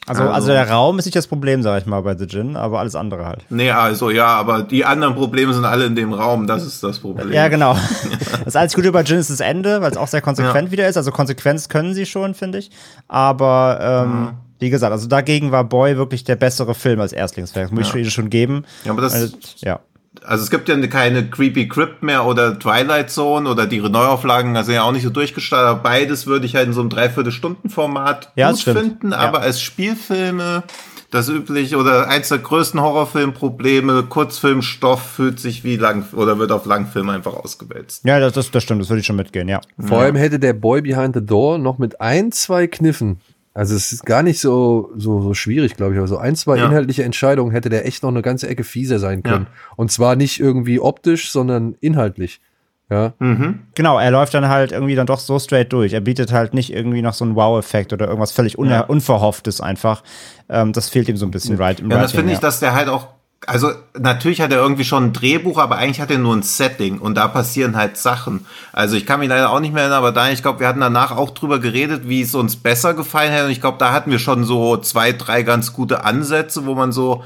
S3: Also, also der Raum ist nicht das Problem, sag ich mal, bei The Gin, aber alles andere halt.
S4: Nee, also ja, aber die anderen Probleme sind alle in dem Raum, das ist das Problem.
S3: Ja, genau. Das einzige Gute bei Gin ist das Ende, weil es auch sehr konsequent wieder ist. Also Konsequenz können sie schon, finde ich. Aber ähm, wie gesagt, also dagegen war Boy wirklich der bessere Film als Erstlingswerk. Das muss ich ihnen schon geben.
S4: Ja, aber das-
S3: Also, ja.
S4: Also es gibt ja keine Creepy Crypt mehr oder Twilight Zone oder die Neuauflagen, sind ja auch nicht so durchgestartet. Aber beides würde ich halt in so einem Dreiviertelstunden-Format
S3: Ja,
S4: gut finden.
S3: Ja.
S4: Aber als Spielfilme das übliche oder eins der größten Horrorfilmprobleme. Kurzfilmstoff fühlt sich wie lang oder wird auf Langfilm einfach ausgewälzt.
S3: Ja, das, das, das stimmt, das würde ich schon mitgehen, ja.
S2: Vor allem hätte der Boy Behind the Door noch mit ein, zwei Kniffen. Also es ist gar nicht so, so, so schwierig, glaube ich, aber so ein, zwei
S4: Ja.
S2: inhaltliche Entscheidungen hätte der echt noch eine ganze Ecke fieser sein können.
S4: Ja.
S2: Und zwar nicht irgendwie optisch, sondern inhaltlich. Ja.
S3: Genau, er läuft dann halt irgendwie dann doch so straight durch. Er bietet halt nicht irgendwie noch so einen Wow-Effekt oder irgendwas völlig
S4: Ja.
S3: Unverhofftes einfach. Ähm, das fehlt ihm so ein bisschen right, im
S4: Ja, das finde ich, dass der halt auch, also natürlich hat er irgendwie schon ein Drehbuch, aber eigentlich hat er nur ein Setting und da passieren halt Sachen. Also ich kann mich leider auch nicht mehr erinnern, aber da, ich glaube, wir hatten danach auch drüber geredet, wie es uns besser gefallen hätte und ich glaube, da hatten wir schon so zwei, drei ganz gute Ansätze, wo man so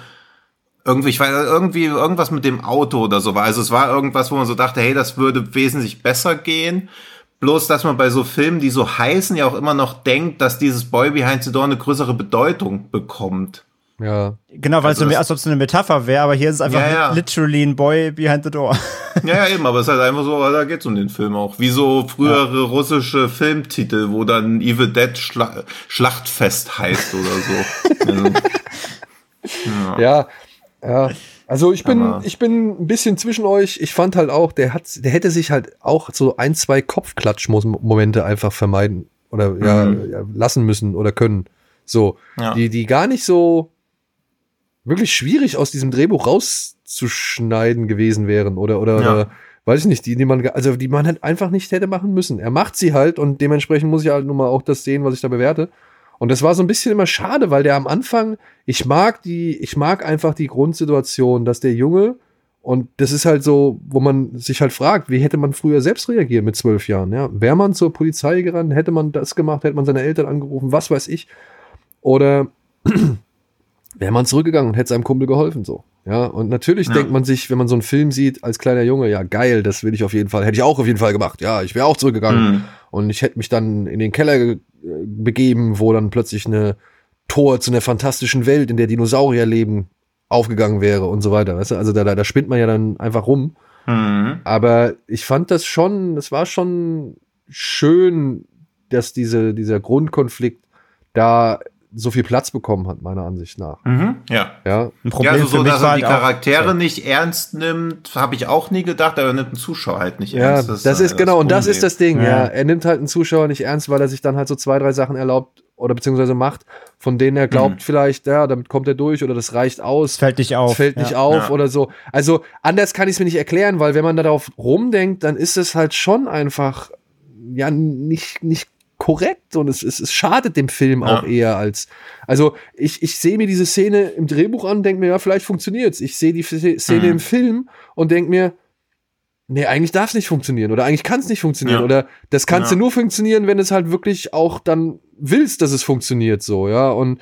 S4: irgendwie, ich weiß, irgendwie irgendwas mit dem Auto oder so war. Also es war irgendwas, wo man so dachte, hey, das würde wesentlich besser gehen. Bloß, dass man bei so Filmen, die so heißen, ja auch immer noch denkt, dass dieses Boy Behind the Door eine größere Bedeutung bekommt.
S2: Ja.
S3: Genau, weil
S4: Also
S3: es so als ob es eine Metapher wäre, aber hier ist es einfach
S4: Ja, ja.
S3: literally ein Boy behind the door.
S4: Ja, ja, eben, aber es ist halt einfach so, da geht's um den Film auch. Wie so frühere russische Filmtitel, wo dann Evil Dead Schla Schlachtfest heißt oder so. also,
S2: Ja, ja. Also ich bin,
S4: Aber-
S2: ich bin ein bisschen zwischen euch. Ich fand halt auch, der hat, der hätte sich halt auch so ein, zwei Kopfklatsch-Momente einfach vermeiden oder ja, ja, lassen müssen oder können. So,
S4: Ja.
S2: die, die gar nicht so wirklich schwierig aus diesem Drehbuch rauszuschneiden gewesen wären oder, oder,
S4: Ja.
S2: oder weiß ich nicht, die, die man, also die man halt einfach nicht hätte machen müssen. Er macht sie halt und dementsprechend muss ich halt nun mal auch das sehen, was ich da bewerte. Und das war so ein bisschen immer schade, weil der am Anfang, ich mag die, ich mag einfach die Grundsituation, dass der Junge, und das ist halt so, wo man sich halt fragt, wie hätte man früher selbst reagiert mit zwölf Jahren, ja? Wäre man zur Polizei gerannt, hätte man das gemacht, hätte man seine Eltern angerufen, was weiß ich. Oder wäre man zurückgegangen und hätte seinem Kumpel geholfen, so. Ja, und natürlich
S4: Ja.
S2: denkt man sich, wenn man so einen Film sieht als kleiner Junge, ja geil, das will ich auf jeden Fall, hätte ich auch auf jeden Fall gemacht. Ja, ich wäre auch zurückgegangen.
S4: Mhm.
S2: Und ich hätte mich dann in den Keller ge- begeben, wo dann plötzlich eine Tor zu einer fantastischen Welt, in der Dinosaurier leben, aufgegangen wäre und so weiter. Weißt du? Also da, da, da spinnt man ja dann einfach rum.
S4: Mhm.
S2: Aber ich fand das schon, es war schon schön, dass diese, dieser Grundkonflikt da so viel Platz bekommen hat, meiner Ansicht nach.
S4: Mhm. Ja.
S2: Ja,
S3: Ein Problem
S4: ja, also
S3: für
S4: so,
S3: mich
S4: dass er die
S3: halt auch-
S4: Charaktere nicht ernst nimmt, habe ich auch nie gedacht, aber er nimmt den Zuschauer halt nicht
S2: Ja,
S4: ernst.
S2: das, ist genau, und das ist das Ding, ja.
S3: Ja.
S2: Er nimmt halt einen Zuschauer nicht ernst, weil er sich dann halt so zwei, drei Sachen erlaubt oder beziehungsweise macht, von denen er glaubt,
S4: Mhm.
S2: vielleicht, ja, damit kommt er durch oder das reicht aus.
S3: Fällt nicht auf.
S2: fällt nicht
S3: ja.
S2: auf
S4: Ja.
S2: oder so. Also anders kann ich es mir nicht erklären, weil wenn man darauf rumdenkt, dann ist es halt schon einfach ja nicht nicht korrekt und es, es, es schadet dem Film
S4: Ja.
S2: auch eher als also ich, ich sehe mir diese Szene im Drehbuch an, denke mir ja vielleicht funktioniert's. Ich sehe die Szene
S4: Mhm.
S2: im Film und denke mir Nee, eigentlich darf es nicht funktionieren oder eigentlich kann es nicht funktionieren
S4: Ja.
S2: oder das kannst
S4: Ja.
S2: du nur funktionieren, wenn es halt wirklich auch dann willst, dass es funktioniert so, ja und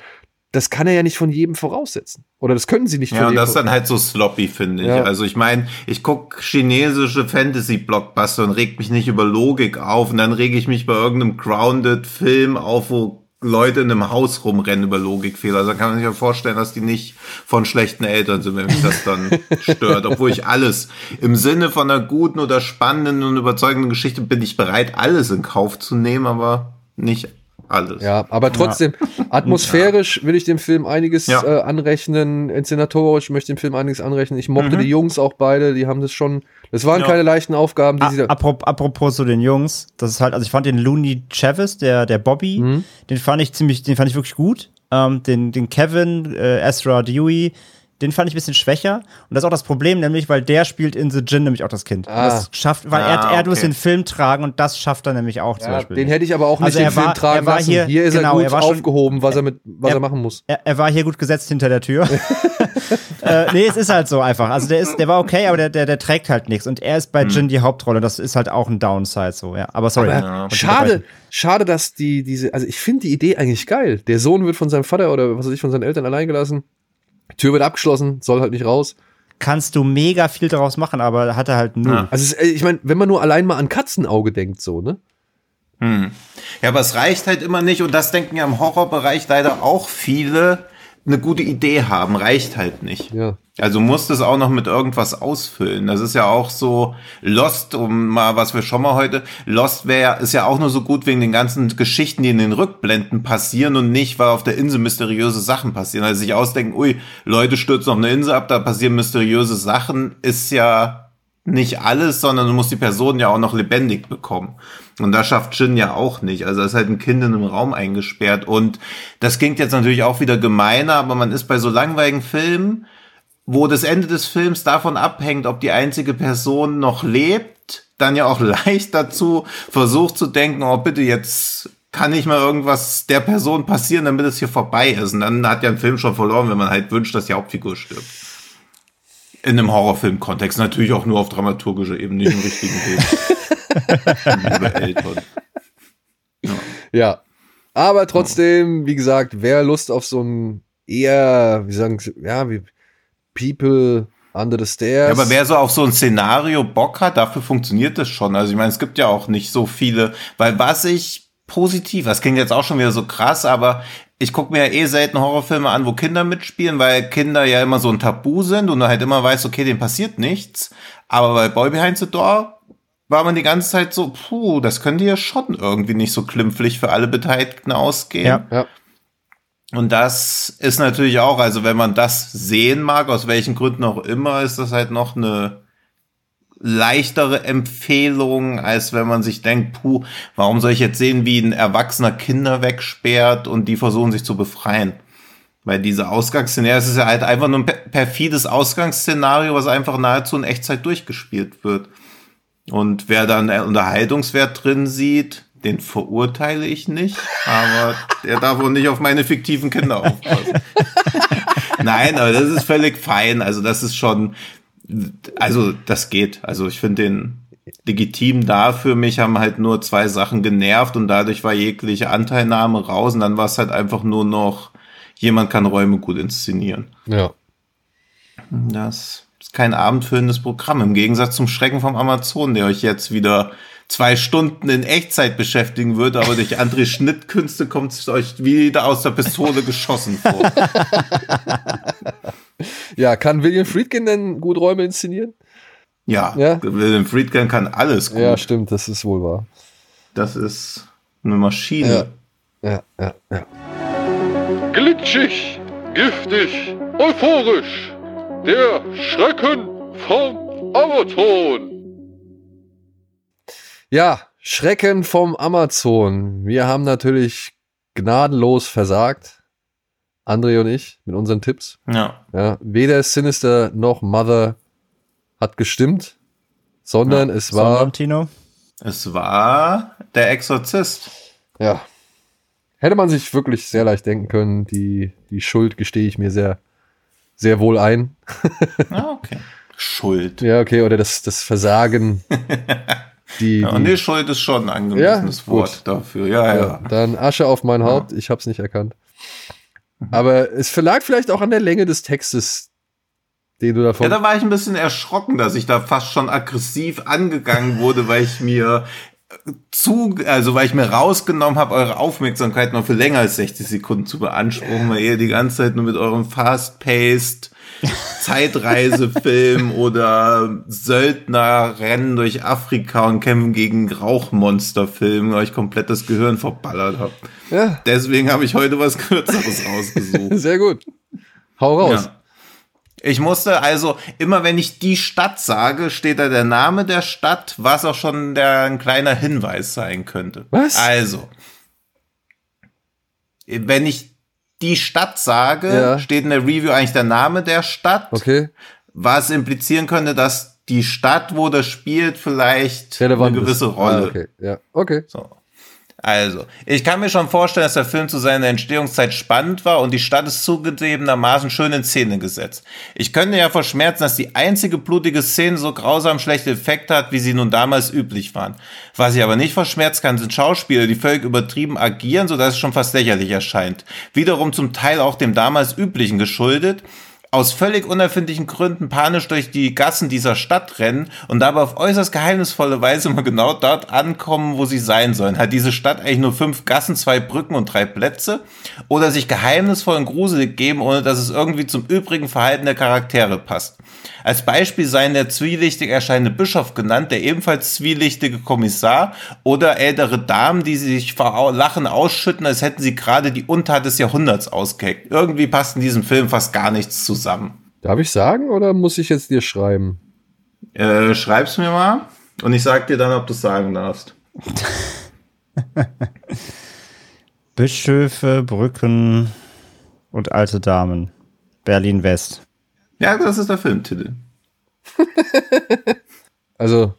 S2: das kann er ja nicht von jedem voraussetzen oder das können sie nicht
S4: Ja,
S2: von
S4: und
S2: jedem
S4: das ist dann halt so sloppy, finde ich.
S2: Ja.
S4: Also ich meine, ich guck chinesische Fantasy-Blockbuster und reg mich nicht über Logik auf und dann rege ich mich bei irgendeinem Grounded-Film auf, wo Leute in einem Haus rumrennen über Logikfehler. Also kann man sich ja vorstellen, dass die nicht von schlechten Eltern sind, wenn mich das dann stört. Obwohl ich alles im Sinne von einer guten oder spannenden und überzeugenden Geschichte bin ich bereit, alles in Kauf zu nehmen, aber nicht alles.
S2: Ja, aber trotzdem, atmosphärisch will ich dem Film einiges
S4: Ja.
S2: äh, anrechnen, inszenatorisch möchte ich dem Film einiges anrechnen. Ich mochte
S4: Mhm.
S2: die Jungs auch beide, die haben das schon, das waren
S4: Ja.
S2: keine leichten Aufgaben, die
S3: A-
S2: sie da,
S3: Apropos, apropos zu den Jungs, das ist halt, also ich fand den Looney Travis, der, der Bobby,
S2: Mhm.
S3: den fand ich ziemlich, den fand ich wirklich gut. Ähm, den, den Kevin, äh, Ezra Dewey, den fand ich ein bisschen schwächer. Und das ist auch das Problem, nämlich, weil der spielt in The Gin nämlich auch das Kind. Und
S2: Ah.
S3: Das schafft, weil
S4: Ah,
S3: er, er muss
S4: okay.
S3: den Film tragen und das schafft er nämlich auch zum
S2: ja,
S3: Beispiel.
S2: den hätte ich aber auch nicht
S3: Also
S2: den
S3: er
S2: Film
S3: war-
S2: tragen
S3: er
S2: lassen.
S3: hier-
S2: Hier, ist
S3: genau,
S2: er
S3: er
S2: gut
S3: war schon-
S2: aufgehoben, was er mit, was er,
S3: er-
S2: machen muss.
S3: er, er war hier gut gesetzt hinter der Tür. äh, nee, es ist halt so einfach. Also der ist, der war okay, aber der, der, der trägt halt nichts. Und er ist bei Jin die Hauptrolle. Das ist halt auch ein Downside so, ja. Aber sorry.
S2: Aber
S3: Ja.
S2: schade, schade, dass die, diese, also ich finde die Idee eigentlich geil. Der Sohn wird von seinem Vater oder was weiß ich, von seinen Eltern allein gelassen. Tür wird abgeschlossen, soll halt nicht raus.
S3: Kannst du mega viel daraus machen, aber hat er halt null.
S4: Ja.
S2: Also es, äh, ich meine, wenn man nur allein mal an Katzenauge denkt, so, ne?
S4: Ja, aber es reicht halt immer nicht und das denken ja im Horrorbereich leider auch viele. Eine gute Idee haben, reicht halt nicht.
S2: Ja.
S4: Also musst es auch noch mit irgendwas ausfüllen. Das ist ja auch so Lost, um mal was wir schon mal heute. Lost wäre ist ja auch nur so gut wegen den ganzen Geschichten, die in den Rückblenden passieren und nicht, weil auf der Insel mysteriöse Sachen passieren. Also sich ausdenken, ui, Leute stürzen auf eine Insel ab, da passieren mysteriöse Sachen, ist ja nicht alles, sondern du musst die Person ja auch noch lebendig bekommen. Und das schafft Jin ja auch nicht. Also ist halt ein Kind in einem Raum eingesperrt. Und das klingt jetzt natürlich auch wieder gemeiner, aber man ist bei so langweiligen Filmen, wo das Ende des Films davon abhängt, ob die einzige Person noch lebt, dann ja auch leicht dazu versucht zu denken, oh bitte jetzt kann nicht mal irgendwas der Person passieren, damit es hier vorbei ist. Und dann hat ja ein Film schon verloren, wenn man halt wünscht, dass die Hauptfigur stirbt. In einem Horrorfilm-Kontext, natürlich auch nur auf dramaturgischer Ebene, nicht im richtigen Leben. Ja.
S2: Ja. Aber trotzdem, wie gesagt, wer Lust auf so ein eher, wie sagen sie, ja, wie People Under the Stairs.
S4: Ja, aber wer so auf so ein Szenario Bock hat, dafür funktioniert das schon. Also ich meine, es gibt ja auch nicht so viele, weil was ich positiv, das klingt jetzt auch schon wieder so krass, aber ich gucke mir ja eh selten Horrorfilme an, wo Kinder mitspielen, weil Kinder ja immer so ein Tabu sind und du halt immer weißt, okay, dem passiert nichts. Aber bei Boy Behind the Door war man die ganze Zeit so, puh, das könnte ja schon irgendwie nicht so klimpflich für alle Beteiligten ausgehen.
S3: Ja.
S2: ja.
S4: Und das ist natürlich auch, also wenn man das sehen mag, aus welchen Gründen auch immer, ist das halt noch eine leichtere Empfehlung, als wenn man sich denkt, puh, warum soll ich jetzt sehen, wie ein Erwachsener Kinder wegsperrt und die versuchen sich zu befreien? Weil diese Ausgangsszenario, es ist ja halt einfach nur ein perfides Ausgangsszenario, was einfach nahezu in Echtzeit durchgespielt wird. Und wer dann Unterhaltungswert drin sieht, den verurteile ich nicht, aber der darf auch nicht auf meine fiktiven Kinder aufpassen. Nein, aber das ist völlig fein. Also das ist schon, also das geht. Also ich finde den legitim dafür. Mich haben halt nur zwei Sachen genervt und dadurch war jegliche Anteilnahme raus und dann war es halt einfach nur noch, jemand kann Räume gut inszenieren.
S2: Ja.
S4: Das ist kein abendfüllendes Programm. Im Gegensatz zum Schrecken vom Amazon, der euch jetzt wieder zwei Stunden in Echtzeit beschäftigen wird, aber durch andere Schnittkünste kommt es euch wieder aus der Pistole geschossen vor.
S2: Ja, kann William Friedkin denn gut Räume inszenieren?
S4: Ja,
S2: Ja?
S4: William Friedkin kann alles gut.
S2: Ja, stimmt, das ist wohl wahr.
S4: Das ist eine Maschine.
S2: Ja, ja, ja.
S6: Glitschig, giftig, euphorisch. Der Schrecken vom Amazon.
S2: Ja, Schrecken vom Amazon. Wir haben natürlich gnadenlos versagt. André und ich mit unseren Tipps.
S4: Ja.
S2: Ja, weder Sinister noch Mother hat gestimmt, sondern es war,
S3: Sondern, Tino?
S4: Es war der Exorzist.
S2: ja, hätte man sich wirklich sehr leicht denken können. Die, die Schuld gestehe ich mir sehr, sehr wohl ein.
S4: Ah, okay. Schuld.
S2: Ja, okay, oder das, das Versagen. Die,
S4: Ja,
S2: die,
S4: nee, Schuld ist schon ein angemessenes
S2: Ja, gut.
S4: Wort dafür. Ja, ja.
S2: ja, dann Asche auf mein Haupt, ich hab's nicht erkannt. Aber es verlag vielleicht auch an der Länge des Textes, den du
S4: Ja,
S2: davon.
S4: da war ich ein bisschen erschrocken, dass ich da fast schon aggressiv angegangen wurde, weil ich mir äh, zu, also weil ich mir rausgenommen habe, eure Aufmerksamkeit noch für länger als 60 Sekunden zu beanspruchen, weil ihr die ganze Zeit nur mit eurem fast-paced Zeitreisefilm oder Söldnerrennen durch Afrika und kämpfen gegen Rauchmonsterfilm euch komplett das Gehirn verballert habt.
S2: ja,
S4: Deswegen habe ich heute was Kürzeres rausgesucht.
S2: sehr gut. Hau raus.
S4: Ja. Ich musste also, immer wenn ich die Stadt sage, steht da der Name der Stadt, was auch schon der, ein kleiner Hinweis sein könnte.
S2: Was?
S4: Also, wenn ich die Stadt sage,
S2: Ja.
S4: steht in der Review eigentlich der Name der Stadt,
S2: Okay.
S4: was implizieren könnte, dass die Stadt, wo das spielt, vielleicht
S2: Relevant
S4: eine gewisse
S2: ist.
S4: Rolle
S2: Ah, okay. Ja, okay.
S4: so. Also, ich kann mir schon vorstellen, dass der Film zu seiner Entstehungszeit spannend war und die Stadt ist zugegebenermaßen schön in Szene gesetzt. Ich könnte ja verschmerzen, dass die einzige blutige Szene so grausam schlechte Effekte hat, wie sie nun damals üblich waren. Was ich aber nicht verschmerzen kann, sind Schauspieler, die völlig übertrieben agieren, sodass es schon fast lächerlich erscheint. Wiederum zum Teil auch dem damals üblichen geschuldet. Aus völlig unerfindlichen Gründen panisch durch die Gassen dieser Stadt rennen und dabei auf äußerst geheimnisvolle Weise mal genau dort ankommen, wo sie sein sollen. Hat diese Stadt eigentlich nur fünf Gassen, zwei Brücken und drei Plätze? Oder sich geheimnisvoll und gruselig geben, ohne dass es irgendwie zum übrigen Verhalten der Charaktere passt? Als Beispiel seien der zwielichtig erscheinende Bischof genannt, der ebenfalls zwielichtige Kommissar oder ältere Damen, die sich vor Lachen ausschütten, als hätten sie gerade die Untat des Jahrhunderts ausgeheckt. Irgendwie passt in diesem Film fast gar nichts zusammen.
S2: Darf ich sagen oder muss ich jetzt dir schreiben?
S4: Äh, schreib's mir mal und ich sag dir dann, ob du es sagen darfst.
S3: Bischöfe, Brücken und alte Damen. Berlin West.
S4: Ja, das ist der Filmtitel.
S2: Also,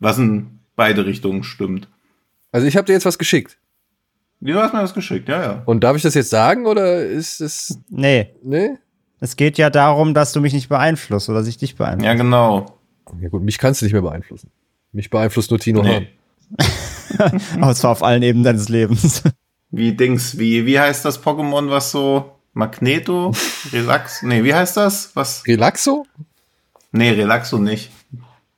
S4: Was in beide Richtungen stimmt.
S2: also ich habe dir jetzt was geschickt.
S4: Du hast mir das geschickt, ja, ja.
S2: Und darf ich das jetzt sagen oder ist es.
S3: Nee,
S2: Nee?
S3: Es geht ja darum, dass du mich nicht beeinflusst oder dass ich dich beeinflusst.
S4: Ja, genau.
S2: Ja gut, mich kannst du nicht mehr beeinflussen. Mich beeinflusst nur Tino Hahn.
S4: Nee.
S3: Aber zwar auf allen Ebenen deines Lebens.
S4: Wie Dings, wie, wie heißt das Pokémon, was so Magneto? Relax? Nee, wie heißt das? Was?
S2: Relaxo?
S4: Nee, Relaxo nicht.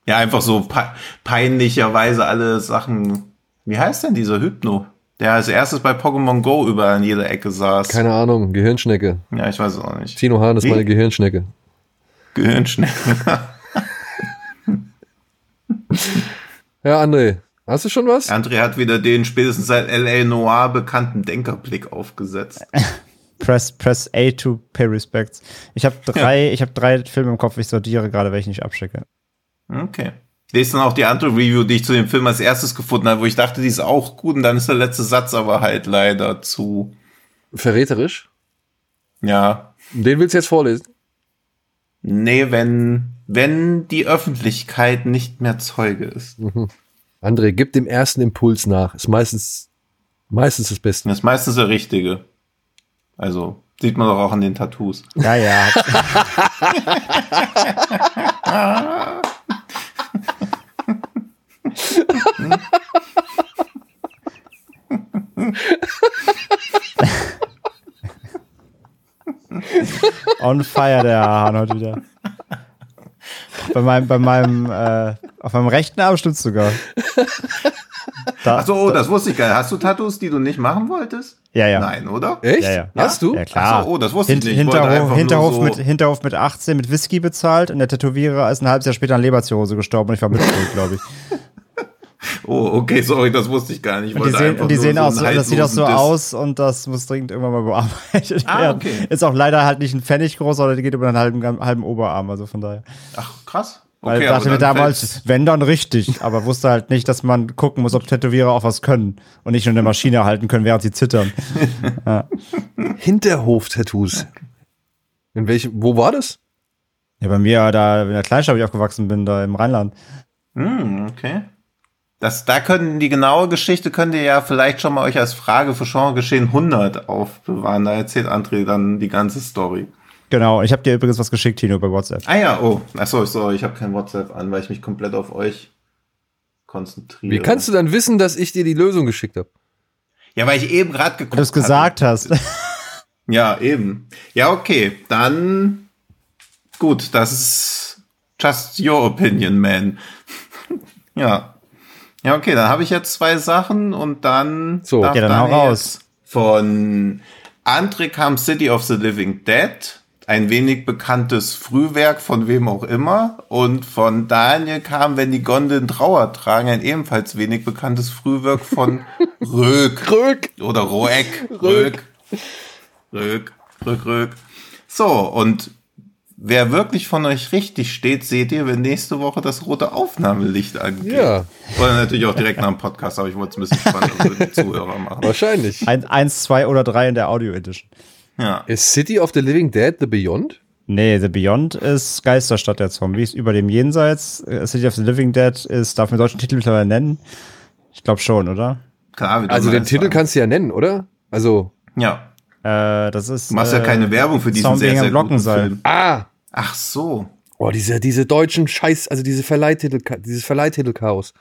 S4: Ja, einfach so pe peinlicherweise alle Sachen. Wie heißt denn dieser Hypno? Der als erstes bei Pokémon Go überall in jeder Ecke saß.
S2: Keine Ahnung, Gehirnschnecke.
S4: ja, ich weiß es auch nicht.
S2: Tino Hahn ist
S4: Wie?
S2: meine Gehirnschnecke.
S4: Gehirnschnecken.
S2: Ja, André, hast du schon was?
S4: André hat wieder den spätestens seit L.A. Noir bekannten Denkerblick aufgesetzt.
S3: press, press A to pay respects. Ich habe drei, ich habe drei Filme im Kopf, ich sortiere gerade, welche ich nicht abschicke.
S4: Okay. Ich lese dann auch die andere Review, die ich zu dem Film als erstes gefunden habe, wo ich dachte, die ist auch gut und dann ist der letzte Satz aber halt leider zu,
S2: Verräterisch?
S4: ja,
S2: Den willst du jetzt vorlesen?
S4: nee, wenn, wenn die Öffentlichkeit nicht mehr Zeuge ist.
S2: André, gib dem ersten Impuls nach. Ist meistens, meistens das Beste.
S4: Das ist meistens der richtige. Also, sieht man doch auch an den Tattoos.
S3: Ja, ja. On fire der Hahn heute wieder. Bei meinem, bei meinem, äh, auf meinem rechten Arm stimmt's sogar. Da,
S4: Ach so, oh, das wusste ich gar nicht. Hast du Tattoos, die du nicht machen wolltest?
S3: Ja, ja.
S4: Nein, oder?
S2: Echt?
S3: Ja, ja.
S2: Hast du?
S3: Ja, klar.
S4: Ach so, oh, das wusste
S3: Hint,
S4: ich nicht. Ich
S3: Hinterhof,
S4: einfach
S3: Hinterhof,
S4: nur so-
S3: mit, Hinterhof mit 18 mit Whisky bezahlt und der Tätowierer ist ein halbes Jahr später an Leberzirrhose gestorben und ich war mitschuld, glaube ich.
S4: Oh, okay, sorry, das wusste ich gar nicht. Ich
S3: Und die sehen, und die sehen
S4: so
S3: auch so, das sieht auch so
S4: Diss.
S3: aus und das muss dringend irgendwann mal bearbeitet
S4: Ah,
S3: werden.
S4: okay.
S3: Ist auch leider halt nicht ein Pfennig groß, sondern die geht über einen halben, halben Oberarm, also von daher.
S4: Ach, krass.
S3: Weil
S4: Okay,
S3: ich dachte mir damals,
S4: fällt's-
S3: wenn dann richtig, aber wusste halt nicht, dass man gucken muss, ob Tätowierer auch was können und nicht nur eine Maschine halten können, während sie zittern.
S2: Hinterhof-Tattoos. In welchem, wo war das?
S3: Ja, bei mir, da in der Kleinstadt, wo ich aufgewachsen bin, da im Rheinland.
S4: Hm, okay. Das, da können die genaue Geschichte könnt ihr ja vielleicht schon mal euch als Frage für Genre Geschehen 100 aufbewahren. Da erzählt André dann die ganze Story.
S3: Genau, ich habe dir übrigens was geschickt, Tino, bei WhatsApp.
S4: Ah ja, oh, achso, sorry, ich habe kein WhatsApp an, weil ich mich komplett auf euch konzentriere.
S2: Wie kannst du dann wissen, dass ich dir die Lösung geschickt habe?
S4: Ja, weil ich eben gerade geguckt
S3: Weil du es gesagt hast.
S4: Ja, eben. Ja, okay, dann gut, das ist just your opinion, man. ja. Ja, okay, dann habe ich jetzt zwei Sachen und dann
S2: So.
S4: darf
S3: Ja, dann
S4: Daniel
S3: raus.
S4: Von Andre kam City of the Living Dead, ein wenig bekanntes Frühwerk von wem auch immer. Und von Daniel kam, wenn die Gondeln Trauer tragen, ein ebenfalls wenig bekanntes Frühwerk von Röck.
S2: Rück.
S4: Oder Roeck. Röck. Röck. Röck, Röck. So, und wer wirklich von euch richtig steht, seht ihr, wenn nächste Woche das rote Aufnahmelicht angeht.
S2: Ja.
S4: Oder natürlich auch direkt nach dem Podcast, aber ich wollte es ein bisschen spannender für die Zuhörer machen.
S2: Wahrscheinlich.
S3: Ein, eins, zwei oder drei in der Audio Edition.
S4: Ja.
S2: Ist City of the Living Dead the Beyond?
S3: Nee, The Beyond ist Geisterstadt der Zombies über dem Jenseits. Äh, City of the Living Dead ist, darf man den deutschen Titel mittlerweile nennen? Ich glaube schon, oder?
S4: Klar, wie du
S2: Also den Titel
S4: sagen.
S2: kannst du ja nennen, oder? Also,
S4: Ja.
S3: Äh, das ist.
S4: Du machst ja
S3: äh,
S4: keine Werbung für diesen
S3: Zombie
S4: sehr, sehr guten. Film.
S2: ah,
S4: Ach so.
S2: oh, diese, diese deutschen Scheiß, also diese Verleihtitel, dieses Verleihtitel-Chaos.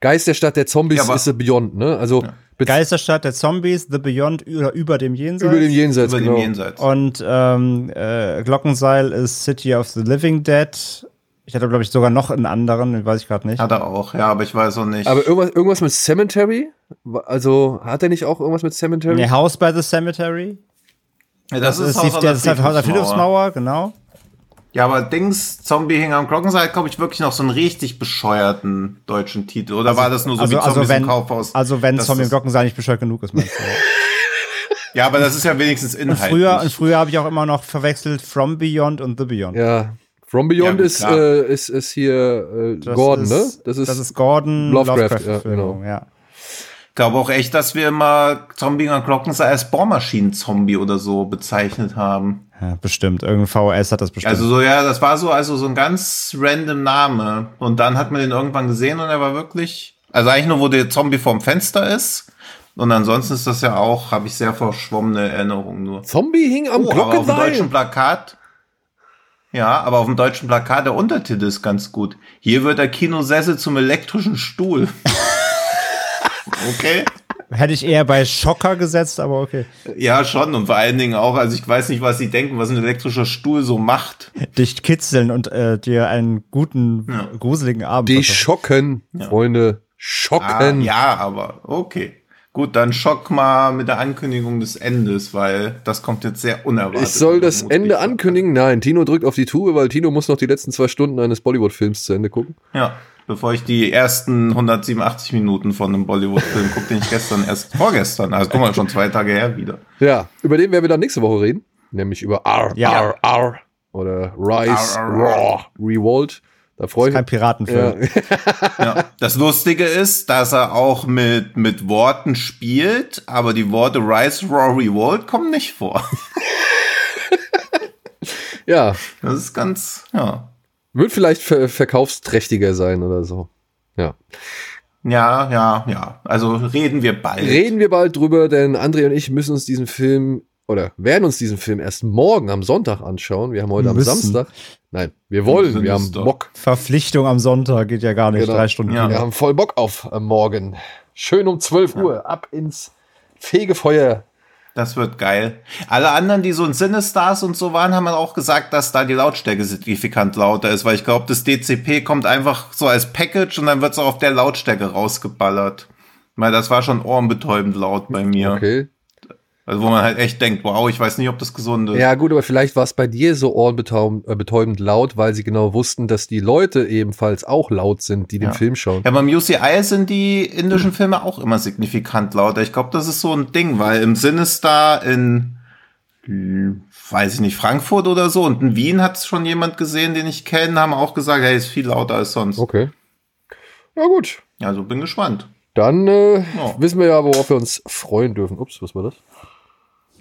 S2: Geist der Stadt der Zombies
S4: Ja,
S2: ist the Beyond, ne? Also,
S3: Geisterstadt der Zombies, The Beyond oder über dem Jenseits.
S2: Über dem Jenseits,
S4: Über
S2: genau.
S4: dem Jenseits.
S3: Und ähm, äh, Glockenseil ist City of the Living Dead. Ich hatte, glaube ich, sogar noch einen anderen, den weiß ich gerade nicht.
S4: Hat er auch, ja, aber ich weiß auch nicht.
S2: Aber irgendwas, irgendwas mit Cemetery? Also, hat er nicht auch irgendwas mit Cemetery?
S3: Nee, House by the Cemetery.
S4: ja, das, ist,
S3: die, das ist halt Haus der
S4: Friedhofsmauer.
S3: Friedhofsmauer, genau.
S4: Ja, aber Dings, Zombie hing am Glockenseil, glaube ich, wirklich noch so einen richtig bescheuerten deutschen Titel. Oder war das nur so
S3: Also,
S4: wie
S3: also
S4: Zombies
S3: wenn,
S4: im Kaufhaus?
S3: also wenn
S4: Das
S3: Zombie im
S4: ist-
S3: Glockenseil nicht bescheuert genug ist, meinst du?
S4: Ja, aber das ist ja wenigstens
S3: Und
S4: inhaltlich.
S3: früher, und früher habe ich auch immer noch verwechselt From Beyond und The Beyond.
S2: Ja. From Beyond
S4: Ja,
S2: ist, äh, ist, ist hier äh,
S3: Das
S2: Gordon,
S3: ist,
S2: ne?
S3: Das ist, Gordon
S2: Lovecraft,
S3: Lovecraft,
S2: ja, genau.
S3: ja.
S4: Ich glaube auch echt, dass wir immer Zombie am Glockenseil als Bohrmaschinen-Zombie oder so bezeichnet haben.
S3: ja. Bestimmt. Irgendein VHS hat das bestimmt.
S4: Also so, ja, das war so, also so ein ganz random Name. Und dann hat man den irgendwann gesehen und er war wirklich, also eigentlich nur, wo der Zombie vorm Fenster ist. Und ansonsten ist das ja auch, habe ich sehr verschwommene Erinnerungen nur.
S2: Zombie hing am
S4: Oh, aber auf dem
S2: Glockenseil.
S4: deutschen Plakat. Ja, aber auf dem deutschen Plakat der Untertitel ist ganz gut. Hier wird der Kinosessel zum elektrischen Stuhl. okay.
S3: Hätte ich eher bei Schocker gesetzt, aber okay.
S4: Ja, schon. Und vor allen Dingen auch, also ich weiß nicht, was sie denken, was ein elektrischer Stuhl so macht.
S3: Dich kitzeln und äh, dir einen guten, gruseligen Abend.
S2: Die
S3: verschaffen.
S2: schocken, Freunde.
S4: Ah,
S2: Schocken.
S4: ja, aber okay. Gut, dann schock mal mit der Ankündigung des Endes, weil das kommt jetzt sehr unerwartet.
S2: Ich soll das. Ende ankündigen? Nein, Tino drückt auf die Tube, weil Tino muss noch die letzten zwei Stunden eines Bollywood-Films zu Ende gucken.
S4: Ja, bevor ich die ersten 187 Minuten von einem Bollywood-Film gucke, den ich gestern erst, vorgestern, also guck mal, schon zwei Tage her wieder.
S2: Ja, über den werden wir dann nächste Woche reden. Nämlich über R,
S3: Ja.
S2: R, R oder Rise,
S4: R, R,
S2: Raw, Revolt. Da freue ich
S3: Kein
S2: mich.
S3: Piratenfilm.
S2: Ja.
S4: Ja. Das Lustige ist, dass er auch mit, mit Worten spielt, aber die Worte Rise, Raw, Revolt kommen nicht vor.
S2: ja,
S4: Das ist ganz, ja.
S2: Wird vielleicht ver verkaufsträchtiger sein oder so. Ja.
S4: Ja, ja, ja. Also reden wir bald.
S2: Reden wir bald drüber, denn André und ich müssen uns diesen Film oder werden uns diesen Film erst morgen am Sonntag anschauen. Wir haben heute am
S3: Müssen.
S2: Samstag. Nein, wir wollen, wir
S4: es
S2: haben
S4: doch.
S2: Bock.
S3: Verpflichtung am Sonntag geht ja gar nicht.
S2: Genau.
S3: Drei Stunden.
S4: Ja.
S2: Wir haben voll Bock auf äh, morgen. Schön um 12 Uhr, ab ins Fegefeuer.
S4: Das wird geil. Alle anderen, die so in Cinestars und so waren, haben auch gesagt, dass da die Lautstärke signifikant lauter ist, weil ich glaube, das DCP kommt einfach so als Package und dann wird es auch auf der Lautstärke rausgeballert. Weil das war schon ohrenbetäubend laut bei mir.
S2: Okay.
S4: Also wo man halt echt denkt, wow, ich weiß nicht, ob das gesund ist.
S2: Ja, gut, aber vielleicht war es bei dir so ohrenbetäubend äh, laut, weil sie genau wussten, dass die Leute ebenfalls auch laut sind, die den
S4: Ja.
S2: Film schauen.
S4: Ja, beim UCI sind die indischen Filme auch immer signifikant lauter. Ich glaube, das ist so ein Ding, weil im Sinistar in, hm, weiß ich nicht, Frankfurt oder so und in Wien hat es schon jemand gesehen, den ich kenne, haben auch gesagt, hey, ist viel lauter als sonst.
S2: Okay. Ja, gut.
S4: Also bin gespannt.
S2: Dann äh,
S4: Ja.
S2: wissen wir ja, worauf wir uns freuen dürfen. Ups, was war das?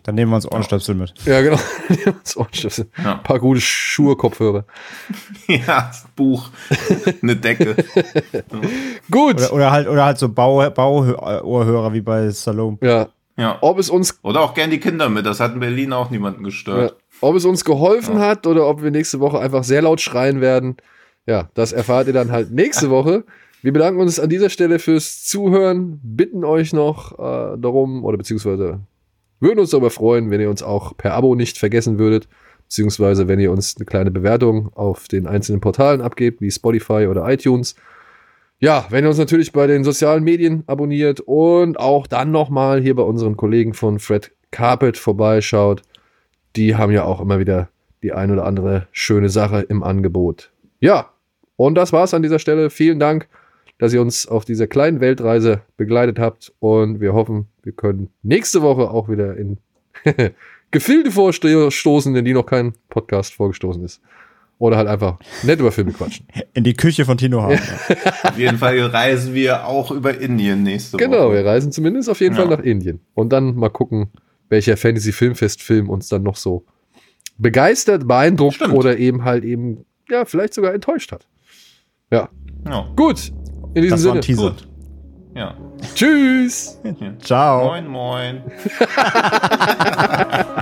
S3: Dann nehmen wir uns Ohrenstöpsel mit.
S2: Ja, genau. Ohrenstöpsel.
S4: Ja.
S2: Ein paar gute Schuhe, Kopfhörer.
S4: ja, Buch, eine Decke.
S2: Gut.
S3: Oder, oder halt, oder halt so Bau, Bauohrhörer wie bei Salome.
S2: Ja.
S4: Ja.
S2: Ob es uns,
S4: Oder auch gern die Kinder mit. Das hat in Berlin auch niemanden
S2: ja,
S4: gestört.
S2: ob es uns geholfen hat oder ob wir nächste Woche einfach sehr laut schreien werden, ja, das erfahrt ihr dann halt nächste Woche. Wir bedanken uns an dieser Stelle fürs Zuhören, bitten euch noch äh, darum oder beziehungsweise würden uns darüber freuen, wenn ihr uns auch per Abo nicht vergessen würdet, beziehungsweise wenn ihr uns eine kleine Bewertung auf den einzelnen Portalen abgebt, wie Spotify oder iTunes. Ja, wenn ihr uns natürlich bei den sozialen Medien abonniert und auch dann nochmal hier bei unseren Kollegen von Fred Carpet vorbeischaut. Die haben ja auch immer wieder die ein oder andere schöne Sache im Angebot. Ja, und das war's an dieser Stelle. Vielen Dank, dass ihr uns auf dieser kleinen Weltreise begleitet habt und wir hoffen, wir können nächste Woche auch wieder in Gefilde vorstoßen, in die noch kein Podcast vorgestoßen ist. Oder halt einfach nett über Filme quatschen.
S3: In die Küche von Tino haben.
S4: Auf jeden Fall reisen wir auch über Indien nächste
S2: Genau,
S4: Woche.
S2: wir reisen zumindest auf jeden
S4: Ja.
S2: Fall nach Indien. Und dann mal gucken, welcher Fantasy-Filmfest-Film uns dann noch so begeistert, beeindruckt
S4: Stimmt.
S2: oder eben halt eben, ja, vielleicht sogar enttäuscht hat. Ja,
S4: Ja,
S2: gut. In diesem
S3: Das war
S2: Sinne.
S3: ein Teaser.
S4: gut. Ja.
S2: Tschüss.
S3: Ciao.
S4: Moin, moin.